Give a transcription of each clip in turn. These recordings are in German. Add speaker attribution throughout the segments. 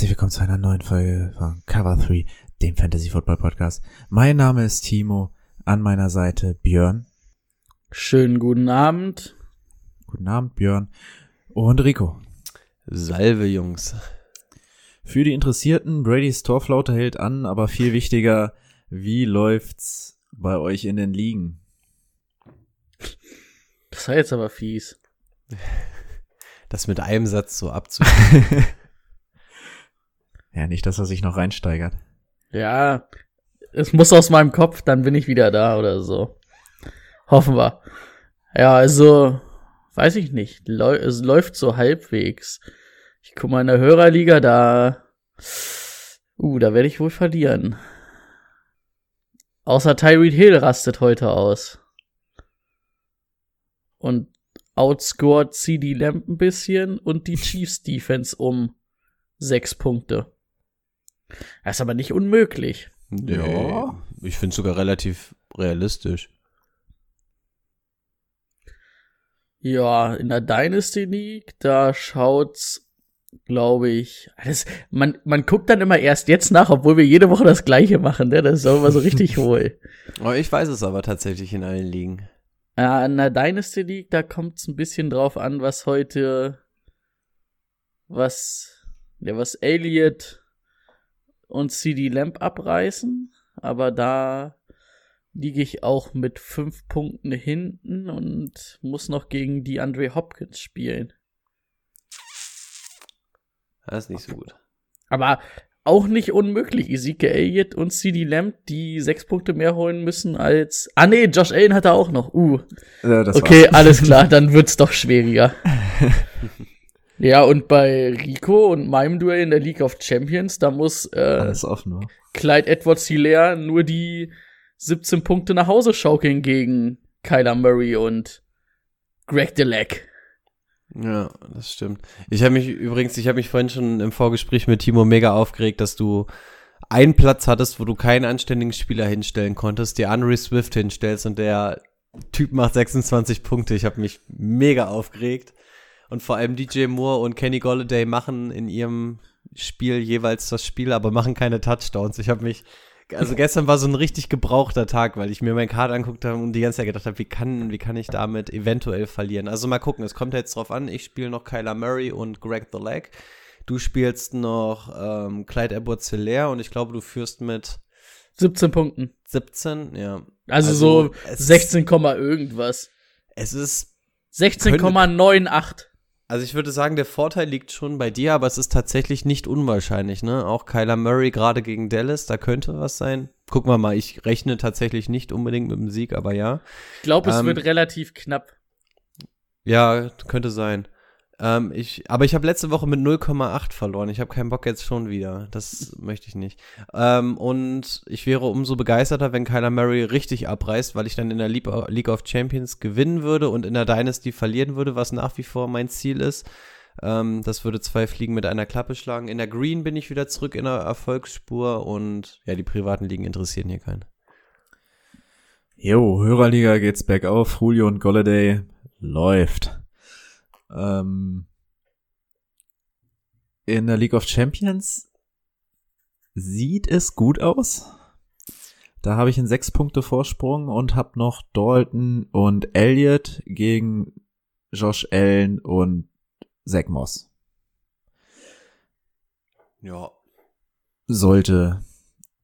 Speaker 1: Herzlich willkommen zu einer neuen Folge von Cover 3, dem Fantasy Football Podcast. Mein Name ist Timo, an meiner Seite Björn.
Speaker 2: Schönen guten Abend.
Speaker 1: Guten Abend, Björn. Und Rico.
Speaker 3: Salve, Jungs.
Speaker 1: Für die Interessierten, Brady's Torflaute hält an, aber viel wichtiger, wie läuft's bei euch in den Ligen?
Speaker 2: Das war jetzt aber fies.
Speaker 3: Das mit einem Satz so abzuschließen.
Speaker 1: Ja, nicht, dass er sich noch reinsteigert.
Speaker 2: Ja, es muss aus meinem Kopf, dann bin ich wieder da oder so. Hoffen wir. Ja, also, weiß ich nicht. Läu es läuft so halbwegs. Ich guck mal in der Hörerliga, da. Uh, da werde ich wohl verlieren. Außer Tyreek Hill rastet heute aus. Und outscored CD Lamp ein bisschen und die Chiefs Defense um sechs Punkte. Das ist aber nicht unmöglich.
Speaker 3: ja. Ich finde sogar relativ realistisch.
Speaker 2: Ja, in der Dynasty League, da schaut's, glaube ich, das, man, man guckt dann immer erst jetzt nach, obwohl wir jede Woche das Gleiche machen, ne? Das ist auch immer so richtig hohl.
Speaker 3: Oh, ich weiß es aber tatsächlich in allen Ligen.
Speaker 2: Ja, in der Dynasty League, da kommt's ein bisschen drauf an, was heute, was, ja, was Elliot und CD Lamp abreißen, aber da liege ich auch mit fünf Punkten hinten und muss noch gegen die Andre Hopkins spielen.
Speaker 3: Das ist nicht so gut.
Speaker 2: Aber auch nicht unmöglich. Ezekiel Elliott und CD Lamb, die sechs Punkte mehr holen müssen als. Ah nee, Josh Allen hat er auch noch. Uh.
Speaker 1: Ja,
Speaker 2: okay,
Speaker 1: war's.
Speaker 2: alles klar, dann wird's doch schwieriger. ja, und bei Rico und meinem Duell in der League of Champions, da muss äh,
Speaker 1: Alles offen?
Speaker 2: Clyde Edwards Hilaire nur die 17 Punkte nach Hause schaukeln gegen Kyler Murray und Greg Delac.
Speaker 3: Ja, das stimmt. Ich habe mich übrigens, ich habe mich vorhin schon im Vorgespräch mit Timo mega aufgeregt, dass du einen Platz hattest, wo du keinen anständigen Spieler hinstellen konntest, dir Henry Swift hinstellst und der Typ macht 26 Punkte. Ich habe mich mega aufgeregt. Und vor allem DJ Moore und Kenny Golladay machen in ihrem Spiel jeweils das Spiel, aber machen keine Touchdowns. Ich habe mich, also gestern war so ein richtig gebrauchter Tag, weil ich mir mein Card anguckt habe und die ganze Zeit gedacht habe, wie kann, wie kann ich damit eventuell verlieren? Also mal gucken, es kommt jetzt drauf an. Ich spiele noch Kyler Murray und Greg the Leg. Du spielst noch ähm, Clyde Edwards Hilaire und ich glaube, du führst mit
Speaker 2: 17 Punkten.
Speaker 3: 17, ja.
Speaker 2: Also, so
Speaker 3: es
Speaker 2: 16, Komma irgendwas.
Speaker 3: Es ist
Speaker 2: 16,98.
Speaker 3: Also ich würde sagen, der Vorteil liegt schon bei dir, aber es ist tatsächlich nicht unwahrscheinlich, ne? Auch Kyler Murray gerade gegen Dallas, da könnte was sein. Gucken wir mal, ich rechne tatsächlich nicht unbedingt mit dem Sieg, aber ja.
Speaker 2: Ich glaube, es
Speaker 3: Ähm,
Speaker 2: wird relativ knapp.
Speaker 3: Ja, könnte sein. Ähm, ich, aber ich habe letzte Woche mit 0,8 verloren. Ich habe keinen Bock jetzt schon wieder. Das möchte ich nicht. Ähm, und ich wäre umso begeisterter, wenn Kyler Murray richtig abreißt, weil ich dann in der League of Champions gewinnen würde und in der Dynasty verlieren würde, was nach wie vor mein Ziel ist. Ähm, das würde zwei Fliegen mit einer Klappe schlagen. In der Green bin ich wieder zurück in der Erfolgsspur und ja, die privaten Ligen interessieren hier keinen.
Speaker 1: Jo, Hörerliga geht's bergauf. Julio und Golladay läuft. Ähm, in der League of Champions sieht es gut aus. Da habe ich einen sechs Punkte Vorsprung und habe noch Dalton und Elliott gegen Josh Allen und Zach Moss.
Speaker 3: Ja.
Speaker 1: Sollte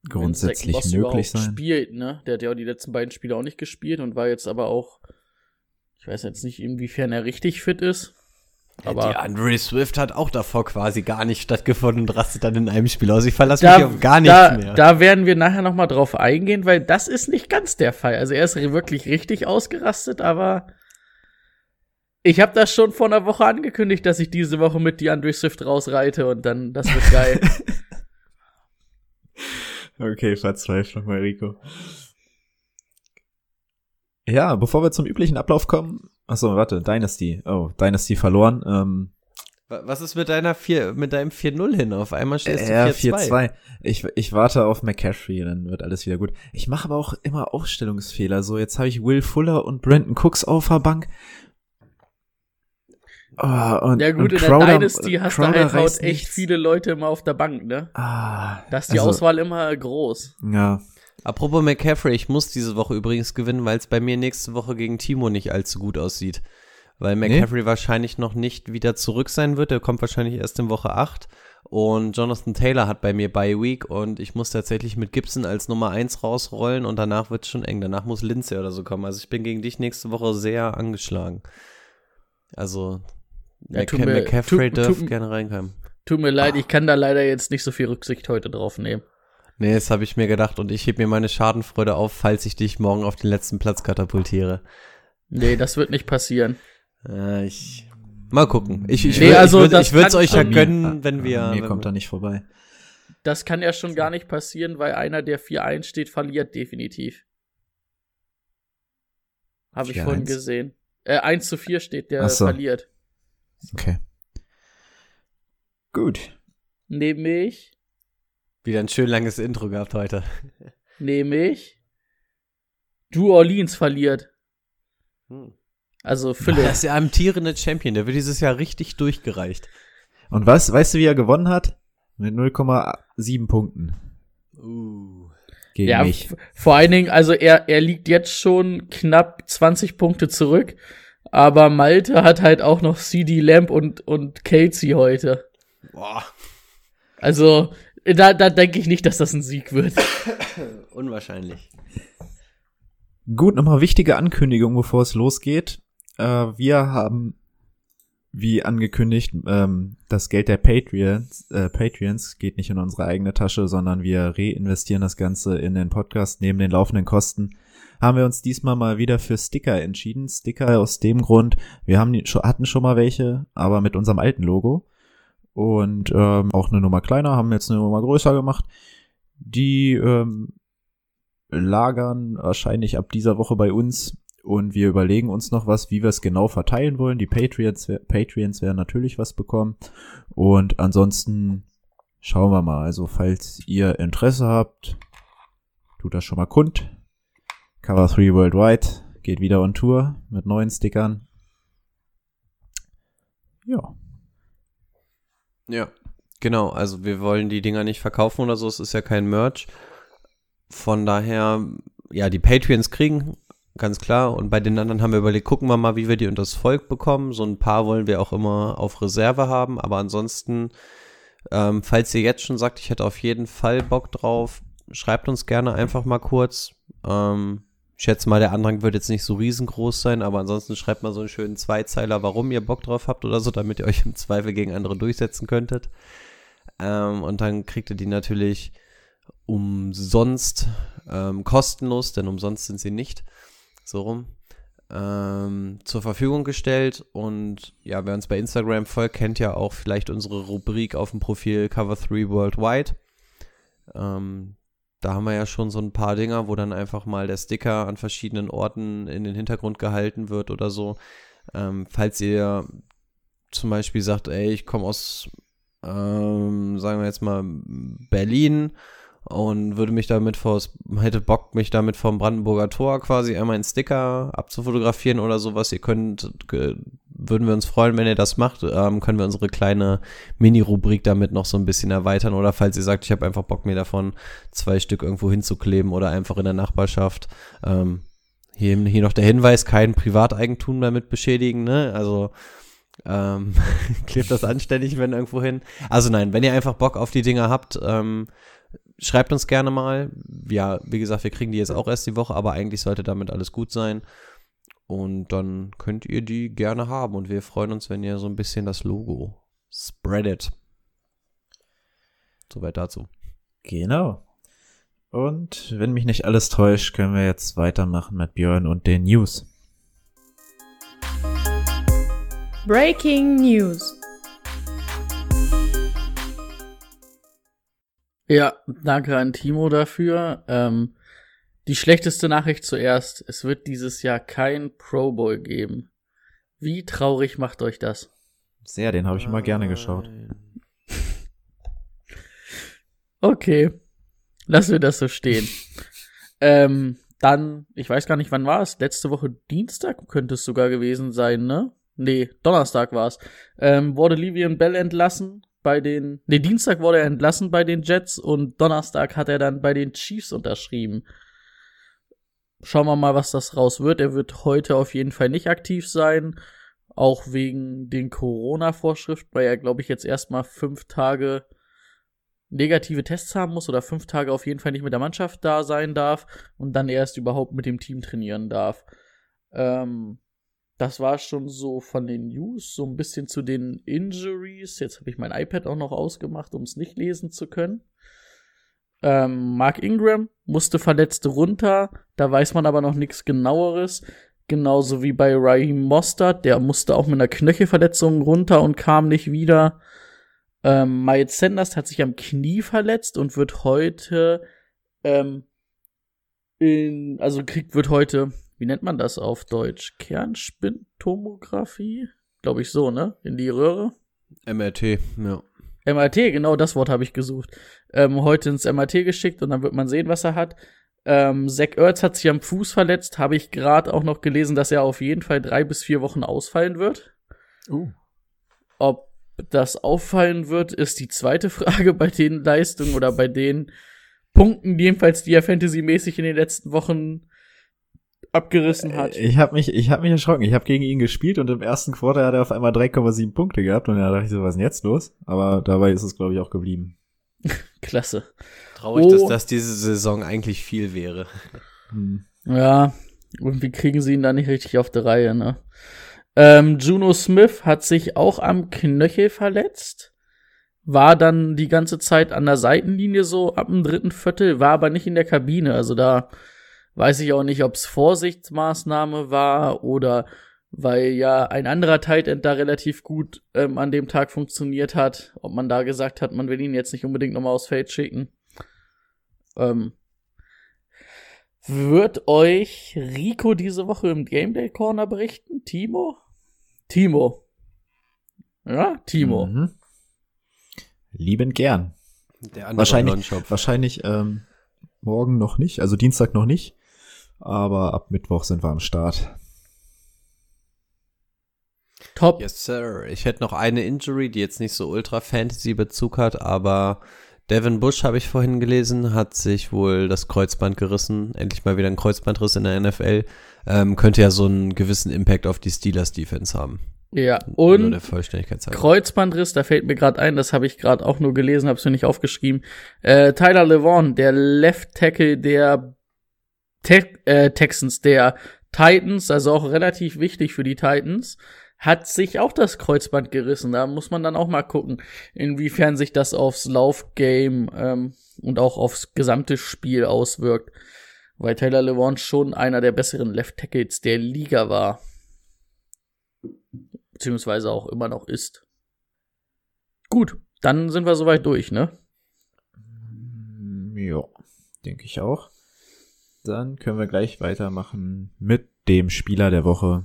Speaker 1: grundsätzlich
Speaker 2: Zach Moss
Speaker 1: möglich sein.
Speaker 2: Spielt, ne? Der hat ja auch die letzten beiden Spiele auch nicht gespielt und war jetzt aber auch, ich weiß jetzt nicht, inwiefern er richtig fit ist. Aber
Speaker 3: die Andre Swift hat auch davor quasi gar nicht stattgefunden und rastet dann in einem Spiel aus. Ich verlasse
Speaker 2: da,
Speaker 3: mich auf gar nichts
Speaker 2: da,
Speaker 3: mehr.
Speaker 2: da werden wir nachher noch mal drauf eingehen, weil das ist nicht ganz der Fall. Also er ist wirklich richtig ausgerastet, aber Ich habe das schon vor einer Woche angekündigt, dass ich diese Woche mit DeAndre Swift rausreite und dann, das wird geil.
Speaker 1: okay, Verzweiflung bei Rico. Ja, bevor wir zum üblichen Ablauf kommen. Achso, warte, Dynasty. Oh, Dynasty verloren. Ähm,
Speaker 3: Was ist mit deiner 4, mit deinem 4-0 hin? Auf einmal stehst
Speaker 1: ja,
Speaker 3: du 4-2.
Speaker 1: 4-2. Ich, ich warte auf McCaffrey, dann wird alles wieder gut. Ich mache aber auch immer Aufstellungsfehler. So, jetzt habe ich Will Fuller und Brandon Cooks auf der Bank. Oh, und,
Speaker 2: Ja gut,
Speaker 1: und
Speaker 2: in der
Speaker 1: Crowder-
Speaker 2: Dynasty hast du
Speaker 1: Crowder
Speaker 2: halt haut echt
Speaker 1: nichts.
Speaker 2: viele Leute immer auf der Bank, ne?
Speaker 1: Ah,
Speaker 2: Da ist die
Speaker 1: also,
Speaker 2: Auswahl immer groß.
Speaker 1: Ja,
Speaker 3: Apropos McCaffrey, ich muss diese Woche übrigens gewinnen, weil es bei mir nächste Woche gegen Timo nicht allzu gut aussieht. Weil McCaffrey wahrscheinlich noch nicht wieder zurück sein wird. Er kommt wahrscheinlich erst in Woche 8. Und Jonathan Taylor hat bei mir Bye Week und ich muss tatsächlich mit Gibson als Nummer 1 rausrollen und danach wird es schon eng. Danach muss Lindsay oder so kommen. Also ich bin gegen dich nächste Woche sehr angeschlagen. Also
Speaker 2: Ja,
Speaker 3: Mc
Speaker 2: tut mir-
Speaker 3: McCaffrey
Speaker 2: tut-
Speaker 3: dürfte
Speaker 2: tut-
Speaker 3: gerne reinkommen.
Speaker 2: Tut mir leid, ich kann da leider jetzt nicht so viel Rücksicht heute drauf nehmen.
Speaker 3: Nee, das habe ich mir gedacht und ich heb mir meine Schadenfreude auf, falls ich dich morgen auf den letzten Platz katapultiere.
Speaker 2: Nee, das wird nicht passieren.
Speaker 3: Äh, ich mal gucken. Ich, ich,
Speaker 2: Nee,
Speaker 3: würd-
Speaker 2: also
Speaker 3: ich, würd, ich würde es euch ja
Speaker 1: mir-
Speaker 3: gönnen, wenn wir.
Speaker 1: mir
Speaker 3: wenn
Speaker 1: kommt
Speaker 3: wir
Speaker 1: er nicht vorbei.
Speaker 2: Das kann ja schon gar nicht passieren, weil einer, der 4-1 steht, verliert definitiv. Habe ich
Speaker 1: 4-1?
Speaker 2: vorhin gesehen. Äh, 1 zu 4 steht, der
Speaker 1: so.
Speaker 2: verliert.
Speaker 1: Okay. Gut.
Speaker 2: Nämlich,
Speaker 3: wieder ein schön langes Intro gehabt heute.
Speaker 2: nämlich, Drew Orleans verliert. Also
Speaker 3: Der
Speaker 2: Philipp.
Speaker 3: ist der amtierende Champion, der wird dieses Jahr richtig durchgereicht.
Speaker 1: Und was, weißt du, wie er gewonnen hat? Mit 0,7 Punkten
Speaker 3: Uh.
Speaker 1: gegen
Speaker 2: Ja,
Speaker 1: mich.
Speaker 2: vor allen Dingen, also er, er liegt jetzt schon knapp 20 Punkte zurück, aber Malte hat halt auch noch CD Lamp und, und Casey heute.
Speaker 3: Boah.
Speaker 2: Also, da, da denke ich nicht, dass das ein Sieg wird.
Speaker 3: Unwahrscheinlich.
Speaker 1: Gut, nochmal wichtige Ankündigung, bevor es losgeht. Äh, wir haben, wie angekündigt, ähm, das Geld der Patreons, äh, Patreons geht nicht in unsere eigene Tasche, sondern wir reinvestieren das Ganze in den Podcast neben den laufenden Kosten. Haben wir uns diesmal mal wieder für Sticker entschieden. Sticker aus dem Grund, wir haben die, hatten schon mal welche, aber mit unserem alten Logo. Und ähm, auch eine Nummer kleiner, haben jetzt eine Nummer größer gemacht. Die ähm, lagern wahrscheinlich ab dieser Woche bei uns und wir überlegen uns noch was, wie wir es genau verteilen wollen. Die Patreons, Patreons werden natürlich was bekommen und ansonsten schauen wir mal. Also falls ihr Interesse habt, tut das schon mal kund. Cover 3 Worldwide geht wieder on Tour mit neuen Stickern. Ja.
Speaker 3: Ja, genau. Also wir wollen die Dinger nicht verkaufen oder so. Es ist ja kein Merch. Von daher, ja, die Patreons kriegen, ganz klar. Und bei den anderen haben wir überlegt, gucken wir mal, wie wir die unter das Volk bekommen. So ein paar wollen wir auch immer auf Reserve haben. Aber ansonsten, ähm, falls ihr jetzt schon sagt, ich hätte auf jeden Fall Bock drauf, schreibt uns gerne einfach mal kurz. Ähm, schätze mal, der Andrang wird jetzt nicht so riesengroß sein, aber ansonsten schreibt mal so einen schönen Zweizeiler, warum ihr Bock drauf habt oder so, damit ihr euch im Zweifel gegen andere durchsetzen könntet. Ähm, und dann kriegt ihr die natürlich umsonst, ähm, kostenlos, denn umsonst sind sie nicht, so rum, ähm, zur Verfügung gestellt. Und ja, wer uns bei Instagram folgt, kennt ja auch vielleicht unsere Rubrik auf dem Profil Cover 3 Worldwide. Ähm, da haben wir ja schon so ein paar Dinger, wo dann einfach mal der Sticker an verschiedenen Orten in den Hintergrund gehalten wird oder so. Ähm, falls ihr zum Beispiel sagt, ey, ich komme aus, ähm, sagen wir jetzt mal, Berlin und würde mich damit vors, hätte Bock, mich damit vom Brandenburger Tor quasi einmal einen Sticker abzufotografieren oder sowas. Ihr könnt, würden wir uns freuen, wenn ihr das macht. Ähm, können wir unsere kleine Mini-Rubrik damit noch so ein bisschen erweitern. Oder falls ihr sagt, ich habe einfach Bock, mir davon zwei Stück irgendwo hinzukleben oder einfach in der Nachbarschaft. Ähm, hier, hier noch der Hinweis, kein Privateigentum damit beschädigen, ne? Also ähm, klebt das anständig, wenn irgendwo hin. Also nein, wenn ihr einfach Bock auf die Dinger habt, ähm, schreibt uns gerne mal. Ja, wie gesagt, wir kriegen die jetzt auch erst die Woche, aber eigentlich sollte damit alles gut sein. Und dann könnt ihr die gerne haben. Und wir freuen uns, wenn ihr so ein bisschen das Logo spreadet. Soweit dazu.
Speaker 1: Genau. Und wenn mich nicht alles täuscht, können wir jetzt weitermachen mit Björn und den News.
Speaker 4: Breaking News.
Speaker 2: Ja, danke an Timo dafür. Ähm, die schlechteste Nachricht zuerst. Es wird dieses Jahr kein Pro Bowl geben. Wie traurig macht euch das?
Speaker 1: Sehr, den habe ich immer gerne geschaut.
Speaker 2: Okay. Lassen wir das so stehen. ähm, dann, ich weiß gar nicht, wann war es? Letzte Woche Dienstag könnte es sogar gewesen sein, ne? Nee, Donnerstag war es. Ähm, wurde Livian Bell entlassen bei den. Nee, Dienstag wurde er entlassen bei den Jets und Donnerstag hat er dann bei den Chiefs unterschrieben. Schauen wir mal, was das raus wird. Er wird heute auf jeden Fall nicht aktiv sein. Auch wegen den Corona-Vorschriften, weil er, glaube ich, jetzt erstmal fünf Tage negative Tests haben muss oder fünf Tage auf jeden Fall nicht mit der Mannschaft da sein darf und dann erst überhaupt mit dem Team trainieren darf. Ähm, das war schon so von den News, so ein bisschen zu den Injuries. Jetzt habe ich mein iPad auch noch ausgemacht, um es nicht lesen zu können. Ähm, Mark Ingram musste verletzt runter, da weiß man aber noch nichts genaueres. Genauso wie bei Raheem Mostert, der musste auch mit einer Knöchelverletzung runter und kam nicht wieder. Ähm, Miles Sanders hat sich am Knie verletzt und wird heute ähm, in, also kriegt, wird heute, wie nennt man das auf Deutsch? Kernspintomographie? Glaube ich so, ne? In die Röhre.
Speaker 3: MRT, ja.
Speaker 2: MRT, genau das Wort habe ich gesucht. Ähm, heute ins MRT geschickt und dann wird man sehen, was er hat. Ähm, Zach Ertz hat sich am Fuß verletzt, habe ich gerade auch noch gelesen, dass er auf jeden Fall drei bis vier Wochen ausfallen wird.
Speaker 1: Uh.
Speaker 2: Ob das auffallen wird, ist die zweite Frage bei den Leistungen oder bei den Punkten, jedenfalls, die er fantasymäßig in den letzten Wochen abgerissen hat.
Speaker 1: Ich habe mich, ich habe mich erschrocken. Ich habe gegen ihn gespielt und im ersten Quarter hat er auf einmal 3,7 Punkte gehabt und da dachte ich so, was ist denn jetzt los? Aber dabei ist es, glaube ich, auch geblieben.
Speaker 2: Klasse.
Speaker 3: Traurig,
Speaker 2: Oh.
Speaker 3: dass das diese Saison eigentlich viel wäre.
Speaker 1: Hm.
Speaker 2: Ja, irgendwie kriegen sie ihn da nicht richtig auf die Reihe, ne? Ähm, Juno Smith hat sich auch am Knöchel verletzt. War dann die ganze Zeit an der Seitenlinie so ab dem dritten Viertel, war aber nicht in der Kabine. Also da weiß ich auch nicht, ob es Vorsichtsmaßnahme war oder weil ja ein anderer Tight End da relativ gut ähm, an dem Tag funktioniert hat, ob man da gesagt hat, man will ihn jetzt nicht unbedingt nochmal aufs Feld schicken. Ähm, wird euch Rico diese Woche im Gameday Corner berichten? Timo? Timo. Ja, Timo.
Speaker 1: Mhm. Liebend gern.
Speaker 3: Der andere
Speaker 1: Wahrscheinlich, wahrscheinlich ähm, morgen noch nicht, also Dienstag noch nicht. Aber ab Mittwoch sind wir am Start.
Speaker 2: Top.
Speaker 3: Yes, sir. Ich hätte noch eine Injury, die jetzt nicht so ultra Fantasy-Bezug hat, aber Devin Bush, habe ich vorhin gelesen, hat sich wohl das Kreuzband gerissen. Endlich mal wieder ein Kreuzbandriss in der NFL. Ähm, könnte ja so einen gewissen Impact auf die Steelers-Defense haben.
Speaker 2: Ja, und. Kreuzbandriss, da fällt mir gerade ein, das habe ich gerade auch nur gelesen, habe es mir nicht aufgeschrieben. Äh, Tyler Levon, der Left Tackle der Te äh, Texans, der Titans, also auch relativ wichtig für die Titans, hat sich auch das Kreuzband gerissen. Da muss man dann auch mal gucken, inwiefern sich das aufs Laufgame ähm, und auch aufs gesamte Spiel auswirkt. Weil Taylor Levon schon einer der besseren Left Tackles der Liga war. Beziehungsweise auch immer noch ist. Gut, dann sind wir soweit durch, ne?
Speaker 1: Ja, denke ich auch. Dann können wir gleich weitermachen mit dem Spieler der Woche.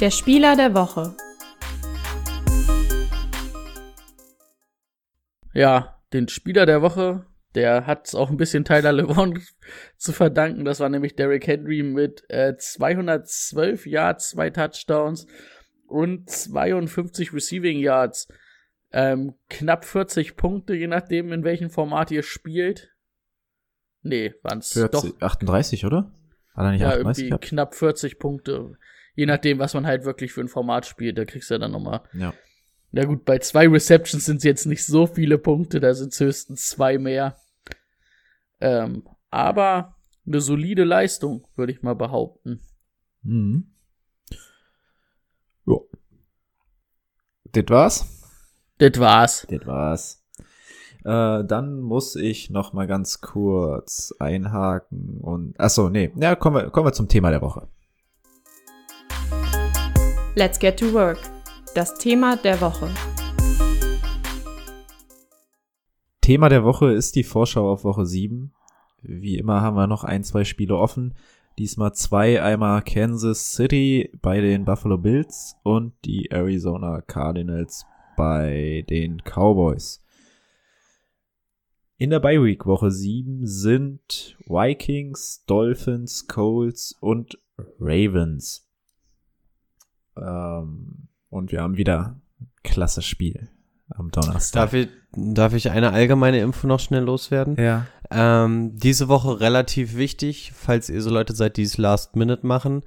Speaker 4: Der Spieler der Woche.
Speaker 2: Ja, den Spieler der Woche, der hat auch ein bisschen Tyler LeBron zu verdanken. Das war nämlich Derrick Henry mit äh, 212 Yards, zwei Touchdowns und 52 Receiving Yards. Ähm, knapp 40 Punkte, je nachdem, in welchem Format ihr spielt. Nee, waren's
Speaker 1: 40,
Speaker 2: doch
Speaker 1: 38, oder? Hat er nicht
Speaker 2: ja,
Speaker 1: 38
Speaker 2: irgendwie
Speaker 1: gehabt?
Speaker 2: knapp 40 Punkte. Je nachdem, was man halt wirklich für ein Format spielt, da kriegst du ja dann nochmal.
Speaker 1: Ja.
Speaker 2: Na gut, bei zwei Receptions sind es jetzt nicht so viele Punkte, da sind es höchstens zwei mehr. Ähm, aber eine solide Leistung, würde ich mal behaupten.
Speaker 1: Mhm. Ja. Das war's?
Speaker 2: Das war's.
Speaker 1: Das war's. Äh, dann muss ich noch mal ganz kurz einhaken und ach so, nee, ja, kommen wir kommen wir zum Thema der Woche.
Speaker 4: Let's get to work. Das Thema der Woche.
Speaker 1: Thema der Woche ist die Vorschau auf Woche 7. Wie immer haben wir noch ein, zwei Spiele offen. Diesmal zwei, einmal Kansas City bei den Buffalo Bills und die Arizona Cardinals bei den Cowboys. In der Bye Week Woche 7 sind Vikings, Dolphins, Colts und Ravens. Ähm, und wir haben wieder ein klasse Spiel am Donnerstag.
Speaker 3: Darf ich, darf ich eine allgemeine Info noch schnell loswerden?
Speaker 1: Ja.
Speaker 3: Ähm, diese Woche relativ wichtig, falls ihr so Leute seid, die es Last Minute machen.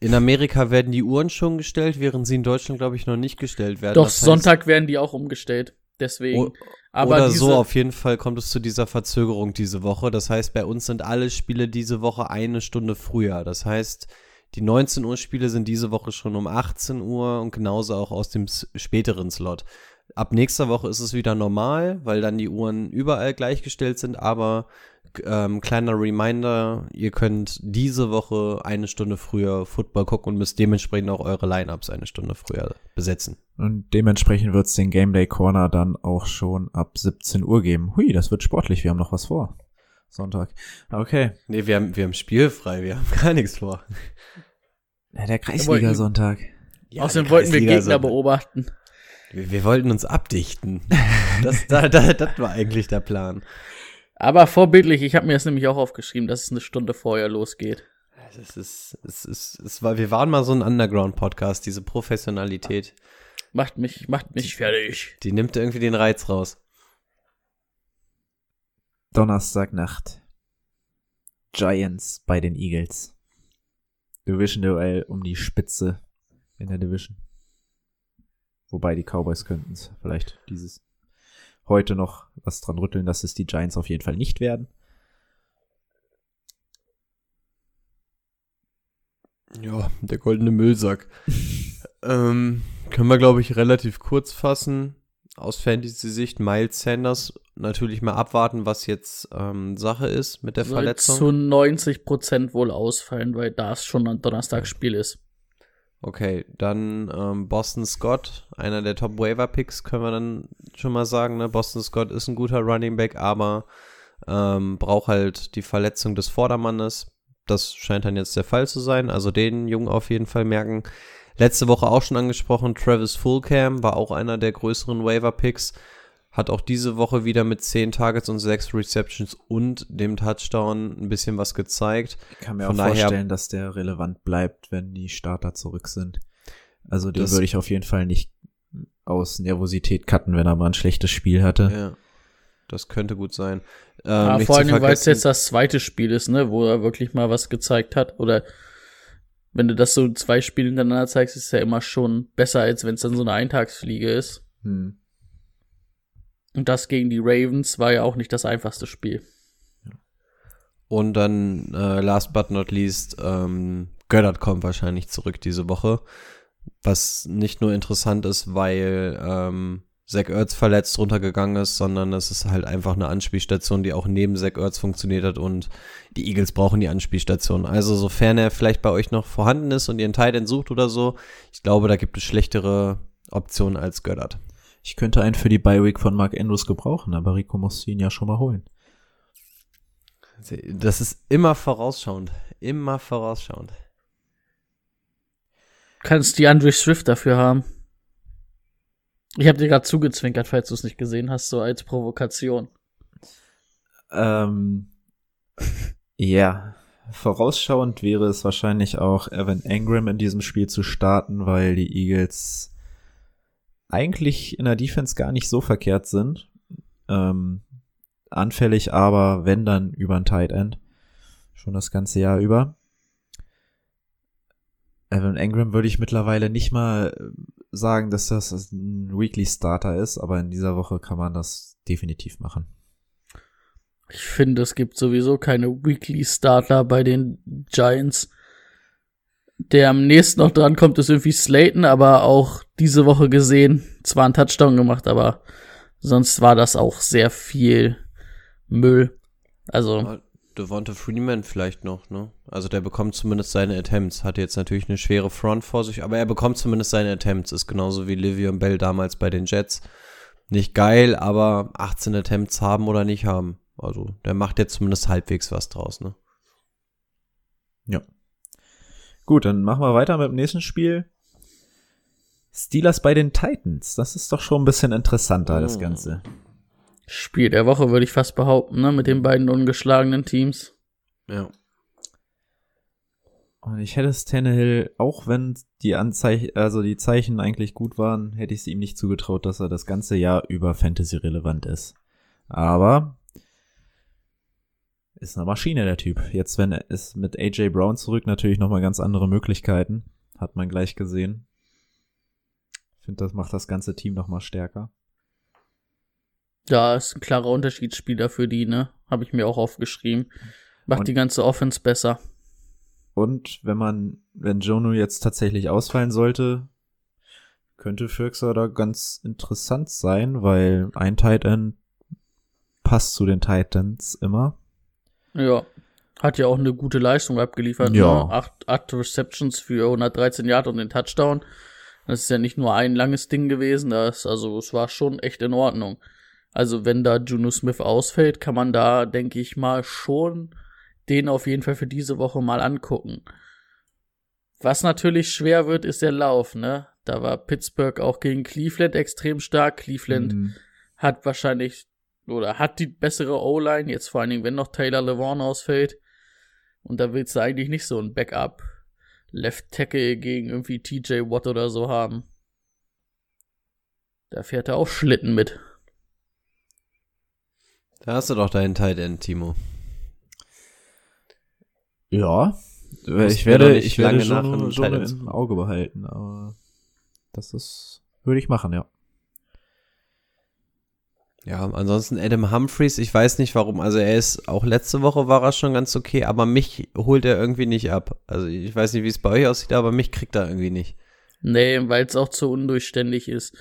Speaker 3: In Amerika werden die Uhren schon gestellt, während sie in Deutschland, glaube ich, noch nicht gestellt werden.
Speaker 2: Doch,
Speaker 3: Das heißt-
Speaker 2: Sonntag werden die auch umgestellt. Deswegen.
Speaker 3: O-
Speaker 2: aber
Speaker 3: Oder so, auf jeden Fall kommt es zu dieser Verzögerung diese Woche. Das heißt, bei uns sind alle Spiele diese Woche eine Stunde früher. Das heißt, die 19 Uhr Spiele sind diese Woche schon um 18 Uhr und genauso auch aus dem späteren Slot. Ab nächster Woche ist es wieder normal, weil dann die Uhren überall gleichgestellt sind, aber ähm, kleiner Reminder, ihr könnt diese Woche eine Stunde früher Football gucken und müsst dementsprechend auch eure Lineups eine Stunde früher besetzen.
Speaker 1: Und dementsprechend wird's den Game Day Corner dann auch schon ab 17 Uhr geben. Hui, das wird sportlich, wir haben noch was vor. Sonntag. Okay.
Speaker 3: Nee, wir haben, wir haben spielfrei, wir haben gar nichts vor.
Speaker 1: Ja, der Kreisliga-Sonntag.
Speaker 2: außerdem wollten wir Gegner beobachten.
Speaker 3: Wir, wir wollten uns abdichten. Das, da, da, das war eigentlich der Plan.
Speaker 2: Aber vorbildlich, ich habe mir das nämlich auch aufgeschrieben, dass es eine Stunde vorher losgeht.
Speaker 3: Es ist, es ist, es war, wir waren mal so ein Underground-Podcast, diese Professionalität.
Speaker 2: Macht mich, macht mich fertig.
Speaker 3: Die nimmt irgendwie den Reiz raus.
Speaker 1: Donnerstagnacht. Giants bei den Eagles. Division-Duell um die Spitze in der Division. Wobei die Cowboys könnten es vielleicht dieses heute noch was dran rütteln, dass es die Giants auf jeden Fall nicht werden.
Speaker 3: Ja, der goldene Müllsack. ähm, können wir, glaube ich, relativ kurz fassen. Aus Fantasy-Sicht Miles Sanders natürlich mal abwarten, was jetzt ähm, Sache ist mit der
Speaker 2: Soll
Speaker 3: Verletzung.
Speaker 2: zu 90 Prozent wohl ausfallen, weil da es schon ein Donnerstagsspiel ist.
Speaker 3: Okay, dann ähm, Boston Scott, einer der Top Waiver Picks, können wir dann schon mal sagen. Ne? Boston Scott ist ein guter Running Back, aber ähm, braucht halt die Verletzung des Vordermannes. Das scheint dann jetzt der Fall zu sein. Also den Jungen auf jeden Fall merken. Letzte Woche auch schon angesprochen, Travis Fulcam war auch einer der größeren Waiver Picks. Hat auch diese Woche wieder mit 10 Targets und 6 Receptions und dem Touchdown ein bisschen was gezeigt.
Speaker 1: Ich kann mir
Speaker 3: Von
Speaker 1: auch
Speaker 3: daher-
Speaker 1: vorstellen, dass der relevant bleibt, wenn die Starter zurück sind. Also den würde ich auf jeden Fall nicht aus Nervosität cutten, wenn er mal ein schlechtes Spiel hatte.
Speaker 3: Ja, das könnte gut sein. Ähm,
Speaker 2: Ja, vor allem, weil es jetzt das zweite Spiel ist, ne, wo er wirklich mal was gezeigt hat. Oder wenn du das so zwei Spiele hintereinander zeigst, ist es ja immer schon besser, als wenn es dann so eine Eintagsfliege ist.
Speaker 1: Hm.
Speaker 2: Und das gegen die Ravens war ja auch nicht das einfachste Spiel.
Speaker 3: Und dann, äh, last but not least, ähm, Göttert kommt wahrscheinlich zurück diese Woche. Was nicht nur interessant ist, weil ähm, Zach Ertz verletzt runtergegangen ist, sondern es ist halt einfach eine Anspielstation, die auch neben Zach Ertz funktioniert hat und die Eagles brauchen die Anspielstation. Also sofern er vielleicht bei euch noch vorhanden ist und ihr einen Titan sucht oder so, ich glaube, da gibt es schlechtere Optionen als Göttert.
Speaker 1: Ich könnte einen für die Bye Week von Mark Andrews gebrauchen, aber Rico musste ihn ja schon mal holen.
Speaker 3: Das ist immer vorausschauend. Immer vorausschauend.
Speaker 2: Kannst die Andre Swift dafür haben. Ich habe dir gerade zugezwinkert, falls du es nicht gesehen hast, so als Provokation.
Speaker 1: Ähm, ja, vorausschauend wäre es wahrscheinlich auch Evan Engram in diesem Spiel zu starten, weil die Eagles eigentlich in der Defense gar nicht so verkehrt sind. Ähm, anfällig aber, wenn dann über ein Tight End. Schon das ganze Jahr über. Evan Engram würde ich mittlerweile nicht mal äh, sagen, dass das ein Weekly Starter ist, aber in dieser Woche kann man das definitiv machen.
Speaker 2: Ich finde, es gibt sowieso keine Weekly Starter bei den Giants. Der am nächsten noch dran kommt, ist irgendwie Slayton, aber auch diese Woche gesehen, zwar einen Touchdown gemacht, aber sonst war das auch sehr viel Müll. Also,
Speaker 3: Devonta Freeman vielleicht noch, ne? Also der bekommt zumindest seine Attempts. Hat jetzt natürlich eine schwere Front vor sich, aber er bekommt zumindest seine Attempts. Ist genauso wie Livion Bell damals bei den Jets. Nicht geil, aber 18 Attempts haben oder nicht haben. Also der macht jetzt zumindest halbwegs was draus, ne?
Speaker 1: Ja. Gut, dann machen wir weiter mit dem nächsten Spiel. Steelers bei den Titans. Das ist doch schon ein bisschen interessanter, das
Speaker 3: Oh.
Speaker 1: Ganze.
Speaker 2: Spiel der Woche würde ich fast behaupten, ne, mit den beiden ungeschlagenen Teams.
Speaker 3: Ja.
Speaker 1: Und ich hätte es Tannehill, auch wenn die Anzeichen, also die Zeichen eigentlich gut waren, hätte ich es ihm nicht zugetraut, dass er das ganze Jahr über Fantasy relevant ist. Aber ist eine Maschine, der Typ. Jetzt, wenn er ist mit AJ Brown zurück, natürlich nochmal ganz andere Möglichkeiten. Hat man gleich gesehen. Ich finde, das macht das ganze Team nochmal stärker.
Speaker 2: Ja, ist ein klarer Unterschiedsspieler für die, ne? Habe ich mir auch aufgeschrieben. Macht
Speaker 1: Und-
Speaker 2: die ganze Offense besser.
Speaker 1: Und wenn man, wenn Jono jetzt tatsächlich ausfallen sollte, könnte Firxer da ganz interessant sein, weil ein Tight End passt zu den Titans immer.
Speaker 2: Ja. Hat ja auch eine gute Leistung abgeliefert.
Speaker 1: Ja.
Speaker 2: Ne? Acht, acht Receptions für 113 Yard und den Touchdown. Das ist ja nicht nur ein langes Ding gewesen. Das, also es war schon echt in Ordnung. Also wenn da Juno Smith ausfällt, kann man da, denke ich mal, schon den auf jeden Fall für diese Woche mal angucken. Was natürlich schwer wird, ist der Lauf, ne? Da war Pittsburgh auch gegen Cleveland extrem stark. Cleveland
Speaker 1: Mhm.
Speaker 2: hat wahrscheinlich oder hat die bessere O-Line, jetzt vor allen Dingen, wenn noch Taylor Lewan ausfällt. Und da willst du eigentlich nicht so ein Backup Left Tackle gegen irgendwie TJ Watt oder so haben. Da fährt er auch Schlitten mit.
Speaker 3: Da hast du doch deinen Tight End, Timo.
Speaker 1: Ja, ich werde, ich werde
Speaker 3: lange Tight End
Speaker 1: im Auge behalten, aber das ist, würde ich machen, ja.
Speaker 3: Ja, ansonsten Adam Humphreys, ich weiß nicht warum. Also er ist, auch letzte Woche war er schon ganz okay, aber mich holt er irgendwie nicht ab. Also ich weiß nicht, wie es bei euch aussieht, aber mich kriegt er irgendwie nicht.
Speaker 2: Nee, weil es auch zu undurchständig ist.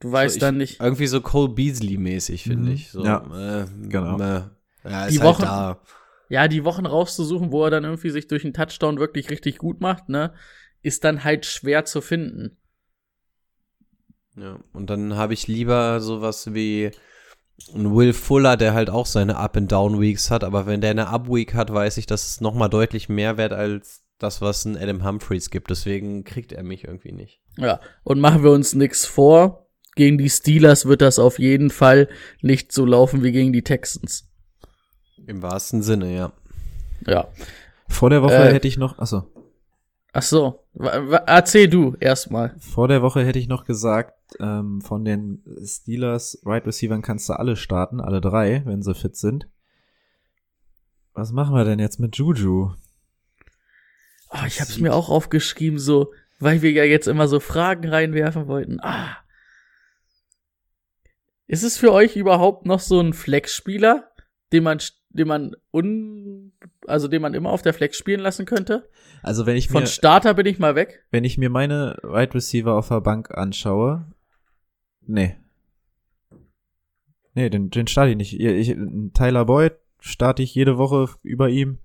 Speaker 2: Du weißt
Speaker 3: So, ich-
Speaker 2: dann nicht.
Speaker 3: Irgendwie so Cole Beasley-mäßig, finde
Speaker 1: Mhm.
Speaker 3: ich. So,
Speaker 1: Ja,
Speaker 3: äh,
Speaker 1: genau.
Speaker 3: Äh, ja,
Speaker 2: Die
Speaker 3: ist
Speaker 2: Wochen-
Speaker 3: halt da.
Speaker 2: Ja, die Wochen rauszusuchen, wo er dann irgendwie sich durch einen Touchdown wirklich richtig gut macht, ne, ist dann halt schwer zu finden.
Speaker 3: Ja, und dann habe ich lieber sowas wie ein Will Fuller, der halt auch seine Up-and-Down-Weeks hat, aber wenn der eine Up-Week hat, weiß ich, dass es nochmal deutlich mehr wert als das, was ein Adam Humphreys gibt. Deswegen kriegt er mich irgendwie nicht.
Speaker 2: Ja, und machen wir uns nix vor. Gegen die Steelers wird das auf jeden Fall nicht so laufen wie gegen die Texans.
Speaker 3: Im wahrsten Sinne, ja.
Speaker 2: Ja.
Speaker 1: Vor der Woche
Speaker 2: Äh,
Speaker 1: hätte ich noch, achso,
Speaker 2: Ach so, erzähl du erstmal.
Speaker 1: vor der Woche hätte ich noch gesagt, ähm, von den Steelers Right Receivern kannst du alle starten, alle drei, wenn sie fit sind. Was machen wir denn jetzt mit Juju?
Speaker 2: Oh, ich hab's mir auch aufgeschrieben, so, weil wir ja jetzt immer so Fragen reinwerfen wollten. Ah. Ist es für euch überhaupt noch so ein Flex-Spieler, den man, den man un, also den man immer auf der Flex spielen lassen könnte?
Speaker 1: Also wenn ich
Speaker 2: Von
Speaker 1: mir,
Speaker 2: Starter bin ich mal weg.
Speaker 1: wenn ich mir meine Right Receiver auf der Bank anschaue, nee. Nee, den, den starte ich nicht. Ich, Tyler Boyd starte ich jede Woche über ihm.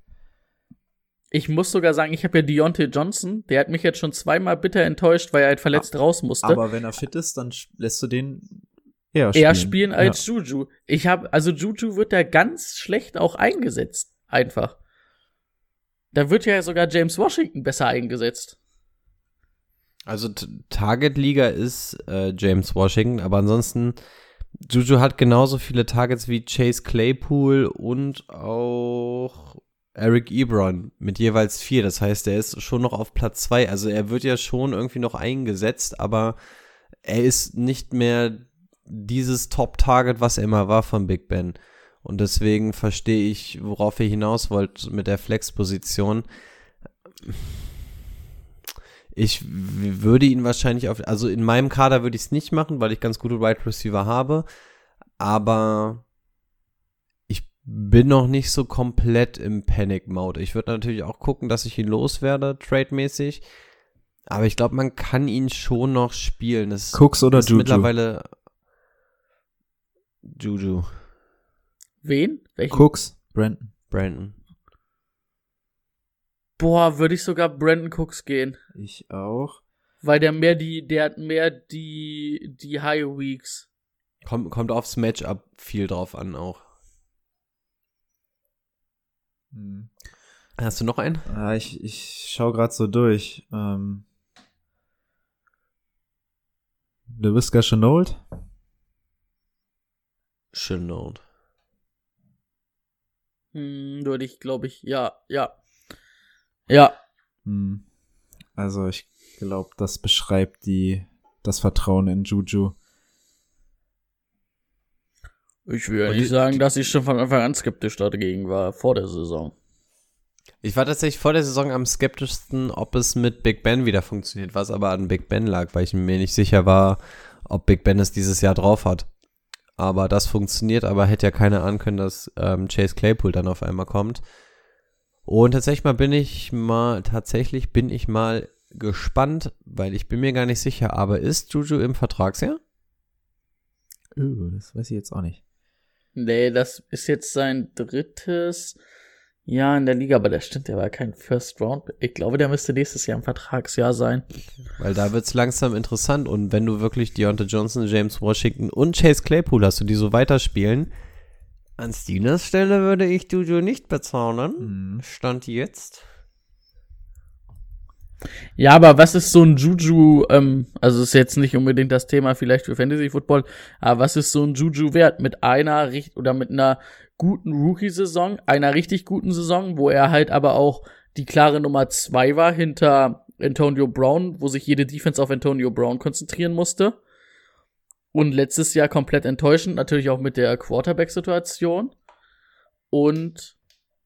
Speaker 2: Ich muss sogar sagen, ich habe ja Deontay Johnson, der hat mich jetzt schon zweimal bitter enttäuscht, weil er halt verletzt raus musste.
Speaker 1: Aber wenn er fit ist, dann lässt du den eher spielen.
Speaker 2: eher spielen als Juju. Ich habe, also Juju wird da ganz schlecht auch eingesetzt. Einfach. Da wird ja sogar James Washington besser eingesetzt.
Speaker 3: Also Target-Liga ist äh, James Washington, aber ansonsten Juju hat genauso viele Targets wie Chase Claypool und auch Eric Ebron mit jeweils vier. Das heißt, er ist schon noch auf Platz zwei. Also er wird ja schon irgendwie noch eingesetzt, aber er ist nicht mehr dieses Top-Target, was er immer war von Big Ben. Und deswegen verstehe ich, worauf ihr hinaus wollt mit der Flex-Position. Ich würde ihn wahrscheinlich auf, also in meinem Kader würde ich es nicht machen, weil ich ganz gute Wide right Receiver habe. Aber ich bin noch nicht so komplett im Panic-Mode. Ich würde natürlich auch gucken, dass ich ihn loswerde, trademäßig. Aber ich glaube, man kann ihn schon noch spielen. Das
Speaker 1: Cooks oder
Speaker 3: ist
Speaker 1: Juju?
Speaker 3: mittlerweile Juju.
Speaker 2: Wen? Welchen?
Speaker 1: Cooks, Brandon.
Speaker 3: Brandon.
Speaker 2: Boah, würde ich sogar Brandon Cooks gehen.
Speaker 1: Ich auch.
Speaker 2: Weil der mehr die, der hat mehr die, die High Weeks.
Speaker 3: Kommt, kommt aufs Matchup viel drauf an auch.
Speaker 1: Hm.
Speaker 3: Hast du noch einen?
Speaker 1: Ah, ich, ich schau gerade so durch. Ähm, LaVisca Chenault?
Speaker 3: Chenault.
Speaker 2: Hm, würde ich, glaube ich, ja, ja. Ja.
Speaker 1: Hm. Also ich glaube, das beschreibt die das Vertrauen in Juju.
Speaker 2: Ich will ja nicht
Speaker 3: die-
Speaker 2: sagen, dass ich schon von Anfang an skeptisch dagegen war, vor der Saison.
Speaker 3: Ich war tatsächlich vor der Saison am skeptischsten, ob es mit Big Ben wieder funktioniert, was aber an Big Ben lag, weil ich mir nicht sicher war, ob Big Ben es dieses Jahr drauf hat. Aber das funktioniert, aber hätte ja keiner ahnen können, dass ähm, Chase Claypool dann auf einmal kommt. Und tatsächlich mal bin ich mal, tatsächlich bin ich mal gespannt, weil ich bin mir gar nicht sicher, aber ist Juju im Vertragsjahr?
Speaker 1: Uh, das weiß ich jetzt auch nicht.
Speaker 2: Nee, das ist jetzt sein drittes Jahr in der Liga, aber der stimmt, der war kein First Round. Ich glaube, der müsste nächstes Jahr im Vertragsjahr sein.
Speaker 3: Weil da wird's langsam interessant und wenn du wirklich Deontay Johnson, James Washington und Chase Claypool hast und die so weiterspielen, an Steelers Stelle würde ich Juju nicht bezahlen.
Speaker 1: Hm.
Speaker 3: Stand jetzt.
Speaker 2: Ja, aber was ist so ein Juju, ähm, also ist jetzt nicht unbedingt das Thema vielleicht für Fantasy Football, aber was ist so ein Juju wert mit einer richt oder mit einer guten Rookie-Saison, einer richtig guten Saison, wo er halt aber auch die klare Nummer zwei war hinter Antonio Brown, wo sich jede Defense auf Antonio Brown konzentrieren musste. Und letztes Jahr komplett enttäuschend, natürlich auch mit der Quarterback-Situation. Und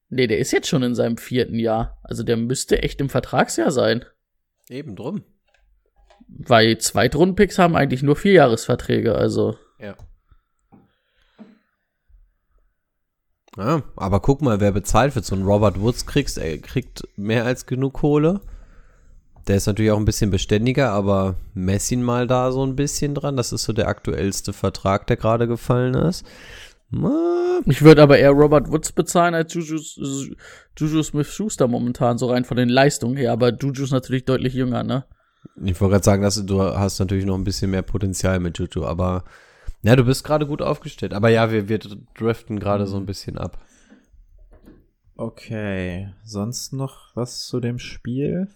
Speaker 2: nee, der ist jetzt schon in seinem vierten Jahr. Also der müsste echt im Vertragsjahr sein.
Speaker 3: Eben drum.
Speaker 2: Weil Zweitrunden-Picks haben eigentlich nur Vierjahresverträge, also.
Speaker 3: Ja. Ja, aber guck mal, wer bezahlt wird. So ein Robert Woods kriegst, er kriegt mehr als genug Kohle. Der ist natürlich auch ein bisschen beständiger, aber mess ihn mal da so ein bisschen dran. Das ist so der aktuellste Vertrag, der gerade gefallen ist.
Speaker 2: Ich würde aber eher Robert Woods bezahlen als Juju, Juju Smith-Schuster momentan, so rein von den Leistungen her. Aber Juju ist natürlich deutlich jünger, ne?
Speaker 3: Ich wollte gerade sagen, dass du, du hast natürlich noch ein bisschen mehr Potenzial mit Juju, aber ja, du bist gerade gut aufgestellt. Aber ja, wir, wir driften gerade so ein bisschen ab.
Speaker 1: Okay. Sonst noch was zu dem Spiel?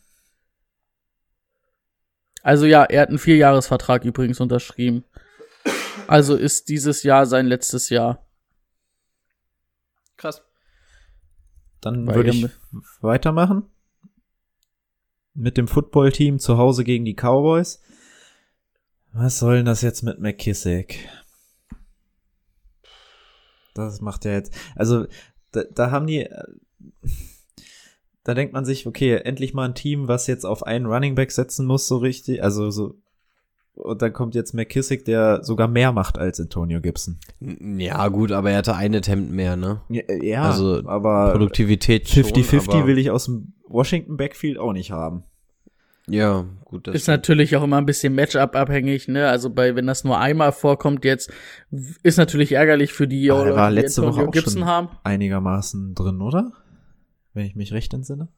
Speaker 2: Also ja, er hat einen Vierjahresvertrag übrigens unterschrieben. Also ist dieses Jahr sein letztes Jahr.
Speaker 3: Krass.
Speaker 1: Dann
Speaker 2: Weil
Speaker 1: würde ich weitermachen. Mit dem Footballteam zu Hause gegen die Cowboys. Was soll denn das jetzt mit McKissick? Das macht ja jetzt. Also, da, da haben die. Äh, Da denkt man sich, okay, endlich mal ein Team, was jetzt auf einen Running Back setzen muss, so richtig. Also so. Und dann kommt jetzt McKissick, der sogar mehr macht als Antonio Gibson.
Speaker 3: Ja, gut, aber er hatte ein Attempt mehr, ne?
Speaker 1: Ja, ja
Speaker 3: Also,
Speaker 1: aber
Speaker 3: Produktivität schon,
Speaker 1: 50-50
Speaker 3: aber-
Speaker 1: will ich aus dem Washington Backfield auch nicht haben.
Speaker 3: Ja, gut, das
Speaker 2: Ist natürlich auch immer ein bisschen Matchup abhängig, ne? Also bei, wenn das nur einmal vorkommt jetzt, ist natürlich ärgerlich für die,
Speaker 1: Aber er war
Speaker 2: die
Speaker 1: letzte Woche auch
Speaker 2: Gibson
Speaker 1: schon
Speaker 2: haben.
Speaker 1: einigermaßen drin, oder? Wenn ich mich recht entsinne.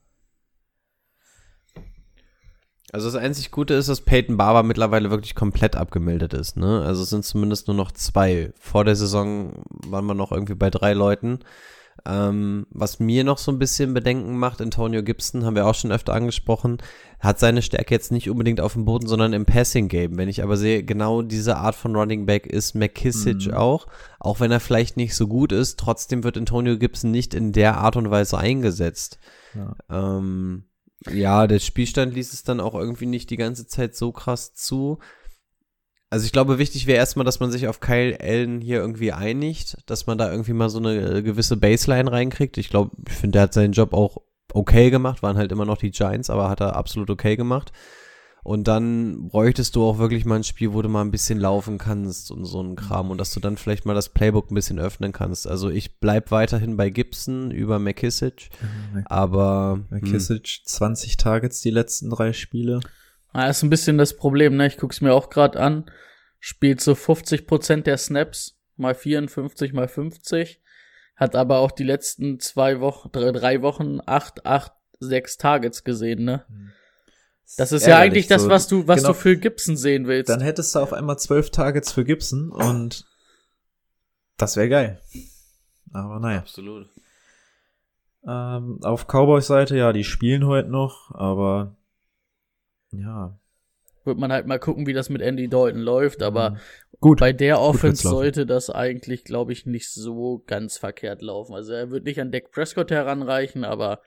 Speaker 3: Also das einzig Gute ist, dass Peyton Barber mittlerweile wirklich komplett abgemeldet ist. Ne? Also es sind zumindest nur noch zwei. Vor der Saison waren wir noch irgendwie bei drei Leuten. Ähm, was mir noch so ein bisschen Bedenken macht, Antonio Gibson, haben wir auch schon öfter angesprochen, hat seine Stärke jetzt nicht unbedingt auf dem Boden, sondern im Passing-Game. Wenn ich aber sehe, genau diese Art von Running Back ist McKissick
Speaker 1: Mhm.
Speaker 3: auch. Auch wenn er vielleicht nicht so gut ist, trotzdem wird Antonio Gibson nicht in der Art und Weise eingesetzt.
Speaker 1: Ja.
Speaker 3: Ähm, ja, der Spielstand ließ es dann auch irgendwie nicht die ganze Zeit so krass zu. Also ich glaube, wichtig wäre erstmal, dass man sich auf Kyle Allen hier irgendwie einigt, dass man da irgendwie mal so eine äh, gewisse Baseline reinkriegt. Ich glaube, ich finde, der hat seinen Job auch okay gemacht, waren halt immer noch die Giants, aber hat er absolut okay gemacht. Und dann bräuchtest du auch wirklich mal ein Spiel, wo du mal ein bisschen laufen kannst und so ein Kram und dass du dann vielleicht mal das Playbook ein bisschen öffnen kannst. Also ich bleib weiterhin bei Gibson über McKissick, aber hm,
Speaker 1: McKissick 20 Targets die letzten drei Spiele.
Speaker 2: Ah, ist ein bisschen das Problem, ne? Ich guck's mir auch gerade an. Spielt so 50% der Snaps, mal 54, mal 50. Hat aber auch die letzten zwei Wochen, drei, Wochen acht, acht, sechs Targets gesehen, ne? Das ist ja eigentlich das, was du, was
Speaker 1: Genau.
Speaker 2: du für Gibson sehen willst.
Speaker 1: Dann hättest du auf einmal zwölf Targets für Gibson und das wäre geil. Aber naja.
Speaker 3: Absolut.
Speaker 1: Ähm, auf Cowboys Seite, ja, die spielen heute noch, aber ja.
Speaker 2: Wird man halt mal gucken, wie das mit Andy Dalton läuft, aber
Speaker 1: Gut.
Speaker 2: bei der Offense sollte das eigentlich, glaube ich, nicht so ganz verkehrt laufen. Also er wird nicht an Dak Prescott heranreichen, aber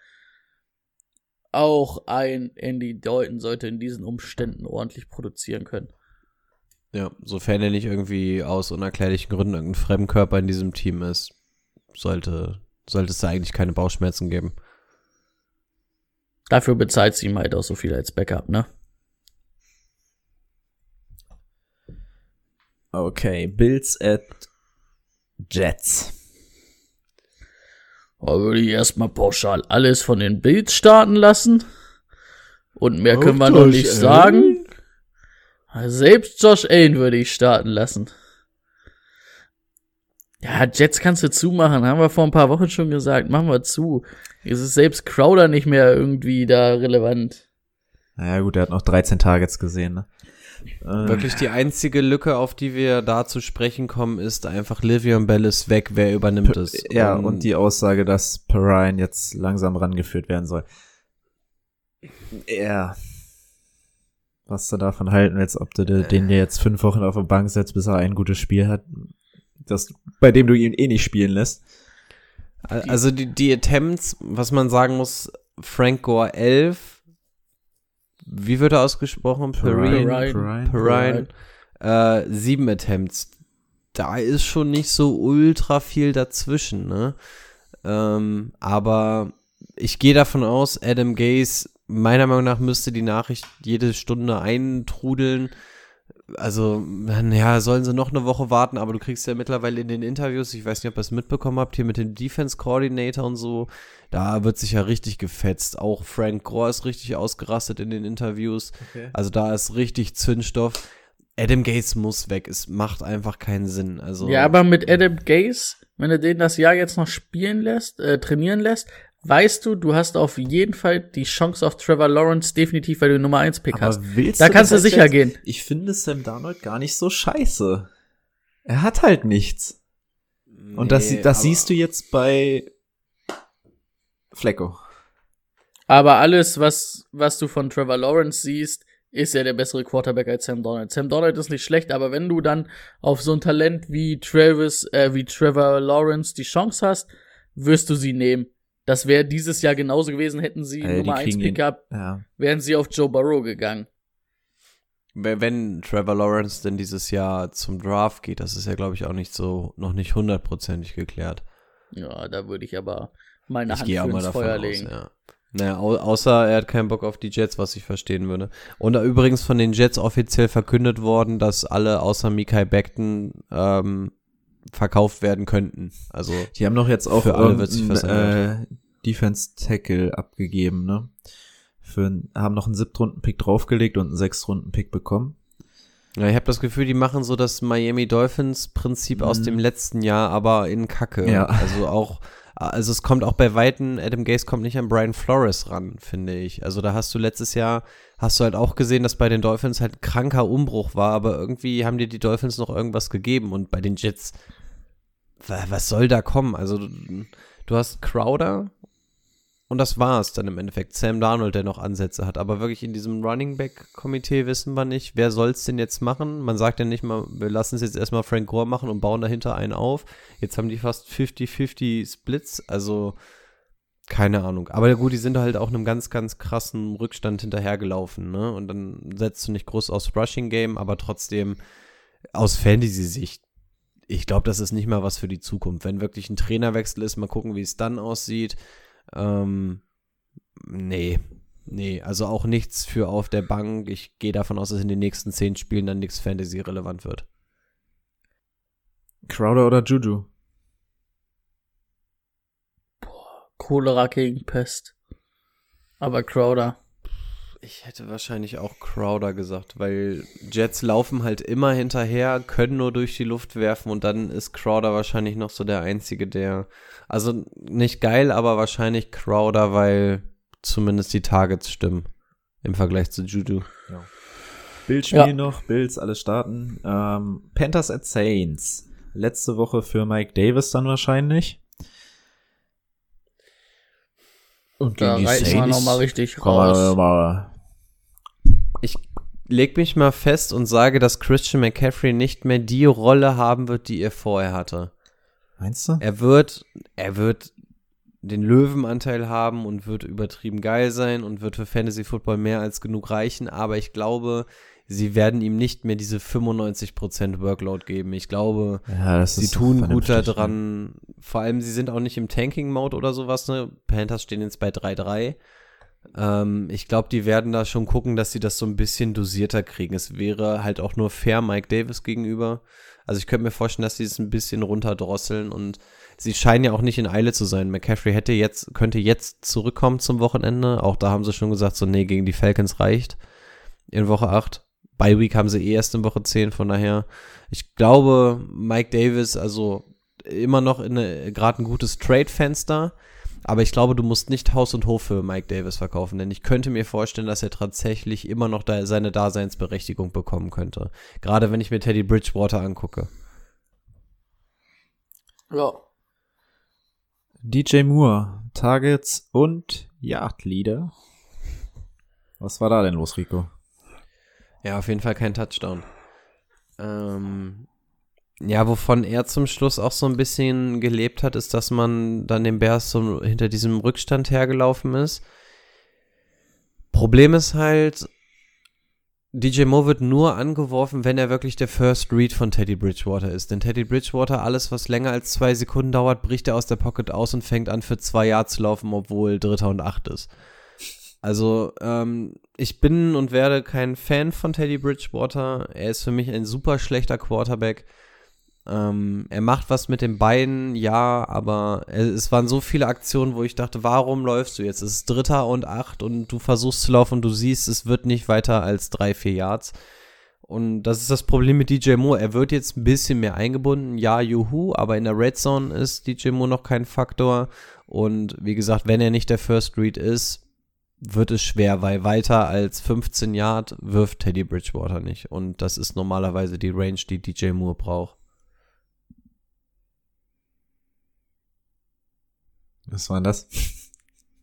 Speaker 2: auch ein Andy Dalton sollte in diesen Umständen ordentlich produzieren können.
Speaker 3: Ja, sofern er nicht irgendwie aus unerklärlichen Gründen irgendein Fremdkörper in diesem Team ist, sollte, sollte es da eigentlich keine Bauchschmerzen geben.
Speaker 2: Dafür bezahlt sie ihm halt auch so viel als Backup, ne?
Speaker 1: Okay, Bills at Jets.
Speaker 2: Da würde ich erstmal pauschal alles von den Bills starten lassen. Und mehr können wir noch nicht sagen. Selbst Josh Allen würde ich starten lassen. Ja, Jets kannst du zumachen, haben wir vor ein paar Wochen schon gesagt. Machen wir zu. Es ist selbst Crowder nicht mehr irgendwie da relevant.
Speaker 1: Naja, gut, er hat noch 13 Targets gesehen, ne? Äh,
Speaker 3: Wirklich die einzige Lücke, auf die wir da zu sprechen kommen, ist einfach Livion Bell ist weg, wer übernimmt es?
Speaker 1: Ja, und die Aussage, dass Perrine jetzt langsam rangeführt werden soll. Ja. Was du davon halten willst, ob du de- den dir jetzt fünf Wochen auf der Bank setzt, bis er ein gutes Spiel hat, das, bei dem du ihn eh nicht spielen lässt.
Speaker 3: Also die, die Attempts, was man sagen muss, Frank Gore 11, wie wird er ausgesprochen?
Speaker 2: Perrine.
Speaker 3: Perrine. Perrine. Äh, sieben Attempts. Da ist schon nicht so ultra viel dazwischen, ne? Ähm, aber ich gehe davon aus, Adam Gaze, meiner Meinung nach müsste die Nachricht jede Stunde eintrudeln. Also, ja, sollen sie noch eine Woche warten, aber du kriegst ja mittlerweile in den Interviews, ich weiß nicht, ob ihr es mitbekommen habt, hier mit dem Defense Coordinator und so, da wird sich ja richtig gefetzt. Auch Frank Gore ist richtig ausgerastet in den Interviews. Also da ist richtig Zündstoff. Adam Gaze muss weg. Es macht einfach keinen Sinn. Also
Speaker 2: Ja, aber mit Adam Gaze, wenn du den das Jahr jetzt noch spielen lässt, äh, trainieren lässt, weißt du, du hast auf jeden Fall die Chance auf Trevor Lawrence definitiv, weil du Nummer 1 Pick hast.
Speaker 1: willst
Speaker 2: Da kannst du sicher
Speaker 1: jetzt-
Speaker 2: gehen.
Speaker 1: Ich finde Sam Darnold gar nicht so scheiße. Er hat halt nichts. Und das,
Speaker 3: Nee,
Speaker 1: das
Speaker 3: aber-
Speaker 1: siehst du jetzt bei Flecko.
Speaker 2: Aber alles, was, was du von Trevor Lawrence siehst, ist ja der bessere Quarterback als Sam Donald. Sam Donald ist nicht schlecht, aber wenn du dann auf so ein Talent wie Travis, äh, wie Trevor Lawrence die Chance hast, wirst du sie nehmen. Das wäre dieses Jahr genauso gewesen, hätten sie
Speaker 1: Äh,
Speaker 2: Nummer 1
Speaker 1: kriegen ihn-
Speaker 2: Pickup,
Speaker 1: Ja.
Speaker 2: wären sie auf Joe Burrow gegangen.
Speaker 3: Wenn Trevor Lawrence denn dieses Jahr zum Draft geht, das ist ja, glaube ich, auch nicht so, noch nicht hundertprozentig geklärt.
Speaker 2: Ja, da würde ich aber meine
Speaker 3: Ich
Speaker 2: Hand für ins Feuer
Speaker 3: aus,
Speaker 2: legen.
Speaker 3: ja. Naja, au außer er hat keinen Bock auf die Jets, was ich verstehen würde. Und da übrigens von den Jets offiziell verkündet worden, dass alle außer Mikai Beckton ähm, verkauft werden könnten. Also
Speaker 1: Die haben doch jetzt auch
Speaker 3: Für alle wird sich was
Speaker 1: äh, Defense Tackle abgegeben, ne? Für, haben noch einen Siebtrunden-Pick draufgelegt und einen Sechstrunden-Pick bekommen.
Speaker 3: Ja, ich habe das Gefühl, die machen so das Miami Dolphins Prinzip aus
Speaker 1: Mhm.
Speaker 3: dem letzten Jahr, aber in Kacke.
Speaker 1: Ja.
Speaker 3: Also auch, also es kommt auch bei Weitem, Adam Gase kommt nicht an Brian Flores ran, finde ich. Also da hast du letztes Jahr, hast du halt auch gesehen, dass bei den Dolphins halt kranker Umbruch war, aber irgendwie haben dir die Dolphins noch irgendwas gegeben und bei den Jets, wa- was soll da kommen? Also du hast Crowder und das war's dann im Endeffekt. Sam Darnold, der noch Ansätze hat. Aber wirklich in diesem Running Back Komitee wissen wir nicht, wer soll's denn jetzt machen? Man sagt ja nicht mal, wir lassen es jetzt erstmal Frank Gore machen und bauen dahinter einen auf. Jetzt haben die fast 50-50 Splits, also keine Ahnung. Aber gut, die sind halt auch einem ganz, ganz krassen Rückstand hinterhergelaufen, ne? Und dann setzt du nicht groß aufs Rushing Game, aber trotzdem aus Fantasy-Sicht ich glaube, das ist nicht mal was für die Zukunft. Wenn wirklich ein Trainerwechsel ist, mal gucken, wie es dann aussieht. Ähm, nee, nee, also auch nichts für auf der Bank. Ich gehe davon aus, dass in den nächsten zehn Spielen dann nichts Fantasy-relevant wird.
Speaker 1: Crowder oder Juju?
Speaker 2: Cholera gegen Pest. Aber Crowder.
Speaker 3: Ich hätte wahrscheinlich auch Crowder gesagt, weil Jets laufen halt immer hinterher, können nur durch die Luft werfen und dann ist Crowder wahrscheinlich noch so der Einzige, der. Also nicht geil, aber wahrscheinlich Crowder, weil zumindest die Targets stimmen im Vergleich zu Juju.
Speaker 1: Bills spielen
Speaker 2: Ja.
Speaker 1: noch, Bills alles starten. Ähm, Panthers at Saints. Letzte Woche für Mike Davis dann wahrscheinlich. Und
Speaker 2: Da reiten wir nochmal richtig raus.
Speaker 1: mal
Speaker 3: Ich leg mich mal fest und sage, dass Christian McCaffrey nicht mehr die Rolle haben wird, die er vorher hatte.
Speaker 1: Meinst du?
Speaker 3: Er wird, er wird den Löwenanteil haben und wird übertrieben geil sein und wird für Fantasy Football mehr als genug reichen, aber ich glaube, sie werden ihm nicht mehr diese 95% Workload geben. Ich glaube,
Speaker 1: Ja,
Speaker 3: sie tun gut daran. Vor allem, sie sind auch nicht im Tanking-Mode oder sowas, ne? Panthers stehen jetzt bei 3-3. Ähm, ich glaube, die werden da schon gucken, dass sie das so ein bisschen dosierter kriegen. Es wäre halt auch nur fair Mike Davis gegenüber. Also ich könnte mir vorstellen, dass sie es ein bisschen runterdrosseln und sie scheinen ja auch nicht in Eile zu sein. McCaffrey hätte jetzt, könnte jetzt zurückkommen zum Wochenende. Auch da haben sie schon gesagt, so, nee, gegen die Falcons reicht. In Woche 8. Bei Week haben sie eh erst in Woche 10, von daher. Ich glaube, Mike Davis, also immer noch gerade ein gutes Trade-Fenster. Aber ich glaube, du musst nicht Haus und Hof für Mike Davis verkaufen, denn ich könnte mir vorstellen, dass er tatsächlich immer noch da seine Daseinsberechtigung bekommen könnte. Gerade wenn ich mir Teddy Bridgewater angucke.
Speaker 2: Ja.
Speaker 1: DJ Moore, Targets und Yard Leader. Was war da denn los, Rico?
Speaker 3: Ja, auf jeden Fall kein Touchdown. Ähm, ja, wovon er zum Schluss auch so ein bisschen gelebt hat, ist, dass man dann den Bears so hinter diesem Rückstand hergelaufen ist. Problem ist halt, DJ Moore wird nur angeworfen, wenn er wirklich der First Read von Teddy Bridgewater ist. Denn Teddy Bridgewater, alles was länger als zwei Sekunden dauert, bricht er aus der Pocket aus und fängt an für zwei Jahre zu laufen, obwohl Dritter und Acht ist. Also, ähm, ich bin und werde kein Fan von Teddy Bridgewater. Er ist für mich ein super schlechter Quarterback. Ähm, er macht was mit den Beinen, ja, aber es, waren so viele Aktionen, wo ich dachte, warum läufst du jetzt? Es ist Dritter und Acht und du versuchst zu laufen und du siehst, es wird nicht weiter als drei, vier Yards. Und das ist das Problem mit DJ Moore. Er wird jetzt ein bisschen mehr eingebunden. Ja, juhu, aber in der Red Zone ist DJ Moore noch kein Faktor. Und wie gesagt, wenn er nicht der First Read ist, wird es schwer, weil weiter als 15 Yard wirft Teddy Bridgewater nicht. Und das ist normalerweise die Range, die DJ Moore braucht.
Speaker 1: Was war denn das?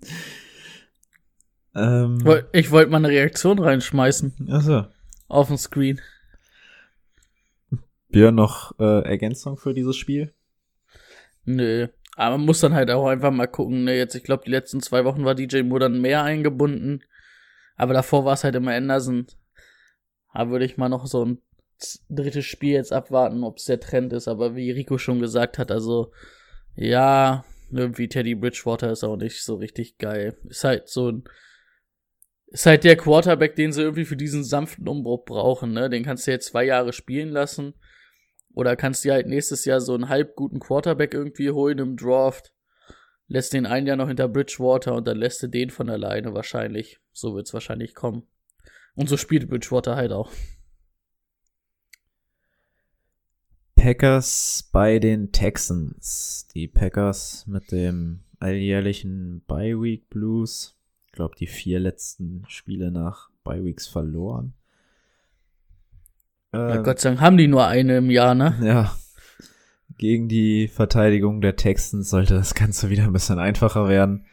Speaker 1: ähm,
Speaker 2: Ich wollte mal eine Reaktion reinschmeißen
Speaker 1: achso.
Speaker 2: auf den Screen.
Speaker 1: Björn noch äh, Ergänzung für dieses Spiel?
Speaker 2: Nö. Aber man muss dann halt auch einfach mal gucken. Ne? Jetzt, ich glaube, die letzten zwei Wochen war DJ Moore dann mehr eingebunden. Aber davor war es halt immer Anderson. Da würde ich mal noch so ein drittes Spiel jetzt abwarten, ob es der Trend ist. Aber wie Rico schon gesagt hat, also ja, irgendwie Teddy Bridgewater ist auch nicht so richtig geil. Ist halt so ein ist halt der Quarterback, den sie irgendwie für diesen sanften Umbruch brauchen, ne? Den kannst du jetzt zwei Jahre spielen lassen. Oder kannst dir halt nächstes Jahr so einen halb guten Quarterback irgendwie holen im Draft. Lässt den ein Jahr noch hinter Bridgewater und dann lässt du den von alleine wahrscheinlich. So wird's wahrscheinlich kommen. Und so spielt Bridgewater halt auch.
Speaker 1: Packers bei den Texans. Die Packers mit dem alljährlichen Bye Week Blues. Ich glaube, die vier letzten Spiele nach Bye Weeks verloren.
Speaker 2: Ja,
Speaker 1: Ähm,
Speaker 2: Gott sei Dank haben die nur eine im Jahr, ne?
Speaker 1: Ja. Gegen die Verteidigung der Texans sollte das Ganze wieder ein bisschen einfacher werden.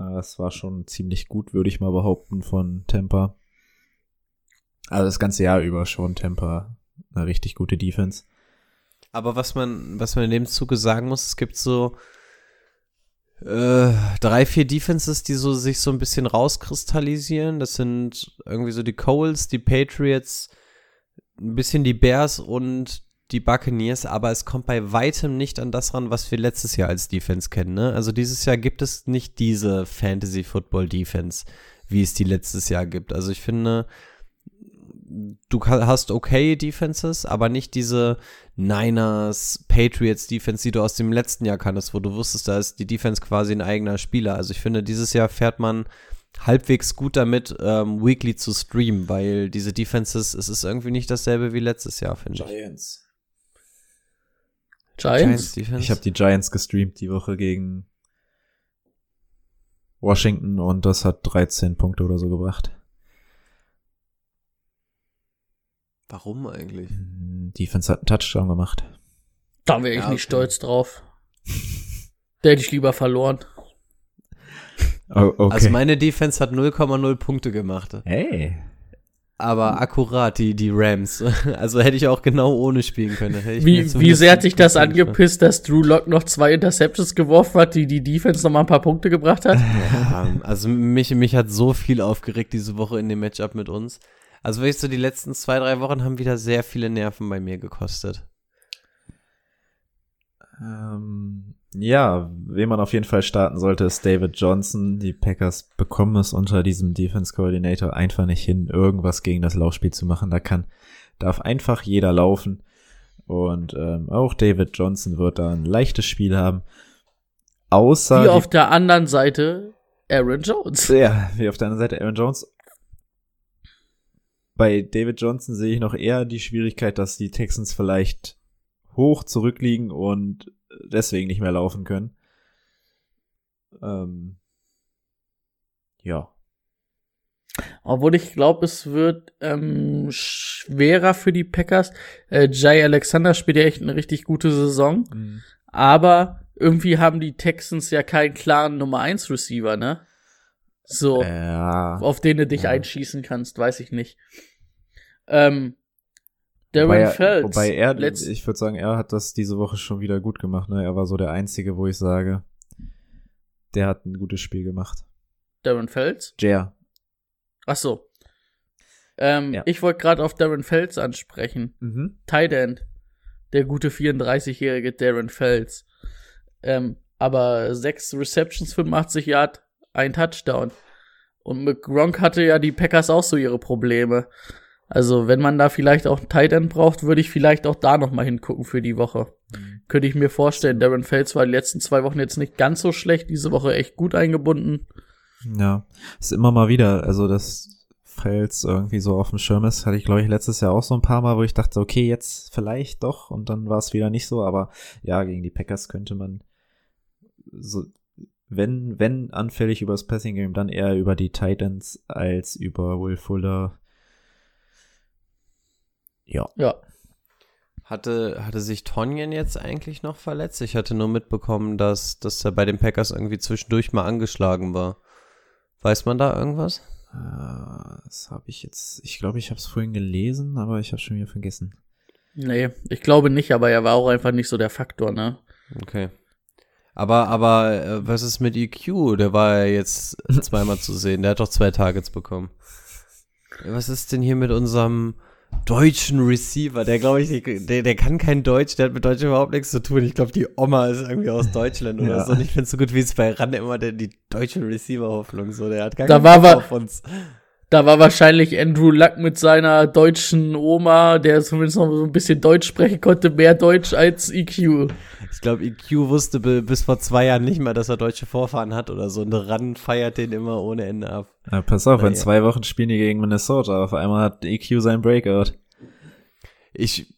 Speaker 1: Äh, Es war schon ziemlich gut, würde ich mal behaupten, von Tampa. Also das ganze Jahr über schon Tampa eine richtig gute Defense.
Speaker 3: Aber was man, was man in dem Zuge sagen muss, es gibt so äh, drei, vier Defenses, die so sich so ein bisschen rauskristallisieren. Das sind irgendwie so die Coles, die Patriots, ein bisschen die Bears und die Buccaneers, aber es kommt bei weitem nicht an das ran, was wir letztes Jahr als Defense kennen. Ne? Also dieses Jahr gibt es nicht diese Fantasy Football Defense, wie es die letztes Jahr gibt. Also ich finde, du hast okay Defenses, aber nicht diese Niners, Patriots Defense, die du aus dem letzten Jahr kanntest, wo du wusstest, da ist die Defense quasi ein eigener Spieler. Also ich finde, dieses Jahr fährt man halbwegs gut damit, ähm, weekly zu streamen, weil diese Defenses, es ist irgendwie nicht dasselbe wie letztes Jahr, finde ich.
Speaker 1: Giants.
Speaker 2: Giants?
Speaker 3: Defense.
Speaker 1: Ich habe die Giants gestreamt die Woche gegen Washington und das hat 13 Punkte oder so gebracht.
Speaker 3: Warum eigentlich?
Speaker 1: Defense hat einen Touchdown gemacht.
Speaker 2: Da wäre ich
Speaker 3: Ja,
Speaker 2: nicht
Speaker 3: okay.
Speaker 2: stolz drauf. Der hätte ich lieber verloren.
Speaker 1: Oh, okay.
Speaker 3: Also meine Defense hat 0,0 Punkte gemacht.
Speaker 1: hey.
Speaker 3: Aber akkurat, die, die Rams. Also hätte ich auch genau ohne spielen können. Hätte ich mir
Speaker 2: Wie, wie sehr hat dich das angepisst, dass Drew Lock noch zwei Interceptions geworfen hat, die die Defense noch mal ein paar Punkte gebracht hat?
Speaker 3: Ja, also mich, mich hat so viel aufgeregt diese Woche in dem Matchup mit uns. Also wirklich so die letzten zwei, drei Wochen haben wieder sehr viele Nerven bei mir gekostet.
Speaker 1: Ähm, ja, wen man auf jeden Fall starten sollte, ist David Johnson. Die Packers bekommen es unter diesem Defense Coordinator einfach nicht hin, irgendwas gegen das Laufspiel zu machen. Da kann, darf einfach jeder laufen. Und ähm, auch David Johnson wird da ein leichtes Spiel haben. Außer
Speaker 2: Wie
Speaker 1: die
Speaker 2: auf der anderen Seite Aaron Jones.
Speaker 1: Ja, wie auf der anderen Seite Aaron Jones. Bei David Johnson sehe ich noch eher die Schwierigkeit, dass die Texans vielleicht hoch zurückliegen und deswegen nicht mehr laufen können. Ähm, ja.
Speaker 2: Obwohl ich glaube, es wird ähm, schwerer für die Packers. Äh, Jay Alexander spielt ja echt eine richtig gute Saison. Aber irgendwie haben die Texans ja keinen klaren Nummer 1 Receiver, ne? So,
Speaker 1: Ja.
Speaker 2: auf den du dich
Speaker 1: Ja.
Speaker 2: einschießen kannst, weiß ich nicht. Ähm, Darren
Speaker 1: Wobei er,
Speaker 2: Fells.
Speaker 1: wobei er,
Speaker 2: letzt-
Speaker 1: ich würde sagen, er hat das diese Woche schon wieder gut gemacht. Ne? Er war so der Einzige, wo ich sage, der hat ein gutes Spiel gemacht.
Speaker 2: Darren Fells?
Speaker 1: Jer.
Speaker 2: Ach so. Ähm,
Speaker 1: Ja.
Speaker 2: Ich wollte gerade auf Darren Fells ansprechen.
Speaker 1: Mhm.
Speaker 2: Tight End. Der gute 34-jährige Darren Fells. Ähm, aber sechs Receptions, 85 Yard, ein Touchdown. Und mit Gronk hatte ja die Packers auch so ihre Probleme. Also, wenn man da vielleicht auch einen Tight End braucht, würde ich vielleicht auch da noch mal hingucken für die Woche. Könnte ich mir vorstellen. Darren Fells war die letzten zwei Wochen jetzt nicht ganz so schlecht, diese Woche echt gut eingebunden.
Speaker 1: Ja, ist immer mal wieder, also das Fels irgendwie so auf dem Schirm ist, hatte ich glaube ich letztes Jahr auch so ein paar Mal, wo ich dachte, okay, jetzt vielleicht doch und dann war es wieder nicht so, aber ja, gegen die Packers könnte man so, wenn, wenn anfällig über das Passing Game, dann eher über die Titans als über Will Fuller. Ja.
Speaker 2: Ja.
Speaker 3: Hatte, hatte sich Tonjen jetzt eigentlich noch verletzt? Ich hatte nur mitbekommen, dass, dass er bei den Packers irgendwie zwischendurch mal angeschlagen war. Weiß man da irgendwas?
Speaker 1: Äh, Das habe ich jetzt, ich glaube, ich habe es vorhin gelesen, aber ich habe schon wieder vergessen.
Speaker 2: Nee, ich glaube nicht, aber er war auch einfach nicht so der Faktor, ne?
Speaker 3: Okay. Aber, aber äh, was ist mit EQ? Der war ja jetzt zweimal zu sehen. Der hat doch zwei Targets bekommen. Was ist denn hier mit unserem deutschen Receiver? Der glaube ich, der, der kann kein Deutsch, der hat mit Deutsch überhaupt nichts zu tun. Ich glaube, die Oma ist irgendwie aus Deutschland oder
Speaker 1: Ja.
Speaker 3: so. Und ich finde es so gut, wie es bei Ran immer der, die deutsche Receiver-Hoffnung so. Der hat gar
Speaker 2: Da
Speaker 3: keinen
Speaker 2: war
Speaker 3: auf uns.
Speaker 2: Da war wahrscheinlich Andrew Luck mit seiner deutschen Oma, der zumindest noch so ein bisschen Deutsch sprechen konnte, mehr Deutsch als EQ.
Speaker 3: Ich glaube, EQ wusste bi- bis vor zwei Jahren nicht mal, dass er deutsche Vorfahren hat oder so. Und Ran feiert den immer ohne Ende ab.
Speaker 1: Ja, pass auf, in
Speaker 3: Naja.
Speaker 1: zwei Wochen spielen die gegen Minnesota. Auf einmal hat EQ sein Breakout.
Speaker 3: Ich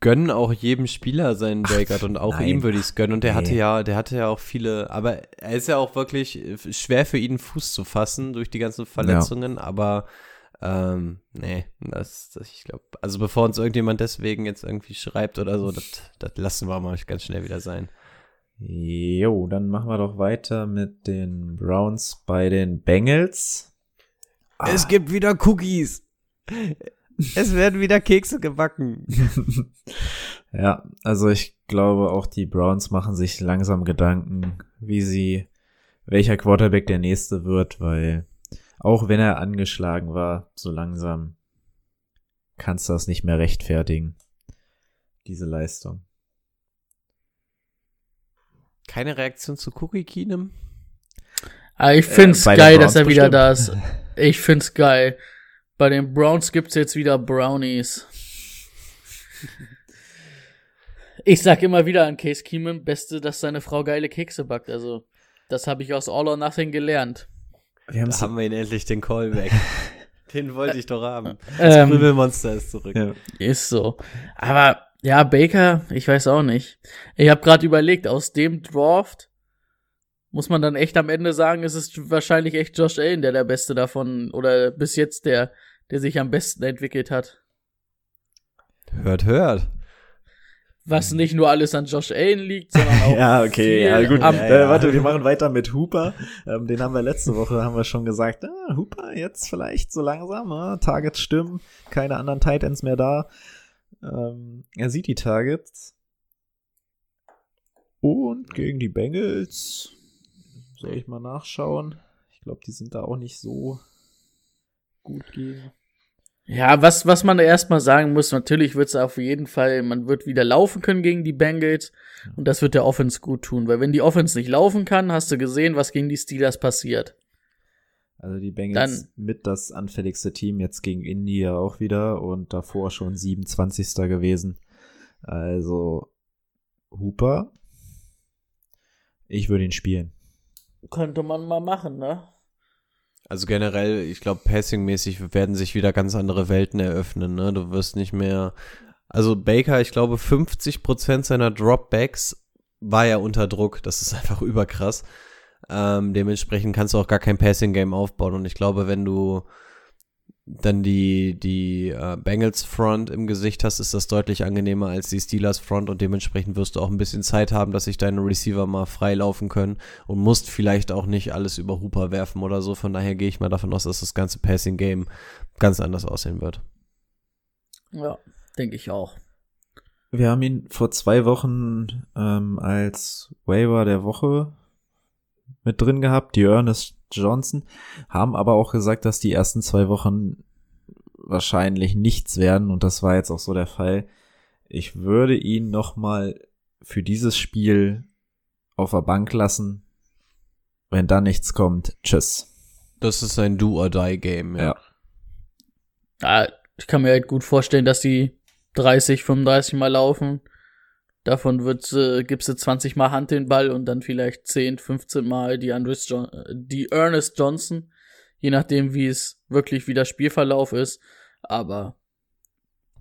Speaker 3: gönne auch jedem Spieler seinen Breakout und auch
Speaker 1: nein.
Speaker 3: ihm würde ich es gönnen. Und der hatte
Speaker 1: Nee.
Speaker 3: ja, der hatte ja auch viele, aber er ist ja auch wirklich äh, schwer für ihn Fuß zu fassen durch die ganzen Verletzungen, aber ähm, nee, das, das ich glaube, also bevor uns irgendjemand deswegen jetzt irgendwie schreibt oder so, das, das lassen wir mal ganz schnell wieder sein.
Speaker 1: Jo, dann machen wir doch weiter mit den Browns bei den Bengals.
Speaker 3: Es gibt wieder Cookies. Es werden wieder Kekse gebacken.
Speaker 1: Ja, also ich glaube auch die Browns machen sich langsam Gedanken, wie sie, welcher Quarterback der nächste wird, weil auch wenn er angeschlagen war, so langsam kannst du das nicht mehr rechtfertigen, diese Leistung.
Speaker 3: Keine Reaktion zu Cookie Keenum?
Speaker 2: Aber ich find's
Speaker 1: Äh,
Speaker 2: geil, dass er wieder
Speaker 1: bestimmt.
Speaker 2: da ist. Ich find's geil. Bei den Browns gibt's jetzt wieder Brownies. Ich sag immer wieder an Case Keenum, beste, dass seine Frau geile Kekse backt. Also, das habe ich aus All or Nothing gelernt.
Speaker 1: Wir
Speaker 3: Da haben wir ihn endlich den Callback. den wollte ich doch haben. Das
Speaker 2: Ähm,
Speaker 3: Prügelmonster ist zurück.
Speaker 1: ja.
Speaker 2: Ist so. Aber ja, Baker, ich weiß auch nicht. Ich habe gerade überlegt, aus dem Draft muss man dann echt am Ende sagen, es ist wahrscheinlich echt Josh Allen, der der Beste davon oder bis jetzt der, der sich am besten entwickelt hat.
Speaker 3: Hört, hört.
Speaker 2: Was nicht nur alles an Josh Allen liegt, sondern auch
Speaker 1: Ja, okay, ja gut.
Speaker 2: am-
Speaker 1: Äh, warte, wir machen weiter mit Hooper. Ähm, den haben wir letzte Woche, haben wir schon gesagt, ah, Hooper jetzt vielleicht so langsam, ah, Targets stimmen, keine anderen Tight Ends mehr da. Ähm, er sieht die Targets. Und gegen die Bengals soll ich mal nachschauen. Ich glaube, die sind da auch nicht so gut gegen.
Speaker 2: Ja, was, was man erstmal sagen muss, natürlich wird es auf jeden Fall, man wird wieder laufen können gegen die Bengals und das wird der Offense gut tun, weil wenn die Offense nicht laufen kann, hast du gesehen, was gegen die Steelers passiert.
Speaker 1: Also die Bengals mit das anfälligste Team jetzt gegen Indy ja auch wieder und davor schon 27. gewesen. Also Hooper, ich würde ihn spielen.
Speaker 2: Könnte man mal machen, ne?
Speaker 3: Also generell, ich glaube, passingmäßig werden sich wieder ganz andere Welten eröffnen. Ne? Du wirst nicht mehr. Also Baker, ich glaube, 50% seiner Dropbacks war ja unter Druck. Das ist einfach überkrass. Ähm, dementsprechend kannst du auch gar kein Passing-Game aufbauen. Und ich glaube, wenn du dann die, die äh, Bengals Front im Gesicht hast, ist das deutlich angenehmer als die Steelers Front und dementsprechend wirst du auch ein bisschen Zeit haben, dass sich deine Receiver mal frei laufen können und musst vielleicht auch nicht alles über Hooper werfen oder so. Von daher gehe ich mal davon aus, dass das ganze Passing Game ganz anders aussehen wird.
Speaker 2: Ja, denke ich auch.
Speaker 1: Wir haben ihn vor zwei Wochen ähm, als Waiver der Woche mit drin gehabt, die Ernest Johnson, haben aber auch gesagt, dass die ersten zwei Wochen wahrscheinlich nichts werden und das war jetzt auch so der Fall. Ich würde ihn noch mal für dieses Spiel auf der Bank lassen. Wenn da nichts kommt, tschüss.
Speaker 3: Das ist ein Do-or-Die-Game, ja.
Speaker 1: Ja.
Speaker 2: Ja, ich kann mir halt gut vorstellen, dass die 30, 35 Mal laufen. Davon wird, äh, gibst du 20 Mal Hand den Ball und dann vielleicht 10, 15 Mal die, Andres jo die Ernest Johnson. Je nachdem, wie es wirklich wie der Spielverlauf ist. Aber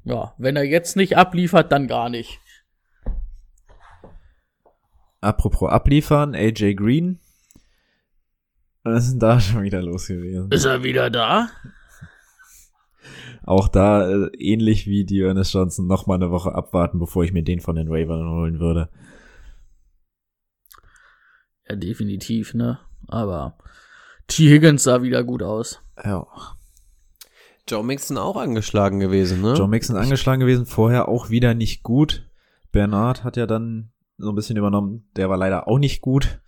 Speaker 2: ja, wenn er jetzt nicht abliefert, dann gar nicht.
Speaker 1: Apropos abliefern, AJ Green. Was ist denn da schon wieder los gewesen?
Speaker 2: Ist er wieder da?
Speaker 1: Auch da, äh, ähnlich wie die Ernest Johnson, noch mal eine Woche abwarten, bevor ich mir den von den Ravens holen würde.
Speaker 2: Ja, definitiv, ne? Aber T. Higgins sah wieder gut aus.
Speaker 1: Ja.
Speaker 3: Joe Mixon auch angeschlagen gewesen, ne?
Speaker 1: Joe Mixon angeschlagen gewesen, vorher auch wieder nicht gut. Bernard hat ja dann so ein bisschen übernommen. Der war leider auch nicht gut.